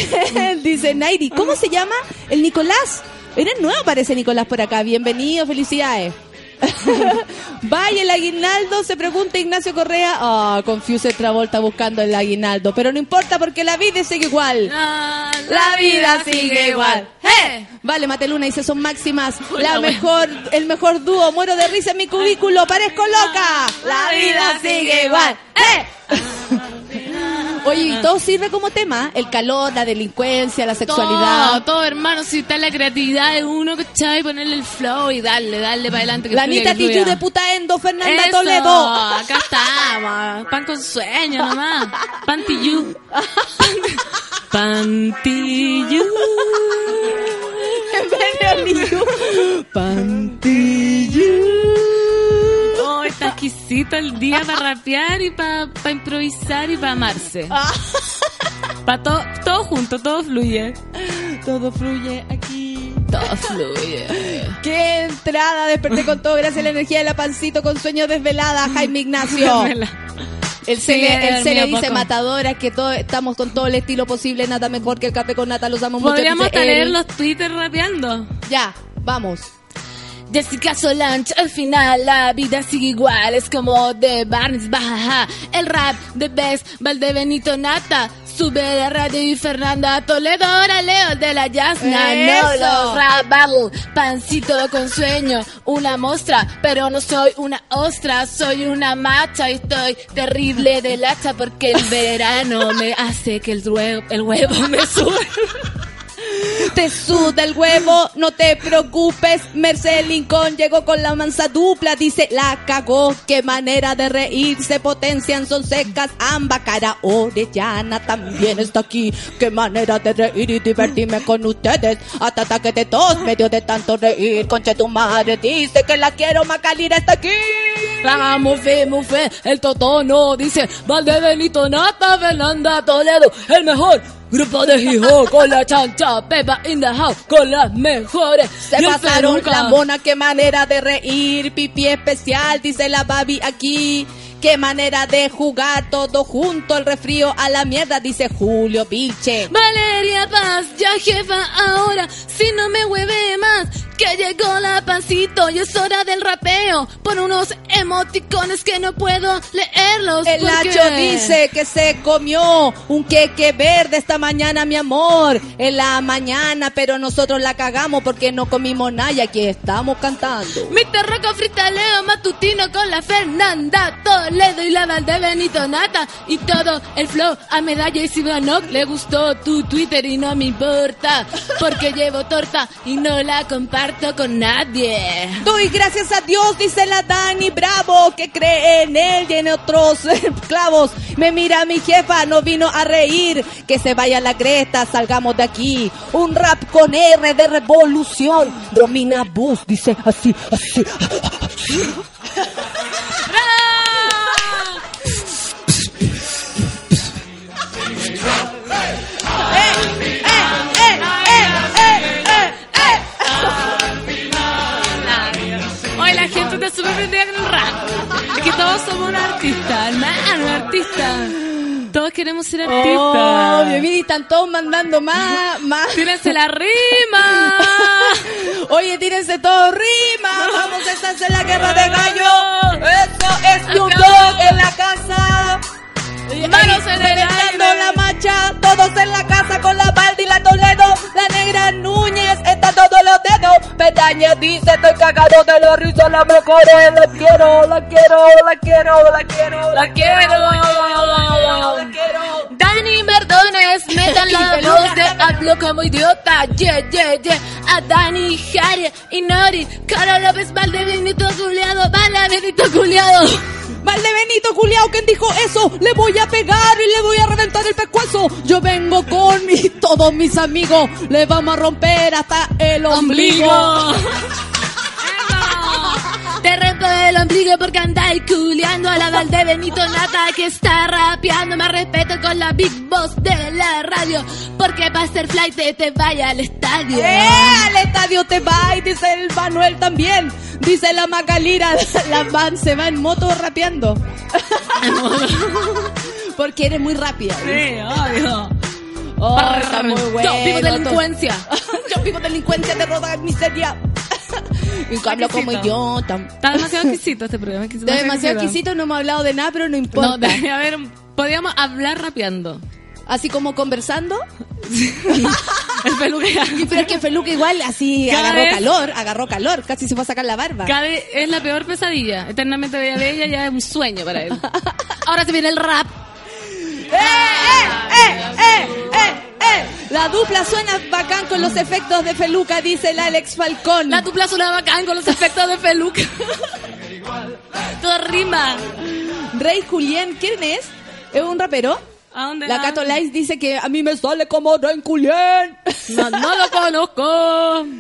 dice Nairi, ¿cómo se llama? El Nicolás. Eres nuevo, parece Nicolás por acá. Bienvenido, felicidades. Vaya el aguinaldo, se pregunta Ignacio Correa. Ah, Confuse Travolta buscando el aguinaldo. Pero no importa porque la vida sigue igual. Ah, La vida sigue igual. ¡Eh! Vale, Mateluna dice, son máximas. La mejor, el mejor dúo. Muero de risa en mi cubículo. Parezco loca. La vida sigue igual. ¡Eh! Oye, y todo sirve como tema. El calor, la delincuencia, la sexualidad. Todo, todo, hermano, si está la creatividad de uno, ¿cachai? Ponerle el flow y darle, darle para adelante. que La fluya, Anita que fluya. Tiyu de puta endo, Fernanda Eso, Toledo. acá estamos. Pan con sueño nomás. Pantillu. Pantillu. En vez de Oliyu. Exquisito el día para rapear y para improvisar y para amarse. Para todo, todo junto, todo fluye. Todo fluye aquí. Todo fluye. Qué entrada, desperté con todo gracias a la energía de la pancito con sueño desvelada, Jaime Ignacio. El Sí, Cele, el Cele dice poco. matadora, que todo, estamos con todo el estilo posible, nada mejor que el café con nata, los amo mucho. Podríamos él. los Twitter rapeando. Ya, vamos. Jessica Solange, al final la vida sigue igual, es como de Barnes Baja, el rap de Best, Valdebenito Nata, sube de radio y Fernanda Toledo, ahora Leo de la Yasna, no los rap battle, pancito con sueño, una mostra, pero no soy una ostra, soy una macha y estoy terrible del hacha porque el verano me hace que el huevo, el huevo me sube. Te suda el huevo, no te preocupes. Merced Lincoln llegó con la mansa dupla, dice la cagó. Qué manera de reírse, potencian, son secas. Amba cara orellana también está aquí. Qué manera de reír y divertirme con ustedes. Hasta ataque de tos, medio de tanto reír. Conche tu madre dice que la quiero, Macalira está aquí. La mufe, mufe, el totono, dice Valdebenito Nata, Fernanda Toledo, el mejor grupo de hijo con la chancha, Pepa in the house, con las mejores. Se pasaron la mona, qué manera de reír, pipí especial, dice la babi aquí. Qué manera de jugar todo junto, el refrío a la mierda, dice Julio Vilche. Valeria Paz, ya jefa ahora, si no me hueve más, que llegó la pancito y es hora del rapeo, por unos emoticones que no puedo leerlos. El Nacho dice que se comió un queque verde esta mañana, mi amor. En la mañana, pero nosotros la cagamos porque no comimos nada y aquí estamos cantando. Mi terroco fritaleo matutino con la Fernanda Toledo y la Valde Benito Nata y todo el flow a medalla y si no le gustó tu Twitter y no me importa porque llevo torta y no la comparto con nadie. Doy gracias a Dios, dice la Dani Bravo, que cree en él y en otros clavos. Me mira mi jefa, no vino a reír. Que se vaya la cresta, salgamos de aquí. Un rap con R de revolución. Domina voz, dice así, así. Hoy súper prendida con el rap. Es que todos somos un artista, hermano, un artista. Todos queremos ser artistas. Oh, mira, y están todos mandando más, más. Tírense la rima. Oye, tírense todo rima. Vamos a estarse en la guerra de gallo. Eso es Snoop Dogg en la casa. Manos en el aire. la marcha, todos en la casa con la y la Toledo, la negra Núñez, está todos los dedos, pestañas. Dice, estoy cagado de la risa, la mejor la quiero, la quiero, la quiero, la quiero, La quiero. la quiero. Dani Merdones, metan la voz de hablo como idiota. Yeah, yeah, yeah. A Dani, Harry y Nori. Cara López, Valde, Benito Culeado. Vale, Benito Culeado. Valde Benito Culiao, ¿quién dijo eso? Le voy a pegar y le voy a reventar el pescuezo. Yo vengo con mi, todos mis amigos. Le vamos a romper hasta el ombligo. Te rompo el ombligo porque andáis culeando a la Valde Benito Nata que está rapeando. Más respeto con la big boss de la radio. Porque para hacer flight te, te vaya al estadio. ¡Eh! Al estadio te va y dice el Manuel también. Dice la Macalira, la van se va en moto rapeando. Porque eres muy rápida. Sí, obvio. Oh, está muy bueno. Yo vivo delincuencia. Yo vivo delincuencia, derrota, miseria. Y hablo como Exquisito. idiota. Está demasiado exquisito este programa. exquisito, Demasiado exquisito, no hemos hablado de nada, pero no importa. No, debe haber. Podríamos hablar rapeando. Así como conversando. El peluca. Y pero es que Feluca igual así Cada agarró vez- calor, agarró calor, casi se fue a sacar la barba. Cada es la peor pesadilla. Eternamente bella bella ya es un sueño para él. Ahora se viene el rap. ¡Eh, eh, eh, eh, eh! La dupla suena bacán con los efectos de Feluca, dice el Alex Falcón. La dupla suena bacán con los efectos de peluca. Todo rima. Rey Julián, ¿quién es? ¿Es un rapero? ¿A dónde La? Cato Lice dice que a mí me sale como Rey Julián. No, no lo conozco.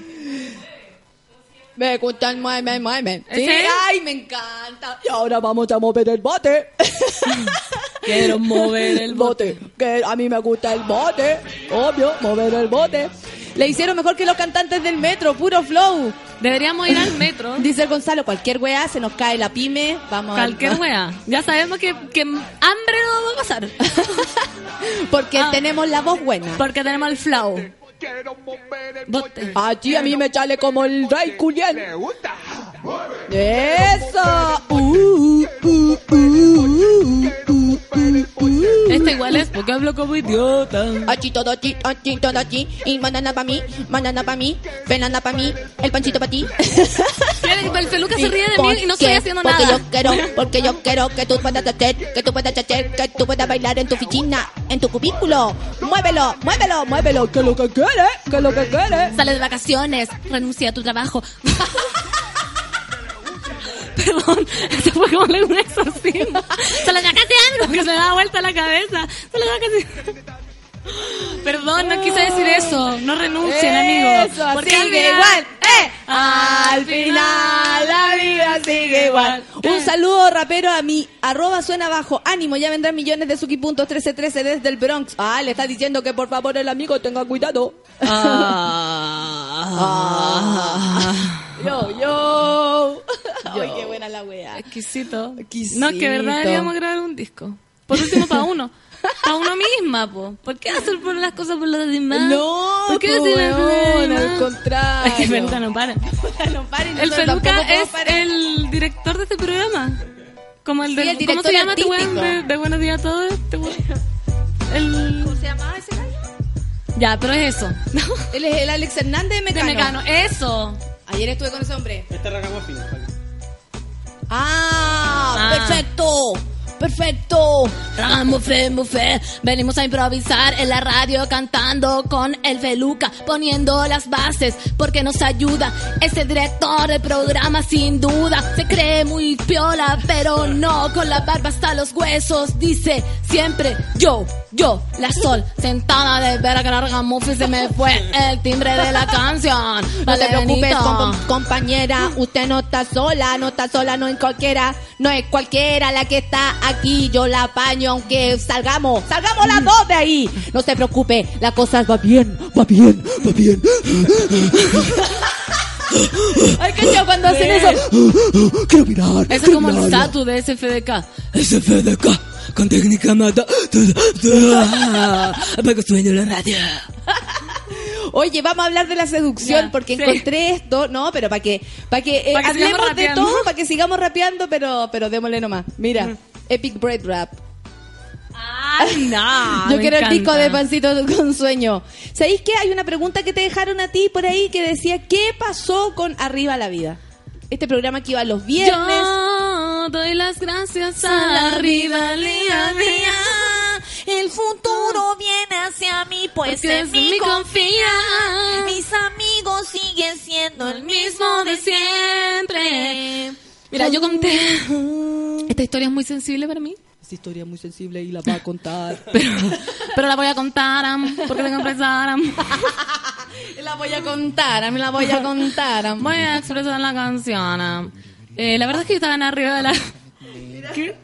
Me gustan, mueve. Sí, ¿Ese? ay, me encanta. Y ahora vamos a mover el bote. Quiero mover el bote. Que a mí me gusta el bote. Obvio, mover el bote. Le hicieron mejor que los cantantes del metro, puro flow. Deberíamos ir al metro. Dice el Gonzalo, cualquier weá, se nos cae la pyme, vamos a- Cualquier wea. Ya sabemos que, que hambre no va a pasar. Porque Ah. tenemos la voz buena. Porque tenemos el flow. Bote. Allí a mí me sale como el Rey Julián. Eso. Uh, uh, uh. Este igual es porque hablo como idiota. Achi todo chi, achi todo chi, y banana pa' mí, banana pa' mí, banana pa' mí, el panchito pa' ti. Que el peluca se ríe de mí y no estoy haciendo porque nada. yo quiero, porque yo quiero que tú puedas hacer, que tú puedas hacer, que tú puedas bailar en tu oficina, en tu cubículo. Muévelo, muévelo, muévelo, que lo que quiere, que lo que quiere. Sale de vacaciones, renuncia a tu trabajo. Perdón, esto fue como un exorcismo. Se le da casi algo que se me da vuelta la cabeza. Se le da casi. Perdón, no quise decir eso. No renuncien, amigos. Eso, Porque al sigue final- igual, eh. Al final la vida sigue igual. Un saludo rapero a mi arroba suena bajo. Ánimo, ya vendrán millones de Suki.puntos 1313 desde el Bronx. Ah, le está diciendo que por favor el amigo tenga cuidado. Ah. Yo, yo. Ay, qué buena la wea. Exquisito. Exquisito. No, que verdad deberíamos grabar un disco. Por último, para uno. Para uno misma, po. ¿Por qué hacer por las cosas por los demás? No, ¿Por qué decir weón, al contrario. Es que Feluca no para. No paren, El Feluca es el director de este programa. Como el Sí, de, el ¿Cómo se llama tu weón artístico. de, de Buenos Días a Todos? Este weón. El... ¿Cómo se llamaba ese gallo? Ya, pero es eso. Él es el Alex Hernández de De Mecano. Mecano. Eso. Ayer estuve con ese hombre. Este ragamuffin. Ah, Ah. perfecto. Perfecto. Ramufe, mufe, venimos a improvisar en la radio cantando con el Feluca, poniendo las bases porque nos ayuda. Es el director del programa sin duda, se cree muy piola, pero no, con la barba hasta los huesos, dice siempre yo, yo, la sol, sentada de ver a que Ragamuffin se me fue el timbre de la canción. No te preocupes, com- compañera. Usted no está sola, no está sola, no es cualquiera. No es cualquiera la que está aquí. Yo la apaño aunque salgamos. Salgamos las dos de ahí. No se preocupe, la cosa va bien, va bien, va bien. Ay, que cuando hacen eso. Quiero mirar. Ese es como el estatus de SFDK. SFDK con técnica mata. Apago sueño la radio. Oye, vamos a hablar de la seducción Ya, porque sí. encontré esto, no, pero para que para que, eh, Pa' que hablemos de todo, para que sigamos rapeando, pero pero démosle nomás. Mira, Epic Bread Rap. Ah, Ay, no. Yo quiero el disco de Pancito con Sueño. ¿Sabéis qué? Hay una pregunta que te dejaron a ti por ahí que decía, ¿qué pasó con Arriba la Vida? Este programa que iba los viernes. Yo doy las gracias a la rivalía mía. El futuro viene hacia mí, pues Porque en mí confía. Mis amigos siguen siendo el mismo de siempre. Mira, yo conté. Esta historia es muy sensible para mí. Esta historia es muy sensible y la va a contar. Pero, pero la voy a contar, am, porque tengo que expresar. am. la voy a contar, a mí la voy a contar. Voy a expresar la canción. am. Eh, la verdad es que yo estaba en arriba de la. ¿Qué?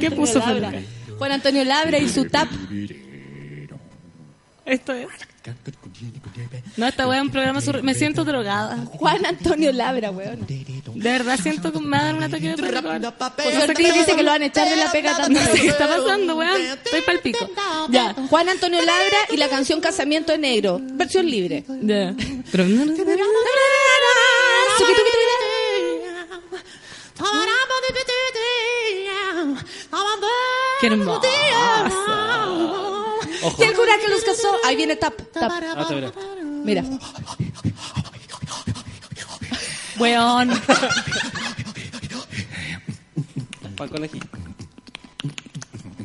¿Qué puso Labra. Felipe? Juan Antonio Labra y su tap. Esto es. No, esta wea es un programa. sur- Me siento drogada. Juan Antonio Labra, weón. De verdad siento que me va a dar un ataque de pánico. José Ortiz dice que lo van a echar de la pega tanto. Qué está pasando, weón. Estoy pa'l pico. Ya. Juan Antonio Labra y la canción Casamiento en Negro. Versión libre. Ya. Pero. Qué hermoso. Y el cura que los casó. Ahí viene tap, tap. Ah, veré. Mira. Weón. Pan conejillo.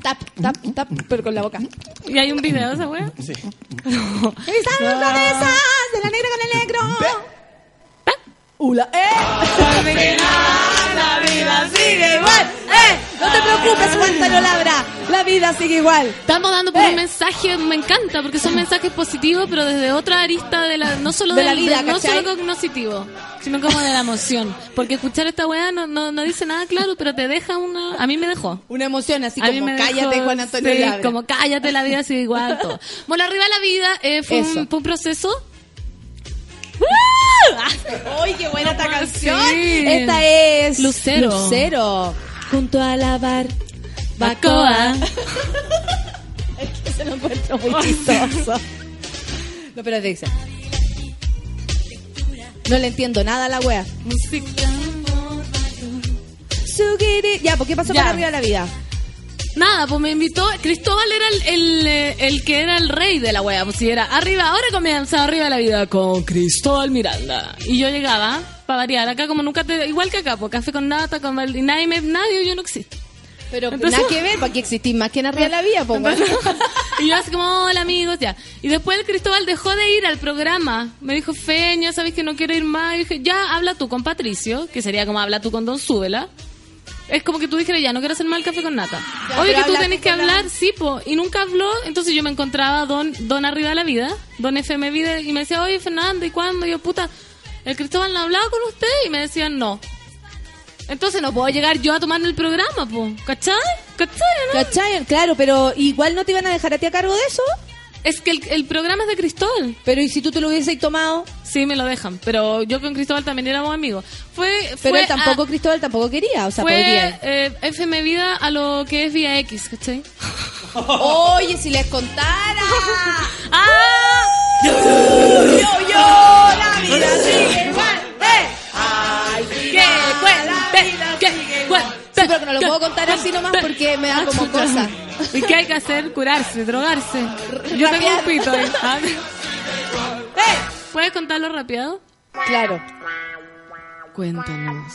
Tap, tap, tap, pero con la boca. ¿Y hay un video de esa wea? Sí. Esas cabezas de la negra con el negro. Ula, eh. La vida sigue igual, eh. No te preocupes, Juan Antonio Labra. La vida sigue igual. Estamos dando por Eh. un mensaje, me encanta, porque son mensajes positivos, pero desde otra arista de la, no solo De la vida, no solo cognoscitivo, sino como de la emoción. Porque escuchar esta weá no, no, no dice nada claro, pero te deja una, a mí me dejó. Una emoción así A como cállate, dejó, Juan Antonio sí, Labra. Como cállate, la vida sigue igual. Todo. Bueno, arriba la vida eh, fue, un, fue un proceso. ¡Uy, qué buena esta canción! Esta es Lucero. Lucero. Junto a la bar. Bacoa. Es que se lo encuentro muy chistoso. No, pero dice. No le entiendo nada a la wea. Música. Ya, ¿por qué pasó con arriba de la vida? Nada, pues me invitó. Cristóbal era el, el, eh, el que era el rey de la wea. Pues si era arriba, ahora comienza arriba la vida con Cristóbal Miranda. Y yo llegaba, para variar, acá como nunca te. Igual que acá, pues café con nata, con y nadie, me, nadie, yo no existo. Pero Entonces- nada que ver, ¿para qué existís más que en arriba de la vida? po, y yo así como, hola amigos, ya. Y después el Cristóbal dejó de ir al programa. Me dijo, Feña, sabes que no quiero ir más. Y dije, ya, habla tú con Patricio, que sería como habla tú con Don Súbela. Es como que tú dijeras, ya, no quiero hacer mal café con nata. Ya, pero que tú tenés que la- hablar, sí, po. Y nunca habló, entonces yo me encontraba Don, Don Arriba de la Vida, Don FM Vida, y me decía, oye, Fernanda, ¿y cuándo? Y yo, puta, el Cristóbal no ha hablado con usted, y me decían, no. Entonces no puedo llegar yo a tomar el programa, po. ¿Cachai? ¿Cachai, no? ¿Cachai? Claro, pero igual no te iban a dejar a ti a cargo de eso. Es que el, el programa es de Cristóbal. Pero ¿y si tú te lo hubieses tomado? Sí, me lo dejan. Pero yo con Cristóbal también éramos amigos. Fue, Pero fue él tampoco, a- Cristóbal tampoco quería, o sea, fue podría. eh, FM Vida a lo que es Vía X, ¿cachai? Oye, si les contara. ¡Ah! yo, yo, la vida sigue igual. ¡Eh! Ay, ¡Qué cuente! ¡Qué cuente! Sí, pero que no lo puedo contar así nomás porque me da como cosa. ¿Y qué hay que hacer? Curarse, drogarse. Yo tengo un pito ahí. Ah. ¡Eh! ¿Puedes contarlo rápido? Claro. Cuéntanos.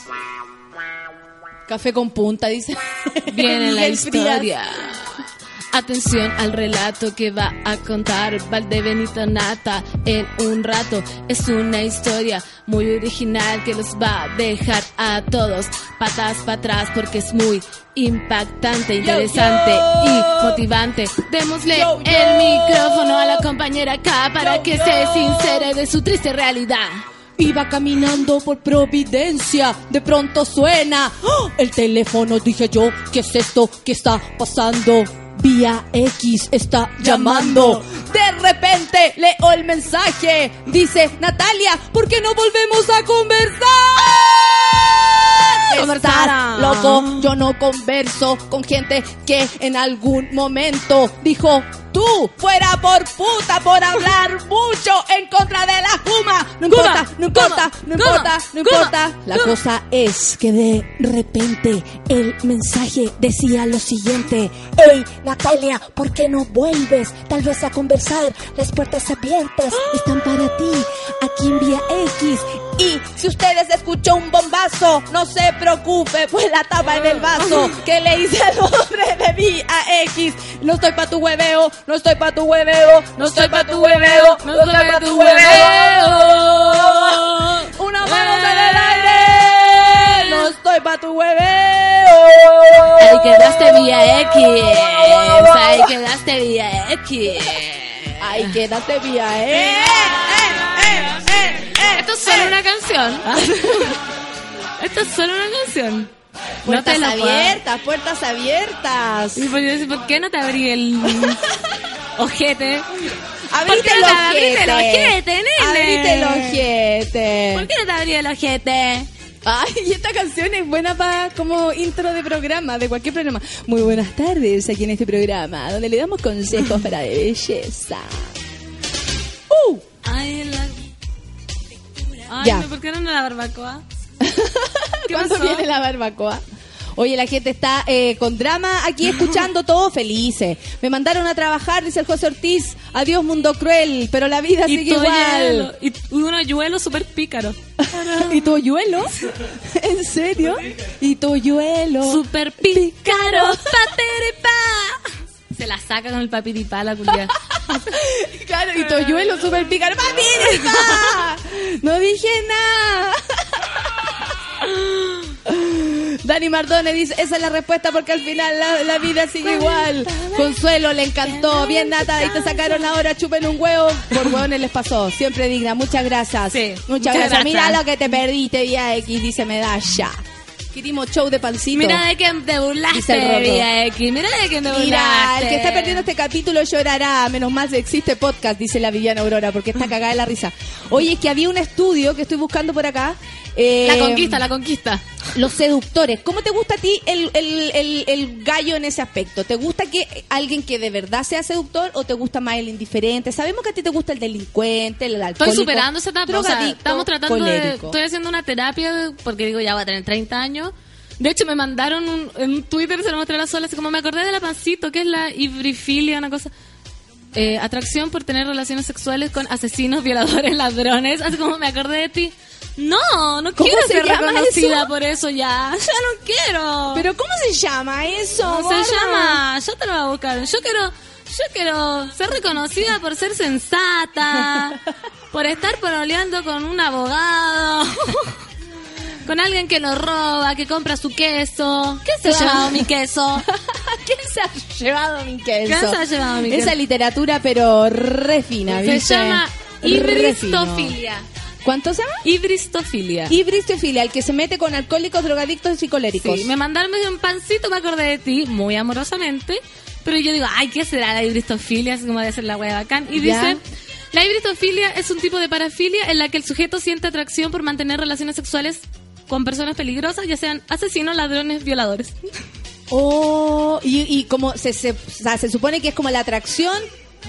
Café con punta, dice. Viene la Frías. Atención al relato que va a contar Valdebenito Nata en un rato. Es una historia muy original que los va a dejar a todos patas para atrás porque es muy impactante, interesante y motivante. Démosle Yo, el micrófono a la compañera acá para que se sincere de su triste realidad. Iba caminando por Providencia, de pronto suena ¡Oh! el teléfono. Dije yo, ¿qué es esto? ¿Qué está pasando? Vía X está llamando. De repente leo el mensaje. Dice Natalia, ¿por qué no volvemos a conversar? Conversaron. Estás loco, yo no converso con gente que en algún momento dijo tú fuera por puta por hablar mucho en contra de la Kuma. No importa, no importa, no importa, no importa. La cosa es que de repente el mensaje decía lo siguiente. Ey, Natalia, ¿por qué no vuelves? Tal vez a conversar. Las puertas abiertas están para ti. Aquí en Vía X. Y si ustedes escuchó un bombazo, no se preocupe, fue la tapa en el vaso que le hice al hombre de Vía X. No estoy pa' tu hueveo, no estoy pa' tu hueveo, no estoy pa' tu hueveo, no estoy pa' tu hueveo. Una mano en el aire, no estoy pa' tu hueveo. Ahí quedaste vía X. Ahí quedaste vía X. Ahí quédate Vía X. Esto es solo una canción. Esto es solo una canción. No Puertas puedo- abiertas, puertas abiertas. Y pues yo decía, ¿por qué no te abrí el ojete? Abrite el no ojete. el ojete? Abrite el ojete. ¿Por qué no te abrí el ojete? Ay, y esta canción es buena para como intro de programa, de cualquier programa. Muy buenas tardes aquí en este programa, donde le damos consejos para belleza. ¡Uh! Ay. Ay, Ya. no, ¿por qué no la barbacoa? ¿Qué ¿Cuándo pasó? viene la barbacoa? Oye, la gente está eh, con drama aquí escuchando todo felices. Me mandaron a trabajar, dice el José Ortiz. Adiós, mundo cruel, pero la vida Y sigue igual. hielo. Y un hoyuelo súper pícaro. ¿Y tu hoyuelo? ¿En serio? ¿Y tu hoyuelo? Súper pícaro. Pateripá. Se la saca con el papiripá la culia. Claro, y tu hoyuelo super pícaro. ¡Papi, pa! No dije nada. Dani Mardone dice, esa es la respuesta porque al final la, la vida sigue igual. Consuelo le encantó. Bien, Nata, y te sacaron ahora, chupen un huevo. Por huevones les pasó. Siempre digna. Muchas gracias. Sí, muchas, muchas gracias. gracias. Mira lo que te perdiste, Vía X, dice Medalla. Querimos show de pancito. Mira de quién te burlaste. Vía X. Mira de quién te burlaste. Mira, el que está perdiendo este capítulo llorará. Menos mal que existe podcast, dice la Viviana Aurora, porque está cagada de la risa. Oye, es que había un estudio que estoy buscando por acá. Eh, La conquista, la conquista. Los seductores. ¿Cómo te gusta a ti el, el- el- el gallo en ese aspecto? ¿Te gusta que alguien que de verdad sea seductor o te gusta más el indiferente? Sabemos que a ti te gusta el delincuente, el alcohólico. Estoy superando esa etapa. O sea, drogadicto, estamos tratando de. Estoy haciendo una terapia porque digo, ya voy a tener 30 años. De hecho, me mandaron un, en un Twitter, se lo mostré a la sola, así como me acordé de la pancito, que es la ibrifilia, una cosa. Eh, atracción por tener relaciones sexuales con asesinos, violadores, ladrones. Así como me acordé de ti. No, no ¿Cómo quiero se ser reconocida eso? por eso ya. Ya no quiero. ¿Pero cómo se llama eso? ¿Cómo gorda? se llama? Yo te lo voy a buscar. Yo quiero, yo quiero ser reconocida por ser sensata, por estar pololeando con un abogado, con alguien que lo roba, que compra su queso. ¿Qué se ha llevado mi queso? ¿Quién se ha llevado mi queso? ¿Quién se ha llevado mi Esa queso? literatura, pero re fina, Se ¿viste? llama Re fino. ibristofilia. ¿Cuánto se llama? Ibristofilia. Ibristofilia, el que se mete con alcohólicos, drogadictos y coléricos. Sí, me mandaron medio un pancito, me acordé de ti, muy amorosamente. Pero yo digo, ay, ¿qué será la ibristofilia? Así como de ser la wea bacán. Y Ya. dice, la ibristofilia es un tipo de parafilia en la que el sujeto siente atracción por mantener relaciones sexuales con personas peligrosas, ya sean asesinos, ladrones, violadores. Oh, y, y como se, se, se supone que es como la atracción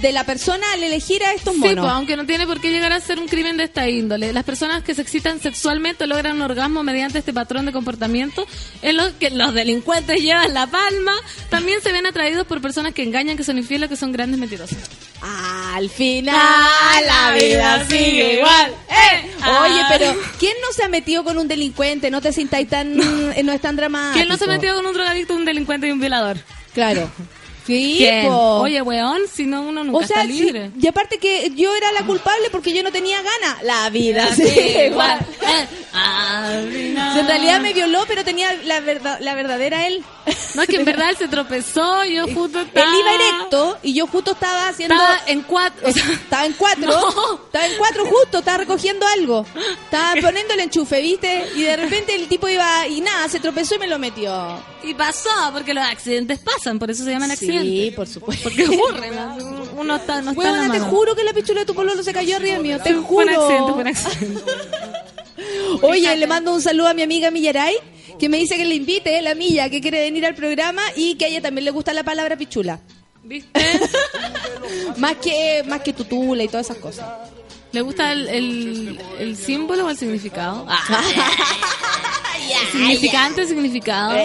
de la persona al elegir a estos Sí, monos. pues, aunque no tiene por qué llegar a ser un crimen de esta índole. Las personas que se excitan sexualmente logran un orgasmo mediante este patrón de comportamiento en los que los delincuentes llevan la palma. También se ven atraídos por personas que engañan, que son infieles, que son grandes mentirosos. Al final la vida sigue igual. ¡Eh! Oye, pero ¿quién no se ha metido con un delincuente? No te sintáis tan... eh, no es tan dramático. ¿Quién no se metió con un drogadicto, un delincuente y un violador? Claro. Sí. Oye, weón, si no uno nunca o sea, está sí, libre. y aparte que yo era la culpable porque yo no tenía gana. La vida sigue igual. Si en realidad me violó, pero tenía la, verdad, la verdadera él. No, es que en verdad él se tropezó, yo justo Él estaba... iba erecto y yo justo estaba haciendo... Estaba en cuatro... o sea, Estaba en cuatro. No. Estaba en cuatro justo, estaba recogiendo algo. Estaba poniendo el enchufe, ¿viste? Y de repente el tipo iba y nada, se tropezó y me lo metió. Y pasó, porque los accidentes pasan, por eso se llaman Sí, accidentes. Por supuesto. Porque ocurren, ¿no? uno está, no está en la Huevona, te juro que la pichula de tu pololo se cayó arriba mío, te Fue un juro. accidente, fue un accidente. Oye, le mando un saludo a mi amiga Millaray, que me dice que le invite, la milla, que quiere venir al programa y que a ella también le gusta la palabra pichula. ¿Viste? Más que, más que tutula y todas esas cosas. ¿Le gusta el, el, el símbolo o el significado? Ah, significante, significado.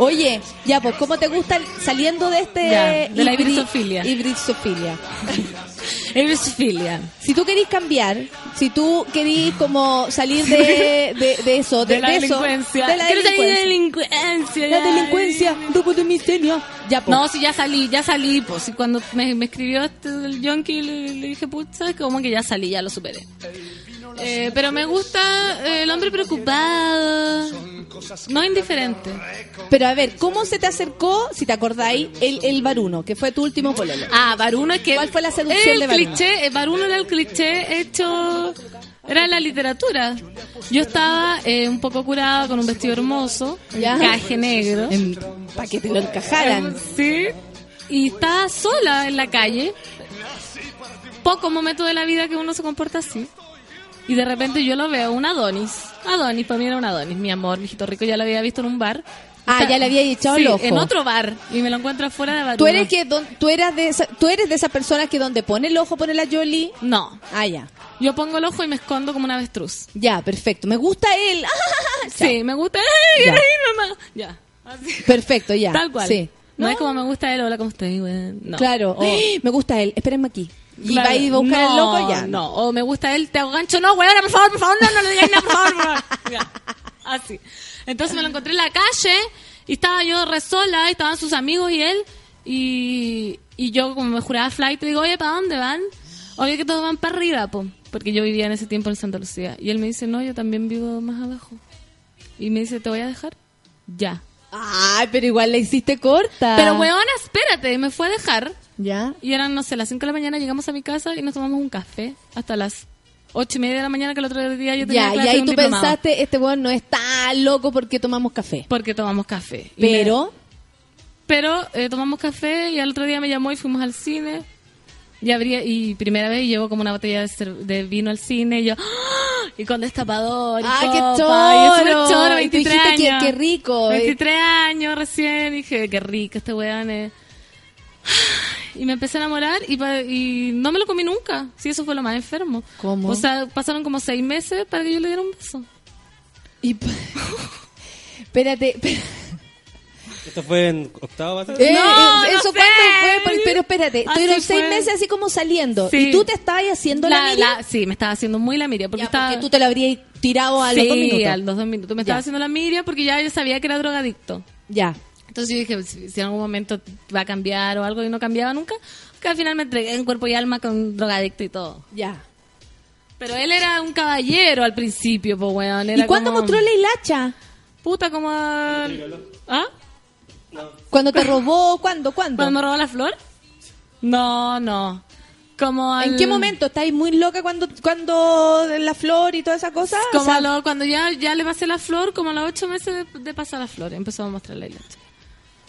Oye, ya, pues, ¿cómo te gusta el- saliendo de este... Ya, de la hibri- hibrisofilia? Eurisofilia. Si tú querís cambiar, si tú querís como salir de, de, de eso, de, De la de eso, delincuencia. de la Quiero salir de delincuencia. delincuencia. La ya. delincuencia, grupo de miseria. Ya, pues. No, sí, ya salí, ya salí. Pues y cuando me, me escribió este el yonki, le, le dije, ¿sabes? Como que ya salí, ya lo superé. Eh, pero me gusta eh, el hombre preocupado, no indiferente. Pero a ver, ¿cómo se te acercó, si te acordáis, el, el Baruno, que fue tu último pololo? Ah, Baruno es que... ¿Cuál fue la seducción el de Baruno? cliché, eh, Baruno era el cliché hecho... Era la literatura. Yo estaba eh, un poco curada con un vestido hermoso, Ya. encaje negro. Para que te lo encajaran. Sí. Y estaba sola en la calle. Poco momento de la vida que uno se comporta así. Y de repente yo lo veo, un Adonis. Adonis, para mí era un Adonis, mi amor, mi hijito rico, ya lo había visto en un bar. Ah, ya le había echado Sí, el ojo. en otro bar. Y me lo encuentro afuera de Baruno. ¿Tú eres, que don- tú, eras de esa, ¿Tú eres de esas personas que donde pone el ojo pone la Jolie? No. Ah, ya. Yo pongo el ojo y me escondo como una avestruz. Ya, perfecto. Me gusta él. Sí, me gusta. ¡Ay, Ya. mamá! Ya. Así. Perfecto, ya. Tal cual. Sí. No, es como me gusta él, hola, ¿cómo estoy? güey? No. Claro. O- Me gusta él. Espérenme aquí. Y Claro. va a ir a buscar no, el loco ya. No, o me gusta él, te hago gancho, no, weona, por favor, por favor, no, no le digáis nada, por favor, por favor. Ya, Así. Entonces me lo encontré en la calle y estaba yo re sola, y estaban sus amigos y él. Y, y yo, como me juraba flight, digo, oye, ¿para dónde van? Oye, que todos van para arriba, po. Porque yo vivía en ese tiempo en Santa Lucía. Y él me dice, no, yo también vivo más abajo. Y me dice, ¿te voy a dejar? Ya. Ay, pero igual la hiciste corta. Pero, weona, espérate, me fue a dejar. Ya. Y eran, no sé, las 5 de la mañana llegamos a mi casa y nos tomamos un café hasta las ocho y media de la mañana que el otro día yo tenía Ya, y clase de ahí tú diplomado. pensaste, este weón no es tan loco porque tomamos café. Porque tomamos café. Y Pero, me- pero eh, tomamos café y al otro día me llamó y fuimos al cine. Y abría, y primera vez llevo como una botella de, de vino al cine y yo, ¡ah! y con destapador y ¡Ah, qué choro! y choro, Y tú 23 dijiste que- años. qué rico. 23 años recién, dije, qué rico este weón es. Y me empecé a enamorar y, y no me lo comí nunca. Sí, eso fue lo más enfermo. ¿Cómo? O sea, pasaron como seis meses para que yo le diera un beso. y, espérate, espérate. Esto fue en octavo básico. Eh, No, eh, no ¿Eso sé. cuánto fue? Pero, pero espérate, Así tuvieron seis fue. meses así como saliendo. Sí. ¿Y tú te estabas haciendo la, La- Miriam? la- sí, me estaba haciendo muy la Miria. Porque Ya, estaba... porque tú te lo habrías tirado a los sí, dos minutos. a los dos minutos. Me estaba Ya. haciendo la Miria porque ya yo sabía que era drogadicto. Ya. Entonces yo dije, si, si en algún momento va a cambiar o algo y no cambiaba nunca, que al final me entregué en cuerpo y alma con drogadicto y todo. Ya. Pero él era un caballero al principio, pues weón. Era ¿Y cuándo como- mostró la hilacha? Puta, como... al- ¿Ah? ¿Cuándo te robó? ¿Cuándo? ¿Cuándo? ¿Cuando me robó la flor? No, no. Como ¿En qué momento? ¿Estáis muy loca cuando, cuando la flor y toda esa cosa? O Como sea, a lo- cuando ya, ya le pasé la flor, como a los ocho meses de, de pasar la flor, empezó a mostrar la hilacha.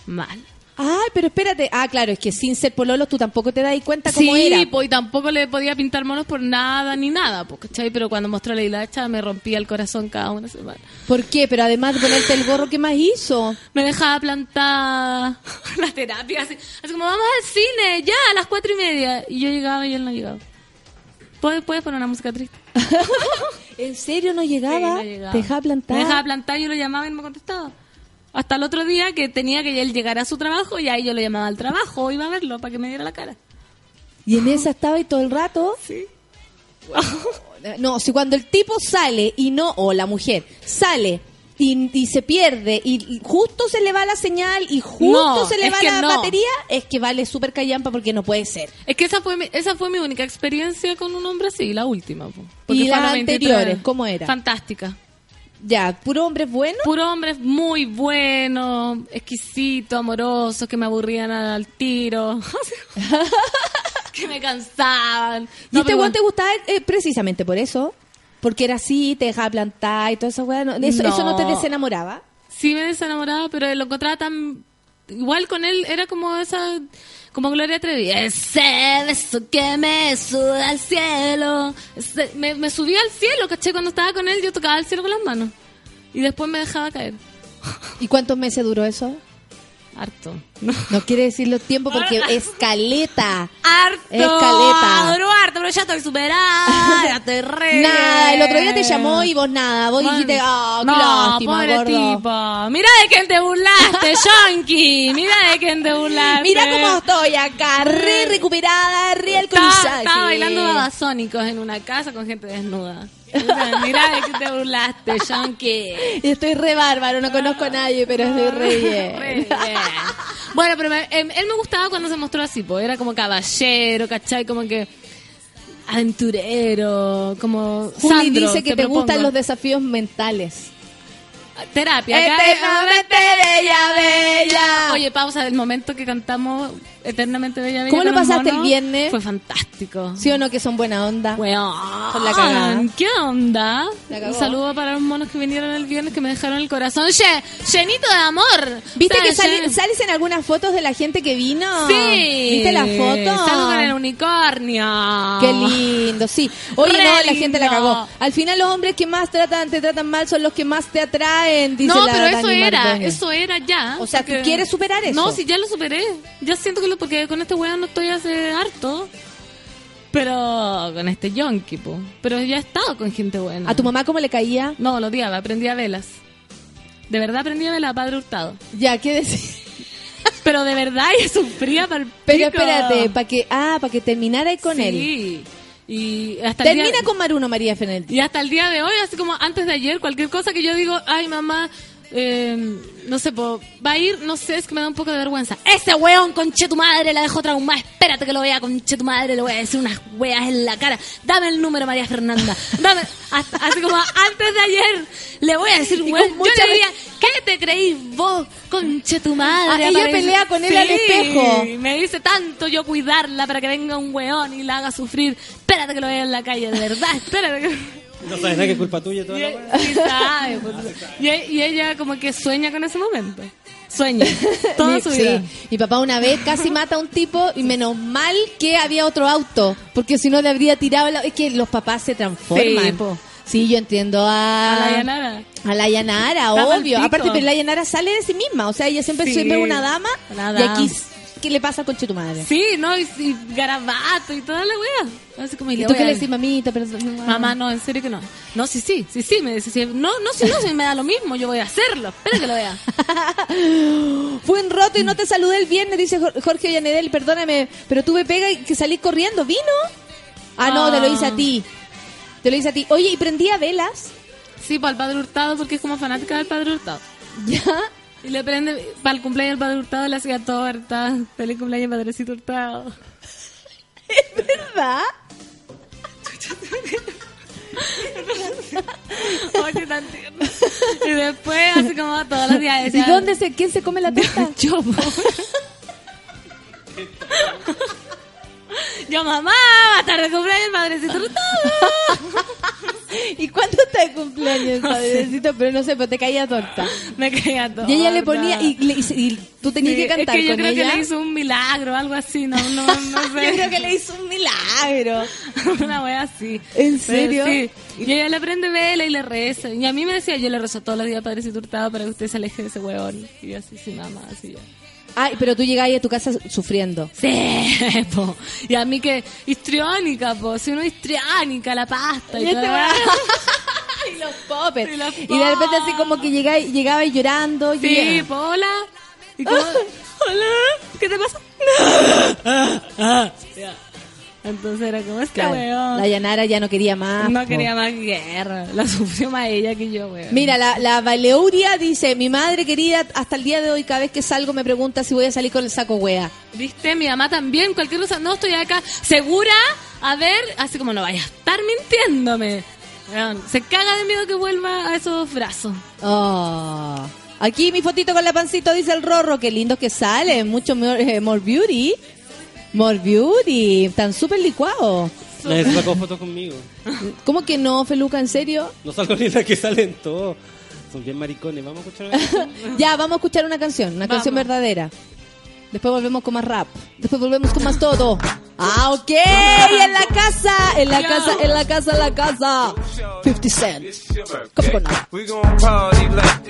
Mal. Ay, pero espérate. Ah, claro, es que sin ser pololo tú tampoco te das cuenta cómo sí, era. pues y tampoco le podía pintar monos por nada ni nada, pues, ¿cachai? Pero cuando mostró la hilacha me rompía el corazón cada una semana. ¿Por qué? Pero además de ponerte el gorro, ¿qué más hizo? Me dejaba plantar la terapia, así, así como vamos al cine, ya, a las cuatro y media. Y yo llegaba y él no llegaba. ¿Puedes, puedes poner una música triste? ¿En serio no Sí, llegaba? no llegaba. ¿Te dejaba plantar? Me dejaba plantar, yo lo llamaba y no me contestaba. Hasta el otro día que tenía que él llegar a su trabajo y ahí yo lo llamaba al trabajo, iba a verlo para que me diera la cara. ¿Y en esa estaba y todo el rato? Sí. No, si cuando el tipo sale y no, o la mujer, sale y, y se pierde y justo se le va la señal y justo No, se le va la no. batería, es que vale súper callampa porque no puede ser. Es que esa fue mi, esa fue mi única experiencia con un hombre así, la última. po. ¿Y las los 23. anteriores, cómo era? Fantástica. Ya, puro hombre bueno. Puro hombres muy buenos, exquisitos, amorosos, que me aburrían al tiro. que me cansaban. ¿Y No, este weón te gustaba eh, precisamente por eso? Porque era así, te dejaba plantar y toda esa weá. no- eso, eso no te desenamoraba? Sí me desenamoraba, pero lo encontraba tan... Igual con él era como esa... Como Gloria Trevi. Ese beso que me sube al cielo. Me, me subía al cielo, caché. Cuando estaba con él yo tocaba el cielo con las manos. y después me dejaba caer. ¿Y cuántos meses duró eso? Harto. No quiere decir los tiempos porque es caleta. Harto. Escaleta. Duró harto, pero ya estoy superada. ya estoy re. Nada, el otro día te llamó y vos nada. Vos dijiste, ah, qué no, lástima, pobre gordo. tipo. Mira de quién te burlaste, Yonki. Mira de quién te burlaste. Mira cómo estoy acá, re recuperada, re alcoholizada. Estaba, estaba bailando babasónicos en una casa con gente desnuda. Mira quién te burlaste, Yonki. Y estoy re bárbaro, no conozco a nadie, pero estoy re bien. Re bien. Bueno, pero me- em, él me gustaba cuando se mostró así, pues era como caballero, ¿cachai? Como que aventurero, como Juli Sandro, dice que te, propongo. gustan los desafíos mentales. Terapia. Eternamente bella, bella. Oye, pausa del momento que cantamos Eternamente Bella Bella. ¿Cómo lo pasaste el viernes? Fue fantástico. ¿Sí o no que son buena onda? Weón, Con la cagada. ¿Qué onda? Un saludo para los monos que vinieron el viernes que me dejaron el corazón lle- llenito de amor. ¿Viste que sali- sales en algunas fotos de la gente que vino? Sí. ¿Viste la foto? Salgo con el unicornio. Qué lindo, sí. Oye, no, la gente la cagó. Al final los hombres que más tratan, te tratan mal son los que más te atraen, dice No, la pero eso Dani era, eso era ya. O sea, ¿tú porque- quieres superar eso? No, sí, ya lo superé. Ya siento que lo, porque con este weón no estoy hace harto. Pero con este yonki, po. Pero ya he estado con gente buena. ¿A tu mamá cómo le caía? No, lo odiaba, prendía velas. De verdad prendía velas a Padre Hurtado. Ya, ¿qué decir? Pero de verdad ella sufría para Pero espérate, para que, ah, para que terminara con él. Sí. Y hasta el Termina día- con Maruno María Fenelti. Y hasta el día de hoy, así como antes de ayer, cualquier cosa que yo digo, ay mamá, eh, no sé, po, va a ir, no sé, es que me da un poco de vergüenza. Ese weón, conche tu madre, la dejó traumada, espérate que lo vea, conche tu madre, le voy a decir unas weas en la cara. Dame el número, María Fernanda. Dame, hasta- así como antes de ayer, le voy a decir, weón, yo le diría, ¿qué te creís vos, conche tu madre? Ah, ella Aparece- pelea con él al espejo. me dice tanto yo cuidarla para que venga un weón y la haga sufrir. Espérate que lo vea en la calle, de verdad, espérate que... No sabes nada que es culpa tuya y toda Y, la weá. sí sabe, pues. y, e- y ella como que sueña con ese momento. Sueña. Toda Mi- su vida. Sí, mi papá una vez casi mata a un tipo y menos mal que había otro auto, porque si no le habría tirado el au- Es que los papás se transforman. Sí, po. Sí, yo entiendo a... A la Yanara. A la Yanara, obvio. Aparte, pero la Yanara sale de sí misma. O sea, ella siempre, Sí. siempre una dama. Una Y dama. aquí, ¿qué le pasa con tu madre? Sí, ¿no? Y, y garabato y toda la wea. Así como, y ¿Y le tú qué le decís, mamita? Mamá, no, en serio que no. No, sí, sí, sí, sí, me dice, sí. no, no, si no, si me da lo mismo, yo voy a hacerlo. Espera que lo vea. Fue en roto y no te saludé el viernes, dice Jor- Jorge Ollanedel. Perdóname, pero tuve pega y que salí corriendo. ¿Vino? Ah, no, te lo hice a ti. Te lo hice a ti. Oye, ¿y prendía velas? Sí, para el Padre Hurtado, porque es como fanática del Padre Hurtado. ¿Ya? Y le prende, para el cumpleaños del Padre Hurtado le hacía torta. Feliz cumpleaños, Padrecito Hurtado. ¿Verdad? Oye, tan tierno. Y después, así como todos los días ¿Y dónde se, quién se come la torta? Yo. Yo, mamá, va a estar de cumpleaños Padrecito Hurtado. ¿Y cuándo está el cumpleaños, padrecito? Pero no sé, pero te caía torta. Me caía todo. Y ella le ponía, y, le- y- tú tenías Sí, que cantar es que yo con creo ella. que le hizo un milagro, algo así, no, no, no sé. Yo creo que le hizo un milagro. Una wea así. ¿En Pero serio? sí. Y ella le prende vela y le reza. Y a mí me decía, yo le rezo todos los días Padrecito Hurtado para que usted se aleje de ese huevón. Y yo así, sí, mamá, así ya. Ay, pero tú llegabas a tu casa sufriendo. Sí, po. Y a mí que histriónica, po. Si uno histriónica, la pasta y, Y este todo. y los poppers. Y los Y de repente así como que llegaba, llegaba llorando. Sí, y- po, hola. Y como, hola, ¿qué te pasa? Ya. Entonces era como, este Claro, weón. la Yanara ya no quería más. No po. quería más guerra. La sufrió más ella que yo, weón. Mira, la, la Valeuria dice, mi madre querida, hasta el día de hoy, cada vez que salgo me pregunta si voy a salir con el saco wea. ¿Viste? Mi mamá también, cualquier cosa. No, estoy acá segura. A ver, así como no vaya a estar mintiéndome. Weón, se caga de miedo que vuelva a esos brazos. Oh. Aquí mi fotito con la pancito, dice el Rorro, qué lindo que sale, mucho more, eh, more beauty. More beauty, están súper licuados. Nadie se sacó fotos conmigo. ¿Cómo que no, Feluca, en serio? No salgo ni la que salen todos. Son bien maricones. Vamos a escuchar una canción? Ya, vamos a escuchar una canción, una canción verdadera. Después volvemos con más rap. Después volvemos con más todo. Ah, ok, en la casa, en la casa, en la casa, en la casa. 50 Cent. Gon' party like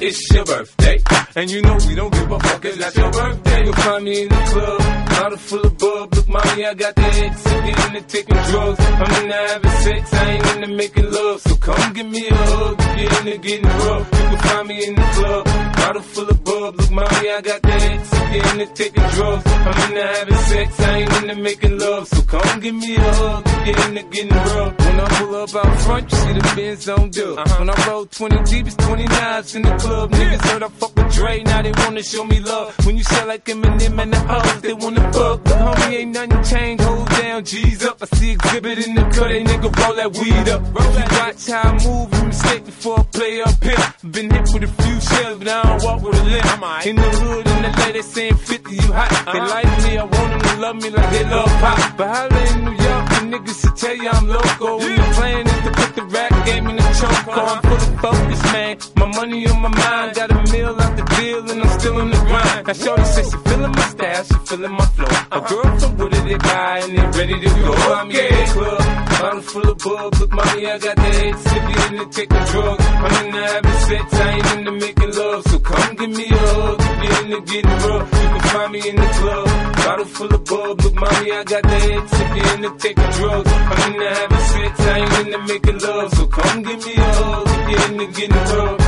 it's your birthday. And you know we don't give a fuck, it's not your birthday. The club, bottle full of bub. Look, mommy, I got the head sick, into taking drugs. I'm into having sex, I ain't into making love. So come give me a hug, you're into getting rough. You can find me in the club, bottle full of bub. Look, mommy, I got the head sick, into taking drugs. I'm into having sex, I ain't into making love. So come give me a hug, you're into getting rough. When I pull up out front, you see the Benz on dub. Uh-huh. When I roll 20 deep, it's 29s in the club. Niggas heard I fuck Dre, now they wanna show me love. When you sell like Eminem and the hoes, they wanna fuck. But homie, ain't nothing changed, hold down, G's up. I see exhibit in the cut, they nigga roll that weed up. Roll that. Watch how I move, you mistake before I play up here. Been hit with a few shells, but I don't walk with a limp. In the hood, in the lady saying 50, you hot. They uh-huh. like me, I want them to love me like they love pop. But holla in New York, the niggas should tell you I'm local. When the plan is to put the rap game in the choke. I'm full of focus, man. My money on my mind, got a meal out the deal, and I'm still in the grind. Now, Shorty says she feeling my style, she feeling my flow. A girl from Wooded, they buy, and they ready to go. I'm in the club, bottle full of bub. Look, mommy, I got the head sippy into taking drugs. I'm into having sex, I ain't into making love. So come give me a hug, if you're into getting rough. You can find me in the club, bottle full of bub. Look, mommy, I got the head sippy into taking drugs. I'm in into having sex, I ain't into making love. So come give me a hug, if you're into getting rough.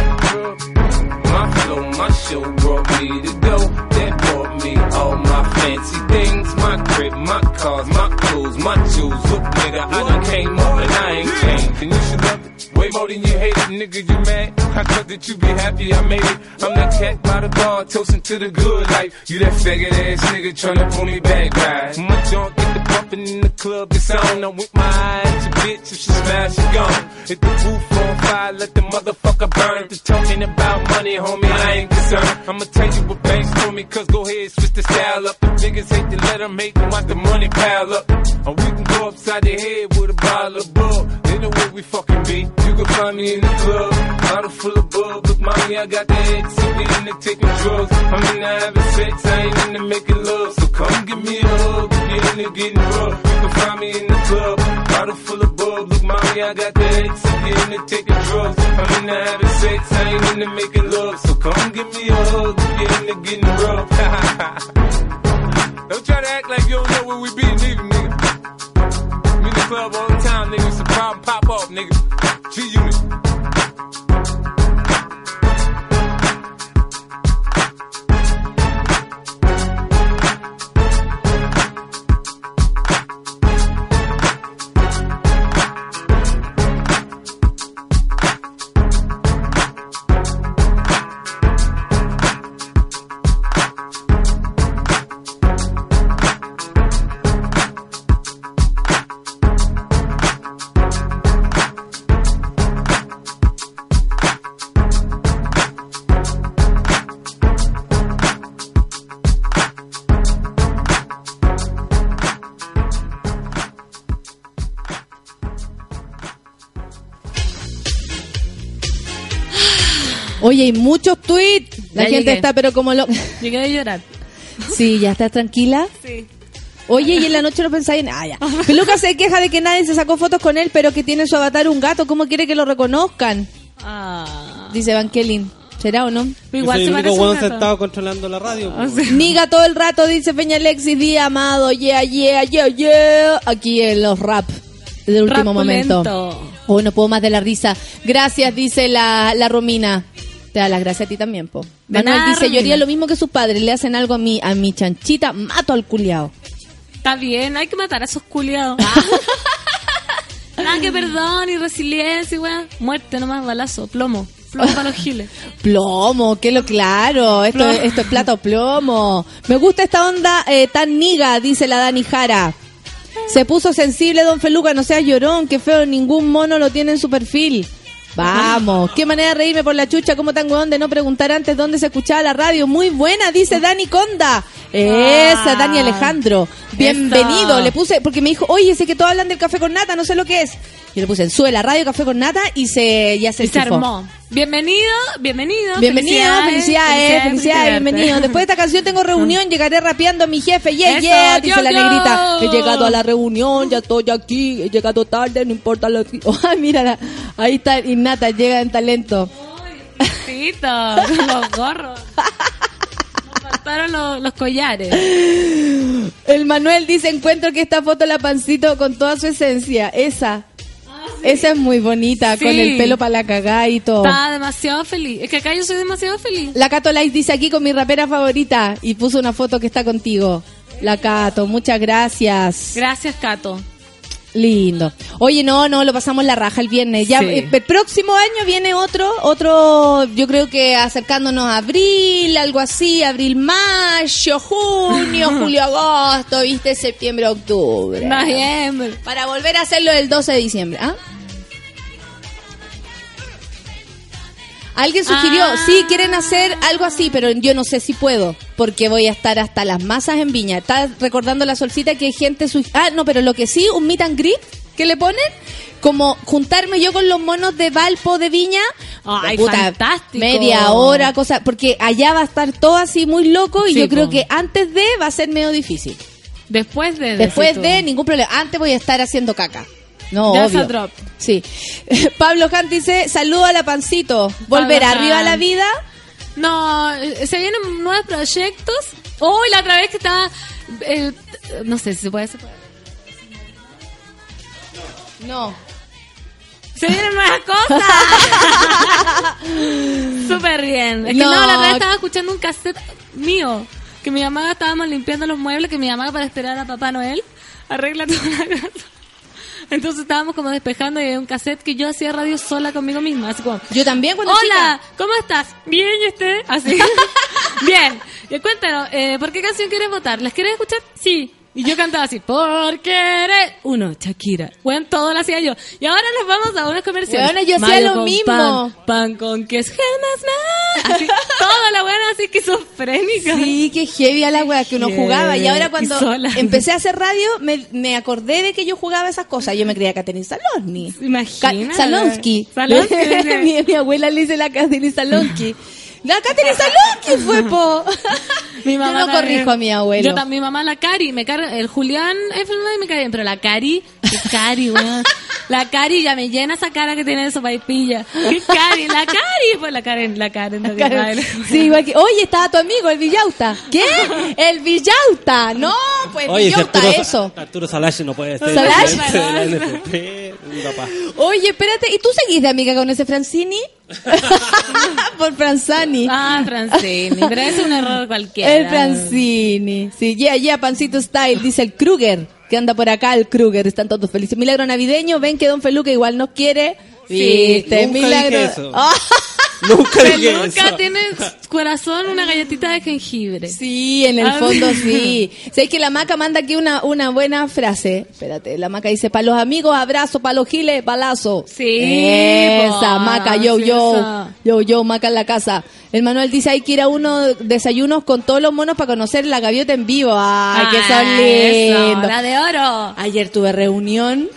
My flow, my show brought me to go. That brought me all my fancy things. My crib, my cars, my clothes, my shoes. Look, nigga, I done came than you hate it, nigga, you mad? I thought that you be happy I made it. I'm that cat by the bar, toasting to the good life. You that faggot ass nigga tryna pull me back, right? My junk get the bumping in the club, it's on. I'm with my eyes, your bitch, if she smash, she gone. Hit the roof on fire, let the motherfucker burn. They talking about money, homie, I ain't concerned. I'ma tell you what banks told me, cause go ahead, switch the style up. If niggas hate to let them them watch the money pile up. Or we can go upside the head with a bottle of bug. They know where we fucking be. Can find me in the club, bottle full of bug. Look, mommy, I got the head sippy into taking drugs. I'm into having sex, I ain't into making love. So come give me a hug, if you're into getting rough. You can find me in the club, bottle full of bug. Look, mommy, I got the head sippy into taking drugs. I'm into having sex, I ain't into making love. So come give me a hug, if you're into getting rough. don't try to act like you don't know where we be, nigga, club all the time, nigga. A problem, pop up, nigga. G Unit. Oye, hay muchos tweets. La Ya gente llegué. está, pero como lo. Llegué a llorar. Sí, ya estás tranquila. Sí. Oye, y en la noche no pensáis en. Ah, ya. Peluca se queja de que nadie se sacó fotos con él, pero que tiene en su avatar un gato. ¿Cómo quiere que lo reconozcan? Ah. Dice Van Kelly. ¿Será o no? Igual se único parece un weón gato. sentado controlando la radio. Ah, sí. Niga todo el rato, dice Peña Alexis Díaz Amado. Yeah, yeah, yeah, yeah. Aquí en los rap del último momento. Hoy no puedo más de la risa. Gracias, dice la, la Romina. Te da las gracias a ti también, po. Manuel dice, yo haría lo mismo que sus padres. Le hacen algo a mi, a mi chanchita, mato al culiao. Está bien, hay que matar a esos culiados. Ah. Nada que perdón y resiliencia, weón. Muerte nomás, balazo, plomo. Plomo para los giles. Plomo, que lo claro. Esto, Plomo. esto es plata o plomo. Me gusta esta onda eh, tan niga, dice la Dani Jara. Se puso sensible, don Feluca, no seas llorón, qué feo, ningún mono lo tiene en su perfil. Vamos, qué manera de reírme por la chucha, cómo tan weón de no preguntar antes dónde se escuchaba la radio. Muy buena, dice Dani Conda. Esa. Dani Alejandro. Bienvenido, le puse, porque me dijo, oye, sé que todos hablan del café con nata, no sé lo que es. Yo le puse en Sube la radio café con nata y se ya se, Y se enchufó. armó. Bienvenido, bienvenido. Bienvenido, felicidades, felicidades, bienvenido. Después de esta canción tengo reunión, llegaré rapeando a mi jefe, yeah, Eso, yeah, dice yo, la yo. negrita. He llegado a la reunión, ya estoy aquí, he llegado tarde, no importa lo que... Ay, mira, ahí está Innata, llega en talento. Con los gorros. Los, los collares. El Manuel dice, encuentro que esta foto la pancito con toda su esencia. Esa. Esa es muy bonita, Ah, Sí. con el pelo para la cagada y todo. Estaba demasiado feliz. Es que acá yo soy demasiado feliz. La Cato Light dice aquí con mi rapera favorita y puso una foto que está contigo. La Cato, muchas gracias. Gracias, Cato. Lindo. Oye, no, no, lo pasamos la raja el viernes. Ya Sí. eh, el próximo año viene otro, otro, yo creo que acercándonos a abril, algo así, abril, mayo, junio, julio, agosto, viste, septiembre, octubre. Noviembre. Para volver a hacerlo el 12 de diciembre, ¿ah? Alguien sugirió, Ah. sí, quieren hacer algo así, pero yo no sé si puedo, porque voy a estar hasta las masas en Viña. Está recordando la solcita que hay gente... Ah, no, pero lo que sí, un meet and greet que le ponen, como juntarme yo con los monos de Valpo de Viña, Ay, puta, fantástico. media hora, cosa, porque allá va a estar todo así muy loco y Sí, yo creo que antes de va a ser medio difícil. Después de. Después de, ningún problema. Antes voy a estar haciendo caca. No, obvio. drop. Sí. Pablo Hunt dice, saludo a la pancito. ¿Volverá Pablo arriba a la vida? No, eh, se vienen nuevos proyectos. Hoy la otra vez que estaba. eh, no sé si se puede. puede. No. Se vienen nuevas cosas. Súper bien. Es que No. no, la otra vez estaba escuchando un cassette mío. Que mi mamá estábamos limpiando los muebles. Que mi mamá, para esperar a Papá Noel, arregla toda la casa. Entonces estábamos como despejando y había un cassette que yo hacía radio sola conmigo misma. Así como. Yo también cuando Hola, ¿cómo estás? Bien, ¿y usted? Así. Bien. Y cuéntanos, eh, ¿por qué canción quieres votar? ¿Las quieres escuchar? Sí. Y yo cantaba así, porque eres uno, Shakira. Bueno, todo lo hacía yo. Y ahora nos vamos a unas comerciales. Bueno, yo hacía lo mismo. Pan, pan con queso, más, más. Así, toda la buena así esquizofrénica. Sí, qué heavy a la wea que uno Heavy. jugaba. Y ahora cuando Y empecé a hacer radio, me, me acordé de que yo jugaba esas cosas. Yo me creía Katherine Salonsky. Imagínate. Salonsky. Salonsky. mi, mi abuela le dice la Katherine Salonsky. La Katherine Salonsky fue, po. Mi mamá Yo no también. corrijo a mi abuelo. Yo también, mi mamá, la Cari, me carga, el Julián Effelman me cae bien, pero la Cari, qué Cari, weón. La Cari ya me llena esa cara que tiene de sopaipilla. ¿Qué Cari? La Cari, pues la Karen, la Karen. la Karen. Sí, igual que, oye, estaba tu amigo, el Villauta. ¿Qué? El Villauta. No, pues Oye, si Villauta, Arturo, eso. Arturo Salache no puede ser Salache. Oye, espérate, ¿y tú seguís de amiga con ese Francini? Por Franzani. Ah, Francini, pero es un error cualquiera. El Francini. Sí, yeah, yeah, Pancito Style, dice el Kruger, que anda por acá, el Kruger, están todos felices. Milagro navideño, ven que Don Feluca igual nos quiere. Sí, Viste, nunca milagro. Nunca dije Peluca eso. tiene en su corazón una galletita de jengibre. sí, en el Ah, fondo sí. Sé que la maca manda aquí una, una buena frase. Espérate, la maca dice, para los amigos, abrazo, para los giles, balazo. Sí, Esa, po, maca, yo, sí, yo. esa. Yo, yo, maca en la casa. El Manuel dice, hay que ir a unos desayunos con todos los monos para conocer la gaviota en vivo. Ay, que son Ah, lindos. La de oro. Ayer tuve reunión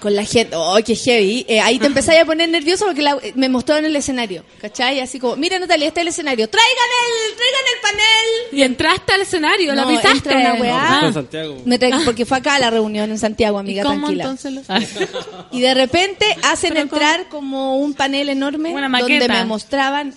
con la gente. ¡Oh, qué heavy! Eh, ahí te empezáis a poner nervioso porque la- me mostraron el escenario. ¿Cachai? Así como, mira Natalia, este es el escenario. ¡Traigan el, traigan el panel! Y entraste al escenario, la No, pisaste. entra una weá. Fue en Ah. Santiago. Me tra- porque fue acá la reunión en Santiago, amiga, ¿Y cómo tranquila. entonces lo- Y de repente hacen entrar como un panel enorme donde me mostraban.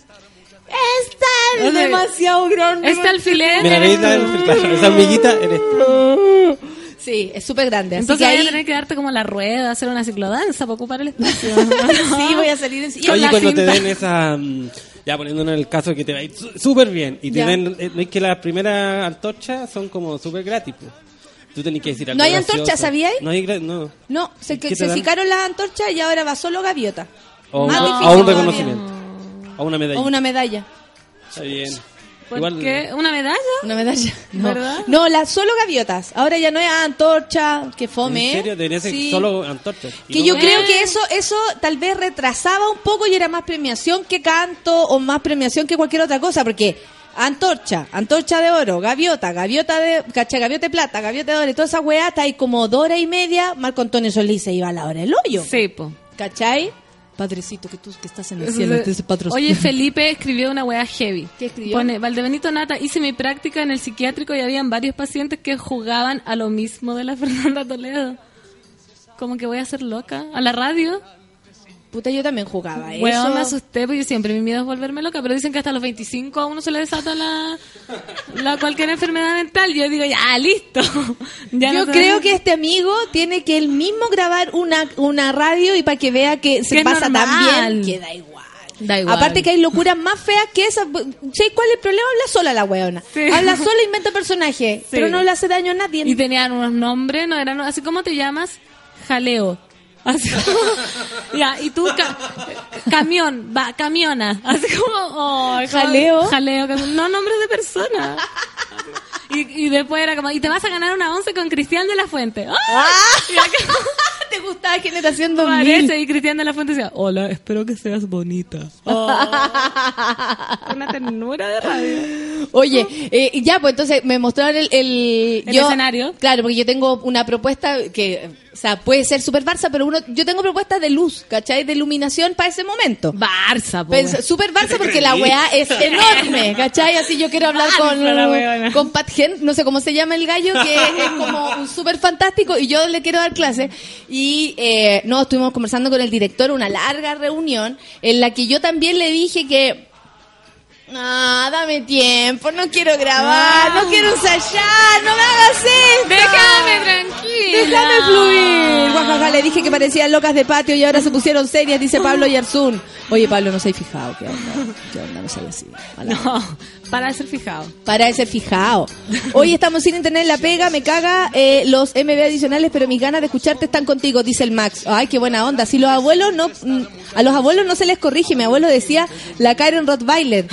¡Esta es O sea, demasiado grande! Este alfiler. Mira, tú. la- claro, esa hormiguita eres tú. Sí, es súper grande. Así Entonces que voy a ahí tener que darte como la rueda, hacer una ciclodanza para ocupar el espacio. sí voy a salir en... y Oye, cuando te den esa... mm, Ya poniéndonos en el caso que te va a ir súper bien. Y te Ya. den... eh, ¿No es que las primeras antorchas son como súper gratis? po? Tú tenés que decir algo ¿No hay antorchas, sabíais? No hay... No. No, se, ¿Qué que, se las antorchas y ahora va solo gaviota. O, Más un- difícil o un reconocimiento. O una medalla. O una medalla. Está bien. ¿Por Igual... qué? ¿Una medalla? Una medalla. No, ¿Verdad? no las solo gaviotas. Ahora ya no es antorcha, que fome. ¿En serio? Debería ser Sí. solo antorchas. Y Que no- yo Eh. creo que eso eso tal vez retrasaba un poco y era más premiación que canto o más premiación que cualquier otra cosa, porque Antorcha, antorcha de oro, gaviota, gaviota de, cacha, gaviota de plata, gaviota de oro, y toda esa weá está ahí como dos horas y media, Marco Antonio Solís se iba a la hora del hoyo. Sí, po. ¿Cachai? Padrecito, que tú que estás en el cielo. Oye, Felipe escribió una wea heavy. ¿Qué escribió? Pone, Valdebenito Nata, hice mi práctica en el psiquiátrico y habían varios pacientes que jugaban a lo mismo de la Fernanda Toledo. Como que voy a ser loca. A la radio. Puta, yo también jugaba eso. me asusté porque siempre mi miedo es volverme loca, pero dicen que hasta los 25 a uno se le desata la, la cualquier enfermedad mental. Yo digo, ya, listo. Ya Yo no creo que este amigo tiene que él mismo grabar una, una radio y para que vea que se Que pasa tan normal. bien, que da igual. Da igual. Aparte que hay locuras más feas que esas. ¿Sabes cuál es el problema? Habla sola la weona. Sí. Habla sola, inventa personaje, pero no le hace daño a nadie. Y tenían unos nombres, no eran así como te llamas, jaleo. Así como- ya, y tú ca- camión, va, camiona, así como oh, Jaleo. jaleo, no nombres de personas. Y, y después era como, y te vas a ganar una once con Cristian de la Fuente. ¡Ah! Y acá ¿Te gustaba Generación 2000? aparece y Cristian de la Fuente decía, hola, espero que seas bonita. Oh. Una ternura de radio. Oye, eh, ya, pues entonces me mostraron el, el, ¿El escenario? Claro, porque yo tengo una propuesta que, o sea, puede ser super Barça, pero uno, yo tengo propuestas de luz, ¿cachai? De iluminación para ese momento. Barça, po. Pens- Super Barça porque la weá es enorme, ¿cachai? Así yo quiero hablar con, Barça, con Pat Gent, no sé cómo se llama el gallo, que es como un súper fantástico y yo le quiero dar clase. Y eh, no, estuvimos conversando con el director, una larga reunión en la que yo también le dije que Ah, dame tiempo, no quiero grabar, no quiero ensayar, no me hagas esto. Déjame tranquila. Déjame fluir. Guajaja, le dije que parecían locas de patio y ahora se pusieron serias, dice Pablo Yarzún. Oye, Pablo, no se fijado. ¿Qué onda? ¿Qué onda? No soy así. Mala No, para ser fijado. para ese fijado. Hoy estamos sin internet en la pega, me caga eh, los MB adicionales, pero mis ganas de escucharte están contigo, dice el Max. Ay, qué buena onda. Si los abuelos no, mm, a los abuelos no se les corrige. Mi abuelo decía la Karen Rottweiler.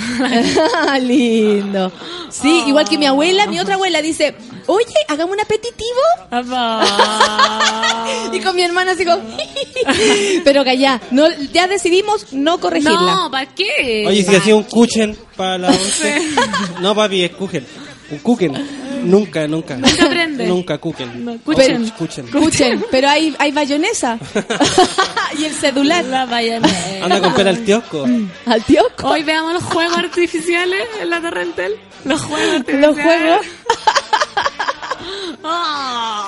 Lindo. Sí, igual que mi abuela, mi otra abuela dice, oye, hagamos un apetitivo. Y con mi hermana así como, pero callá, no, ya decidimos no corregirla. No, ¿para qué? Oye, si hacía un kuchen para la once. No, papi, es kuchen. Kuchen. Nunca, nunca. Nunca aprende. Nunca kuchen. No, Kuchen. kuchen. kuchen. Escuchen, pero hay, hay bayonesa. y el celular. La bayonesa. Anda a comprar al kiosco. Al tioco. Hoy veamos los juegos artificiales en la Torrentel. Los juegos artificiales. Los juegos. Ah.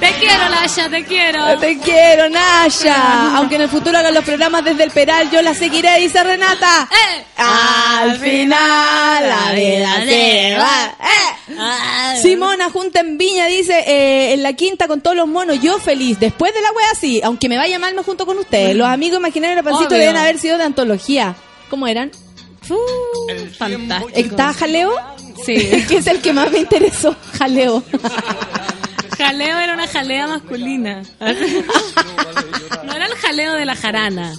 Te quiero, Lasha, te quiero. Te quiero, Naya. Aunque en el futuro hagan los programas desde el Peral, yo la seguiré, dice Renata. Eh. Al final, la vida se va. Eh. Ah. Simona, junta en Viña, dice, eh, en la quinta con todos los monos, yo feliz. Después de la wea, sí, aunque me vaya mal, me junto con ustedes. Los amigos imaginarios de Pancito Obvio. deben haber sido de antología. ¿Cómo eran? Uh, fantástico. ¿Estaba Jaleo? Sí. que es el que más me interesó, Jaleo. Jaleo era una jalea masculina. No era el jaleo de la jarana.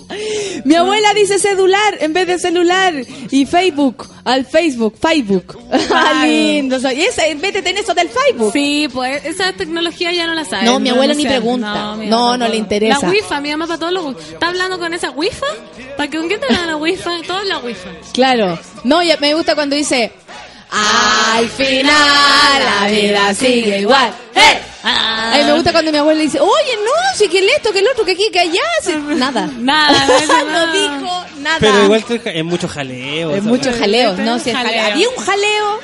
Mi abuela dice celular en vez de celular. Y Facebook, al Facebook, Facebook. Ah, lindo. Y esa, métete en eso del Facebook. Sí, pues esa tecnología ya no la sabe. No, mi abuela ni pregunta. No, no le interesa. La wifi, mi mamá para todos los ¿Está hablando con esa wifi? ¿Para que con quién te hablan la wifi? Todo es la wifi. Claro. No, ya me gusta cuando dice. Al final la vida sigue igual. ¡Eh! Ah. Ay, me gusta cuando mi abuela dice, oye, no, si que el esto, que el otro, que aquí, que allá. Sí, Nada. Nada, no no dijo nada. Pero igual es mucho jaleo. Es mucho jaleo, no, si es jaleo. jaleo. Había un jaleo.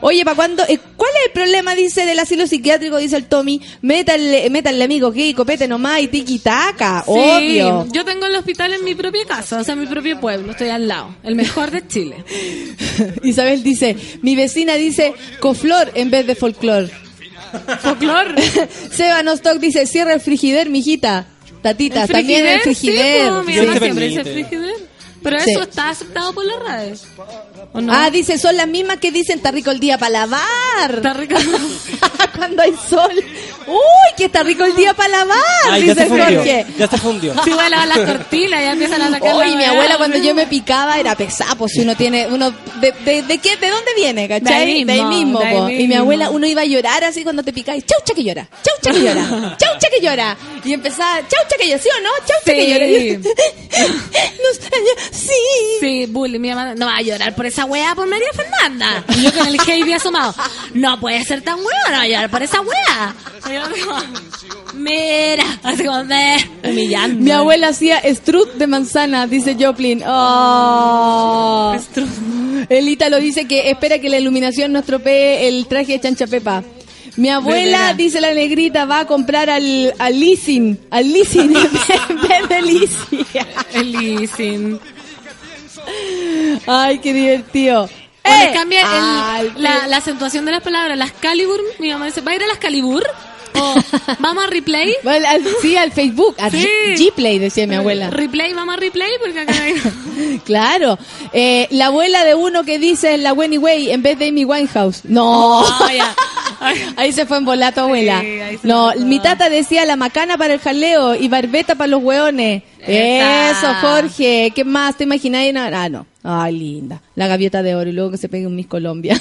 Oye, ¿para cuándo? Eh, ¿Cuál es el problema, dice, del asilo psiquiátrico? Dice el Tommy. Métanle, métanle amigo, que copete nomás y tiki taca, Sí, obvio. Yo tengo el hospital en mi propia casa, o sea, en mi propio pueblo, estoy al lado. El mejor de Chile. Isabel dice, mi vecina dice coflor en vez de folclor. Folclor. Seba Nostock dice, cierra el frigider, mijita. Tatita, ¿El también el frigider. Sí, pues, mi mamá siempre dice frigider. Pero Sí. eso está aceptado por las redes. ¿O no? Ah, dice, son las mismas que dicen, está rico el día para lavar. Está rico. cuando hay sol. Uy, que está rico el día para lavar, Ay, dice se fundió. Jorge. Ya se fundió. Si voy a lavar las cortinas, ya empiezan a sacar la mi abuela cuando yo me picaba era pesada, pues si uno tiene, uno, de, de, de qué, de dónde viene, ¿cachai? De ahí mismo, de ahí po. Y mi abuela, uno iba a llorar así cuando te picáis, chaucha que llora, chaucha que llora, chaucha que llora. Y empezaba, chaucha que llora, ¿sí o no? Chaucha que Sí. llora. Sí. Sí, bullying. Mi mamá no va a llorar por esa wea por María Fernanda. Y yo con el Heidi asomado. No puede ser tan wea, no va a llorar por esa como, Mira, así como me humillando. Mi abuela hacía strut de manzana, dice Joplin. Oh. El Ítalo dice que espera que la iluminación no estropee el traje de Chancha Pepa. Mi abuela, dice la negrita, va a comprar al, al leasing, al leasing en vez de leasing. El leasing. Ay, qué divertido. ¡Eh! cambia el- la, la acentuación de las palabras. Las Calibur, mi mamá dice, ¿va a ir a las Calibur? O vamos a replay. Bueno, al- sí, al Facebook, a Sí. Gplay, decía mi abuela. Replay, vamos a replay porque acá hay... Claro. Eh, la abuela de uno que dice la Wenny Way en vez de Amy Winehouse. No. Oh. Ahí se fue en volato, abuela. no, mi tata decía la macana para el jaleo y barbeta para los hueones. Esa. Eso, Jorge. ¿Qué más te imagináis? Ah, no. Ay, linda. La gaviota de oro y luego que se pegue un Miss Colombia.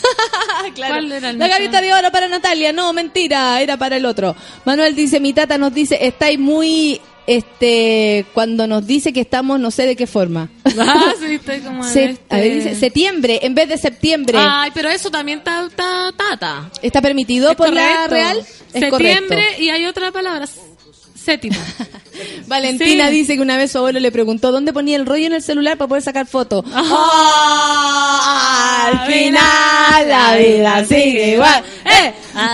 claro. ¿Cuál era el La gaviota de oro para Natalia. No, mentira. Era para el otro. Manuel dice, mi tata nos dice, estáis muy... Este, cuando nos dice que estamos, no sé de qué forma. Ah, sí, estoy como en Se- este- a ver, dice septiembre en vez de septiembre. Ay, pero eso también está, está tata. ¿Está permitido Es por la correcto. Real? Es Septiembre correcto. y hay otra palabra. Séptimo. Valentina Sí. dice que una vez su abuelo le preguntó dónde ponía el rollo en el celular para poder sacar fotos. Ah, al final la vida sigue igual. ¡Eh! Ah.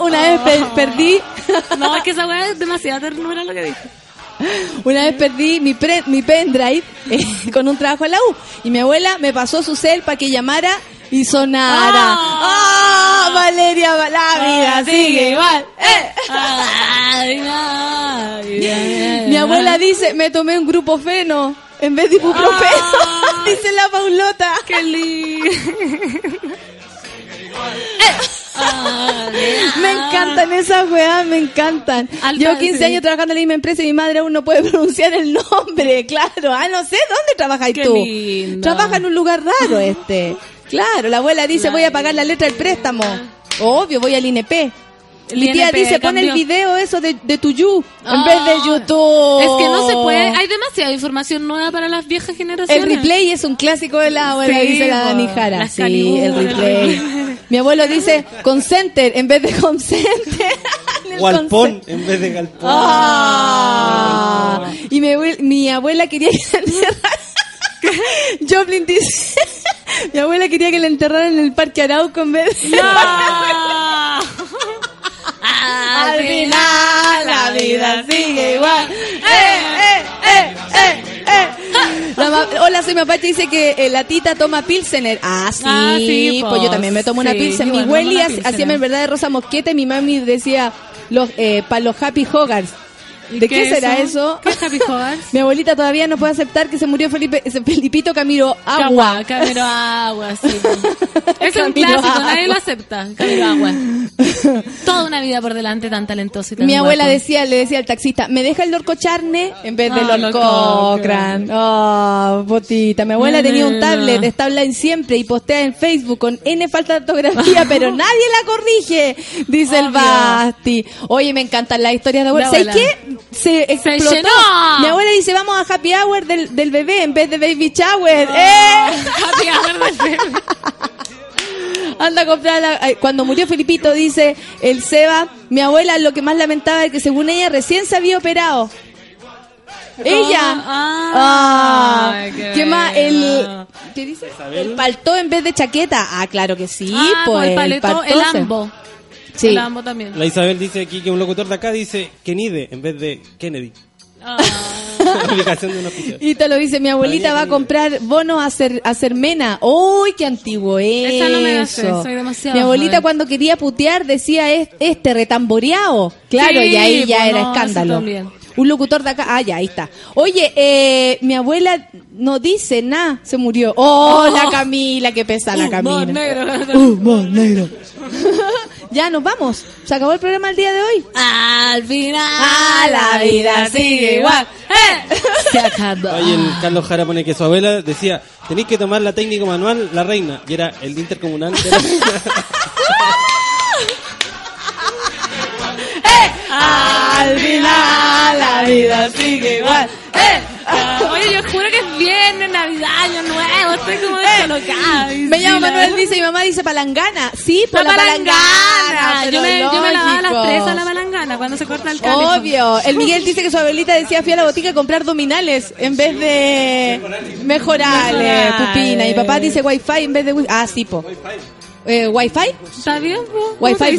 una vez per- perdí, No, es que esa weá es demasiada ternura lo que dijo. una vez perdí mi, pre- mi pendrive eh, con un trabajo en la U y mi abuela me pasó su cel para que llamara y sonara. ¡Ah! Valeria, la vida sigue igual. ¡Eh! Ay, ay, ay, Mi abuela dice, me tomé un grupo feno en vez de ibuprofeno. Ah. dice la Paulota. Qué lindo. Me encantan esas weas, me encantan. Alta, Llevo 15 sí. años trabajando en la misma empresa y mi madre aún no puede pronunciar el nombre. Claro, ah, no sé, ¿dónde trabajas tú? lindo. Trabaja en un lugar raro este. Claro, la abuela dice, voy a pagar la letra del préstamo. Obvio, voy al INP. El Mi tía INP dice, pon el video eso de, de tu you en Ah. vez de YouTube. Es que no se puede. Hay demasiada información nueva para las viejas generaciones. El replay es un clásico de la abuela, Sí, dice la. Dani Jara. Las Sí, el replay. Mi abuelo dice concenter en vez de concenter. En el Galpón en vez de galpón. Ah. Y mi, abue- mi abuela quería que enterraran. Joplin dice, mi abuela quería que la enterraran en el Parque Arauco en vez de... Al final la vida sigue igual. ¡Eh, eh, eh, eh, eh! Hola, soy Mapache dice que eh, la tita toma Pilsener. Ah, sí, Ah, pues yo también me tomo una Pilsen. Mi Pilsener. hacía en verdad de Rosa Mosqueta y mi mami decía los eh, para los Happy Hogarth. ¿De qué, ¿Qué será eso? ¿Qué es Happy Hogarth? Mi abuelita todavía no puede aceptar que se murió Felipe, ese Felipito Camilo Agua. Camero agua, sí. Es un clásico, Agua. nadie lo acepta. Camero agua. Toda una vida por delante tan talentoso y tan Mi abuela decía, le decía al taxista, ¿me deja el Lorco Charne en vez de Ah, Cochran? Oh, botita. Mi abuela No, tenía un tablet, está online siempre y postea en Facebook con N falta de ortografía, pero nadie la corrige, dice el. Basti. Oye, me encantan las historias de abuela. La ¿Sabes qué? Se explotó. Mi abuela dice, vamos a happy hour del, del bebé en vez de baby shower. Oh. ¡Eh! Happy hour del bebé. Anda a comprar la- Cuando murió Felipito, dice el Seba, mi abuela lo que más lamentaba es que según ella recién se había operado. Ella. Ah, Ah, qué ¿Qué más? El. ¿Qué dice? El paltó en vez de chaqueta. Ah, claro que sí, ah, pues. pues el paleto, el paltó ambo. Sí. También. La Isabel dice aquí que un locutor de acá dice Kenide en vez de Kennedy. Ah. Y te lo dice, mi abuelita va a comprar bonos a hacer a Sermena. ¡Uy, qué antiguo es! Esa no me la sé, soy demasiado Mi abuelita joven. cuando quería putear decía es- este retamboreado. Claro, Sí, y ahí ya pues era escándalo. Un locutor de acá, ah, ya, ahí está. Oye, eh, mi abuela no dice nada, se murió. ¡Oh, Oh. la Camila, qué pesa la Humor Camila! negro. Humor negro. Ya nos vamos. Se acabó el programa el día de hoy. Al final, Ah, la vida sigue igual. ¡Eh! Se acabó. Oye, el Carlos Jara pone que su abuela decía, tenéis que tomar la técnica manual, la reina, y era el intercomunal de la reina. Al final la vida sigue igual. ¡Eh! Oye, yo juro que es viernes, Navidad, Año Nuevo, estoy como. Eh, Me llamo Manuel, dice, mi mamá dice palangana. Sí, por La la, palangana. palangana. Yo me, yo me lavaba a las tres a la palangana cuando se corta el cable. Obvio. El Miguel dice que su abuelita decía fui a la botica a comprar dominales en vez de mejorales, Mejorales. pupina. Y papá dice wifi en vez de wi- Ah, sí, po. Eh, ¿Wifi? ¿Está bien? Wi-Fi.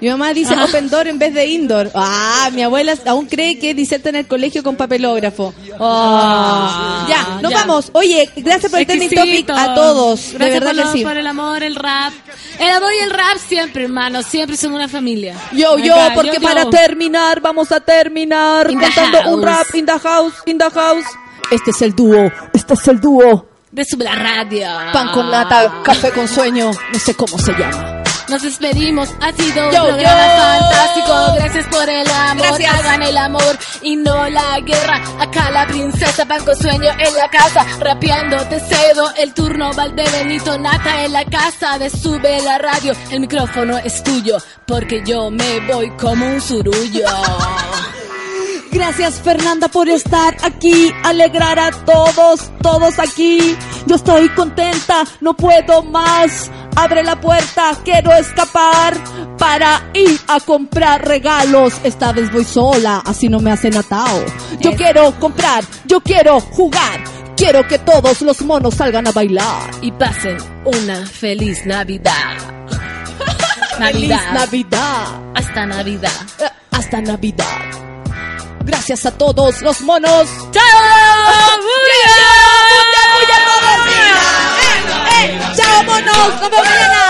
Mi mamá dice Ah. open door en vez de indoor. Ah, mi abuela aún cree que diserta en el colegio con papelógrafo. Ah. ya, nos ya. vamos. Oye, gracias por el trending topic a todos. de Gracias verdad por, que lo- sí. por el amor, el rap. El amor y el rap siempre, hermano. Siempre somos una familia. Yo, yo, Acá, porque yo, para yo. terminar vamos a terminar In cantando un rap in the house, in the house. Este es el dúo, este es el dúo. De sube la radio. Pan con lata, café con sueño, no sé cómo se llama. Nos despedimos, ha sido un Yo, programa yo. fantástico. Gracias por el amor, Gracias. hagan el amor y no la guerra. Acá la princesa Banco Sueño en la casa, rapeando te cedo el turno. Valdebenito Nata en la casa de Sube la Radio. El micrófono es tuyo, porque yo me voy como un surullo. Gracias Fernanda por estar aquí, alegrar a todos, todos aquí. Yo estoy contenta, no puedo más. Abre la puerta, quiero escapar para ir a comprar regalos. Esta vez voy sola, así no me hacen atao. Yo quiero comprar, yo quiero jugar. Quiero que todos los monos salgan a bailar. Y pasen una feliz Navidad. Feliz Navidad. Navidad. Hasta Navidad. Eh, Hasta Navidad. Gracias a todos los monos. ¡Chao! ¡Chao.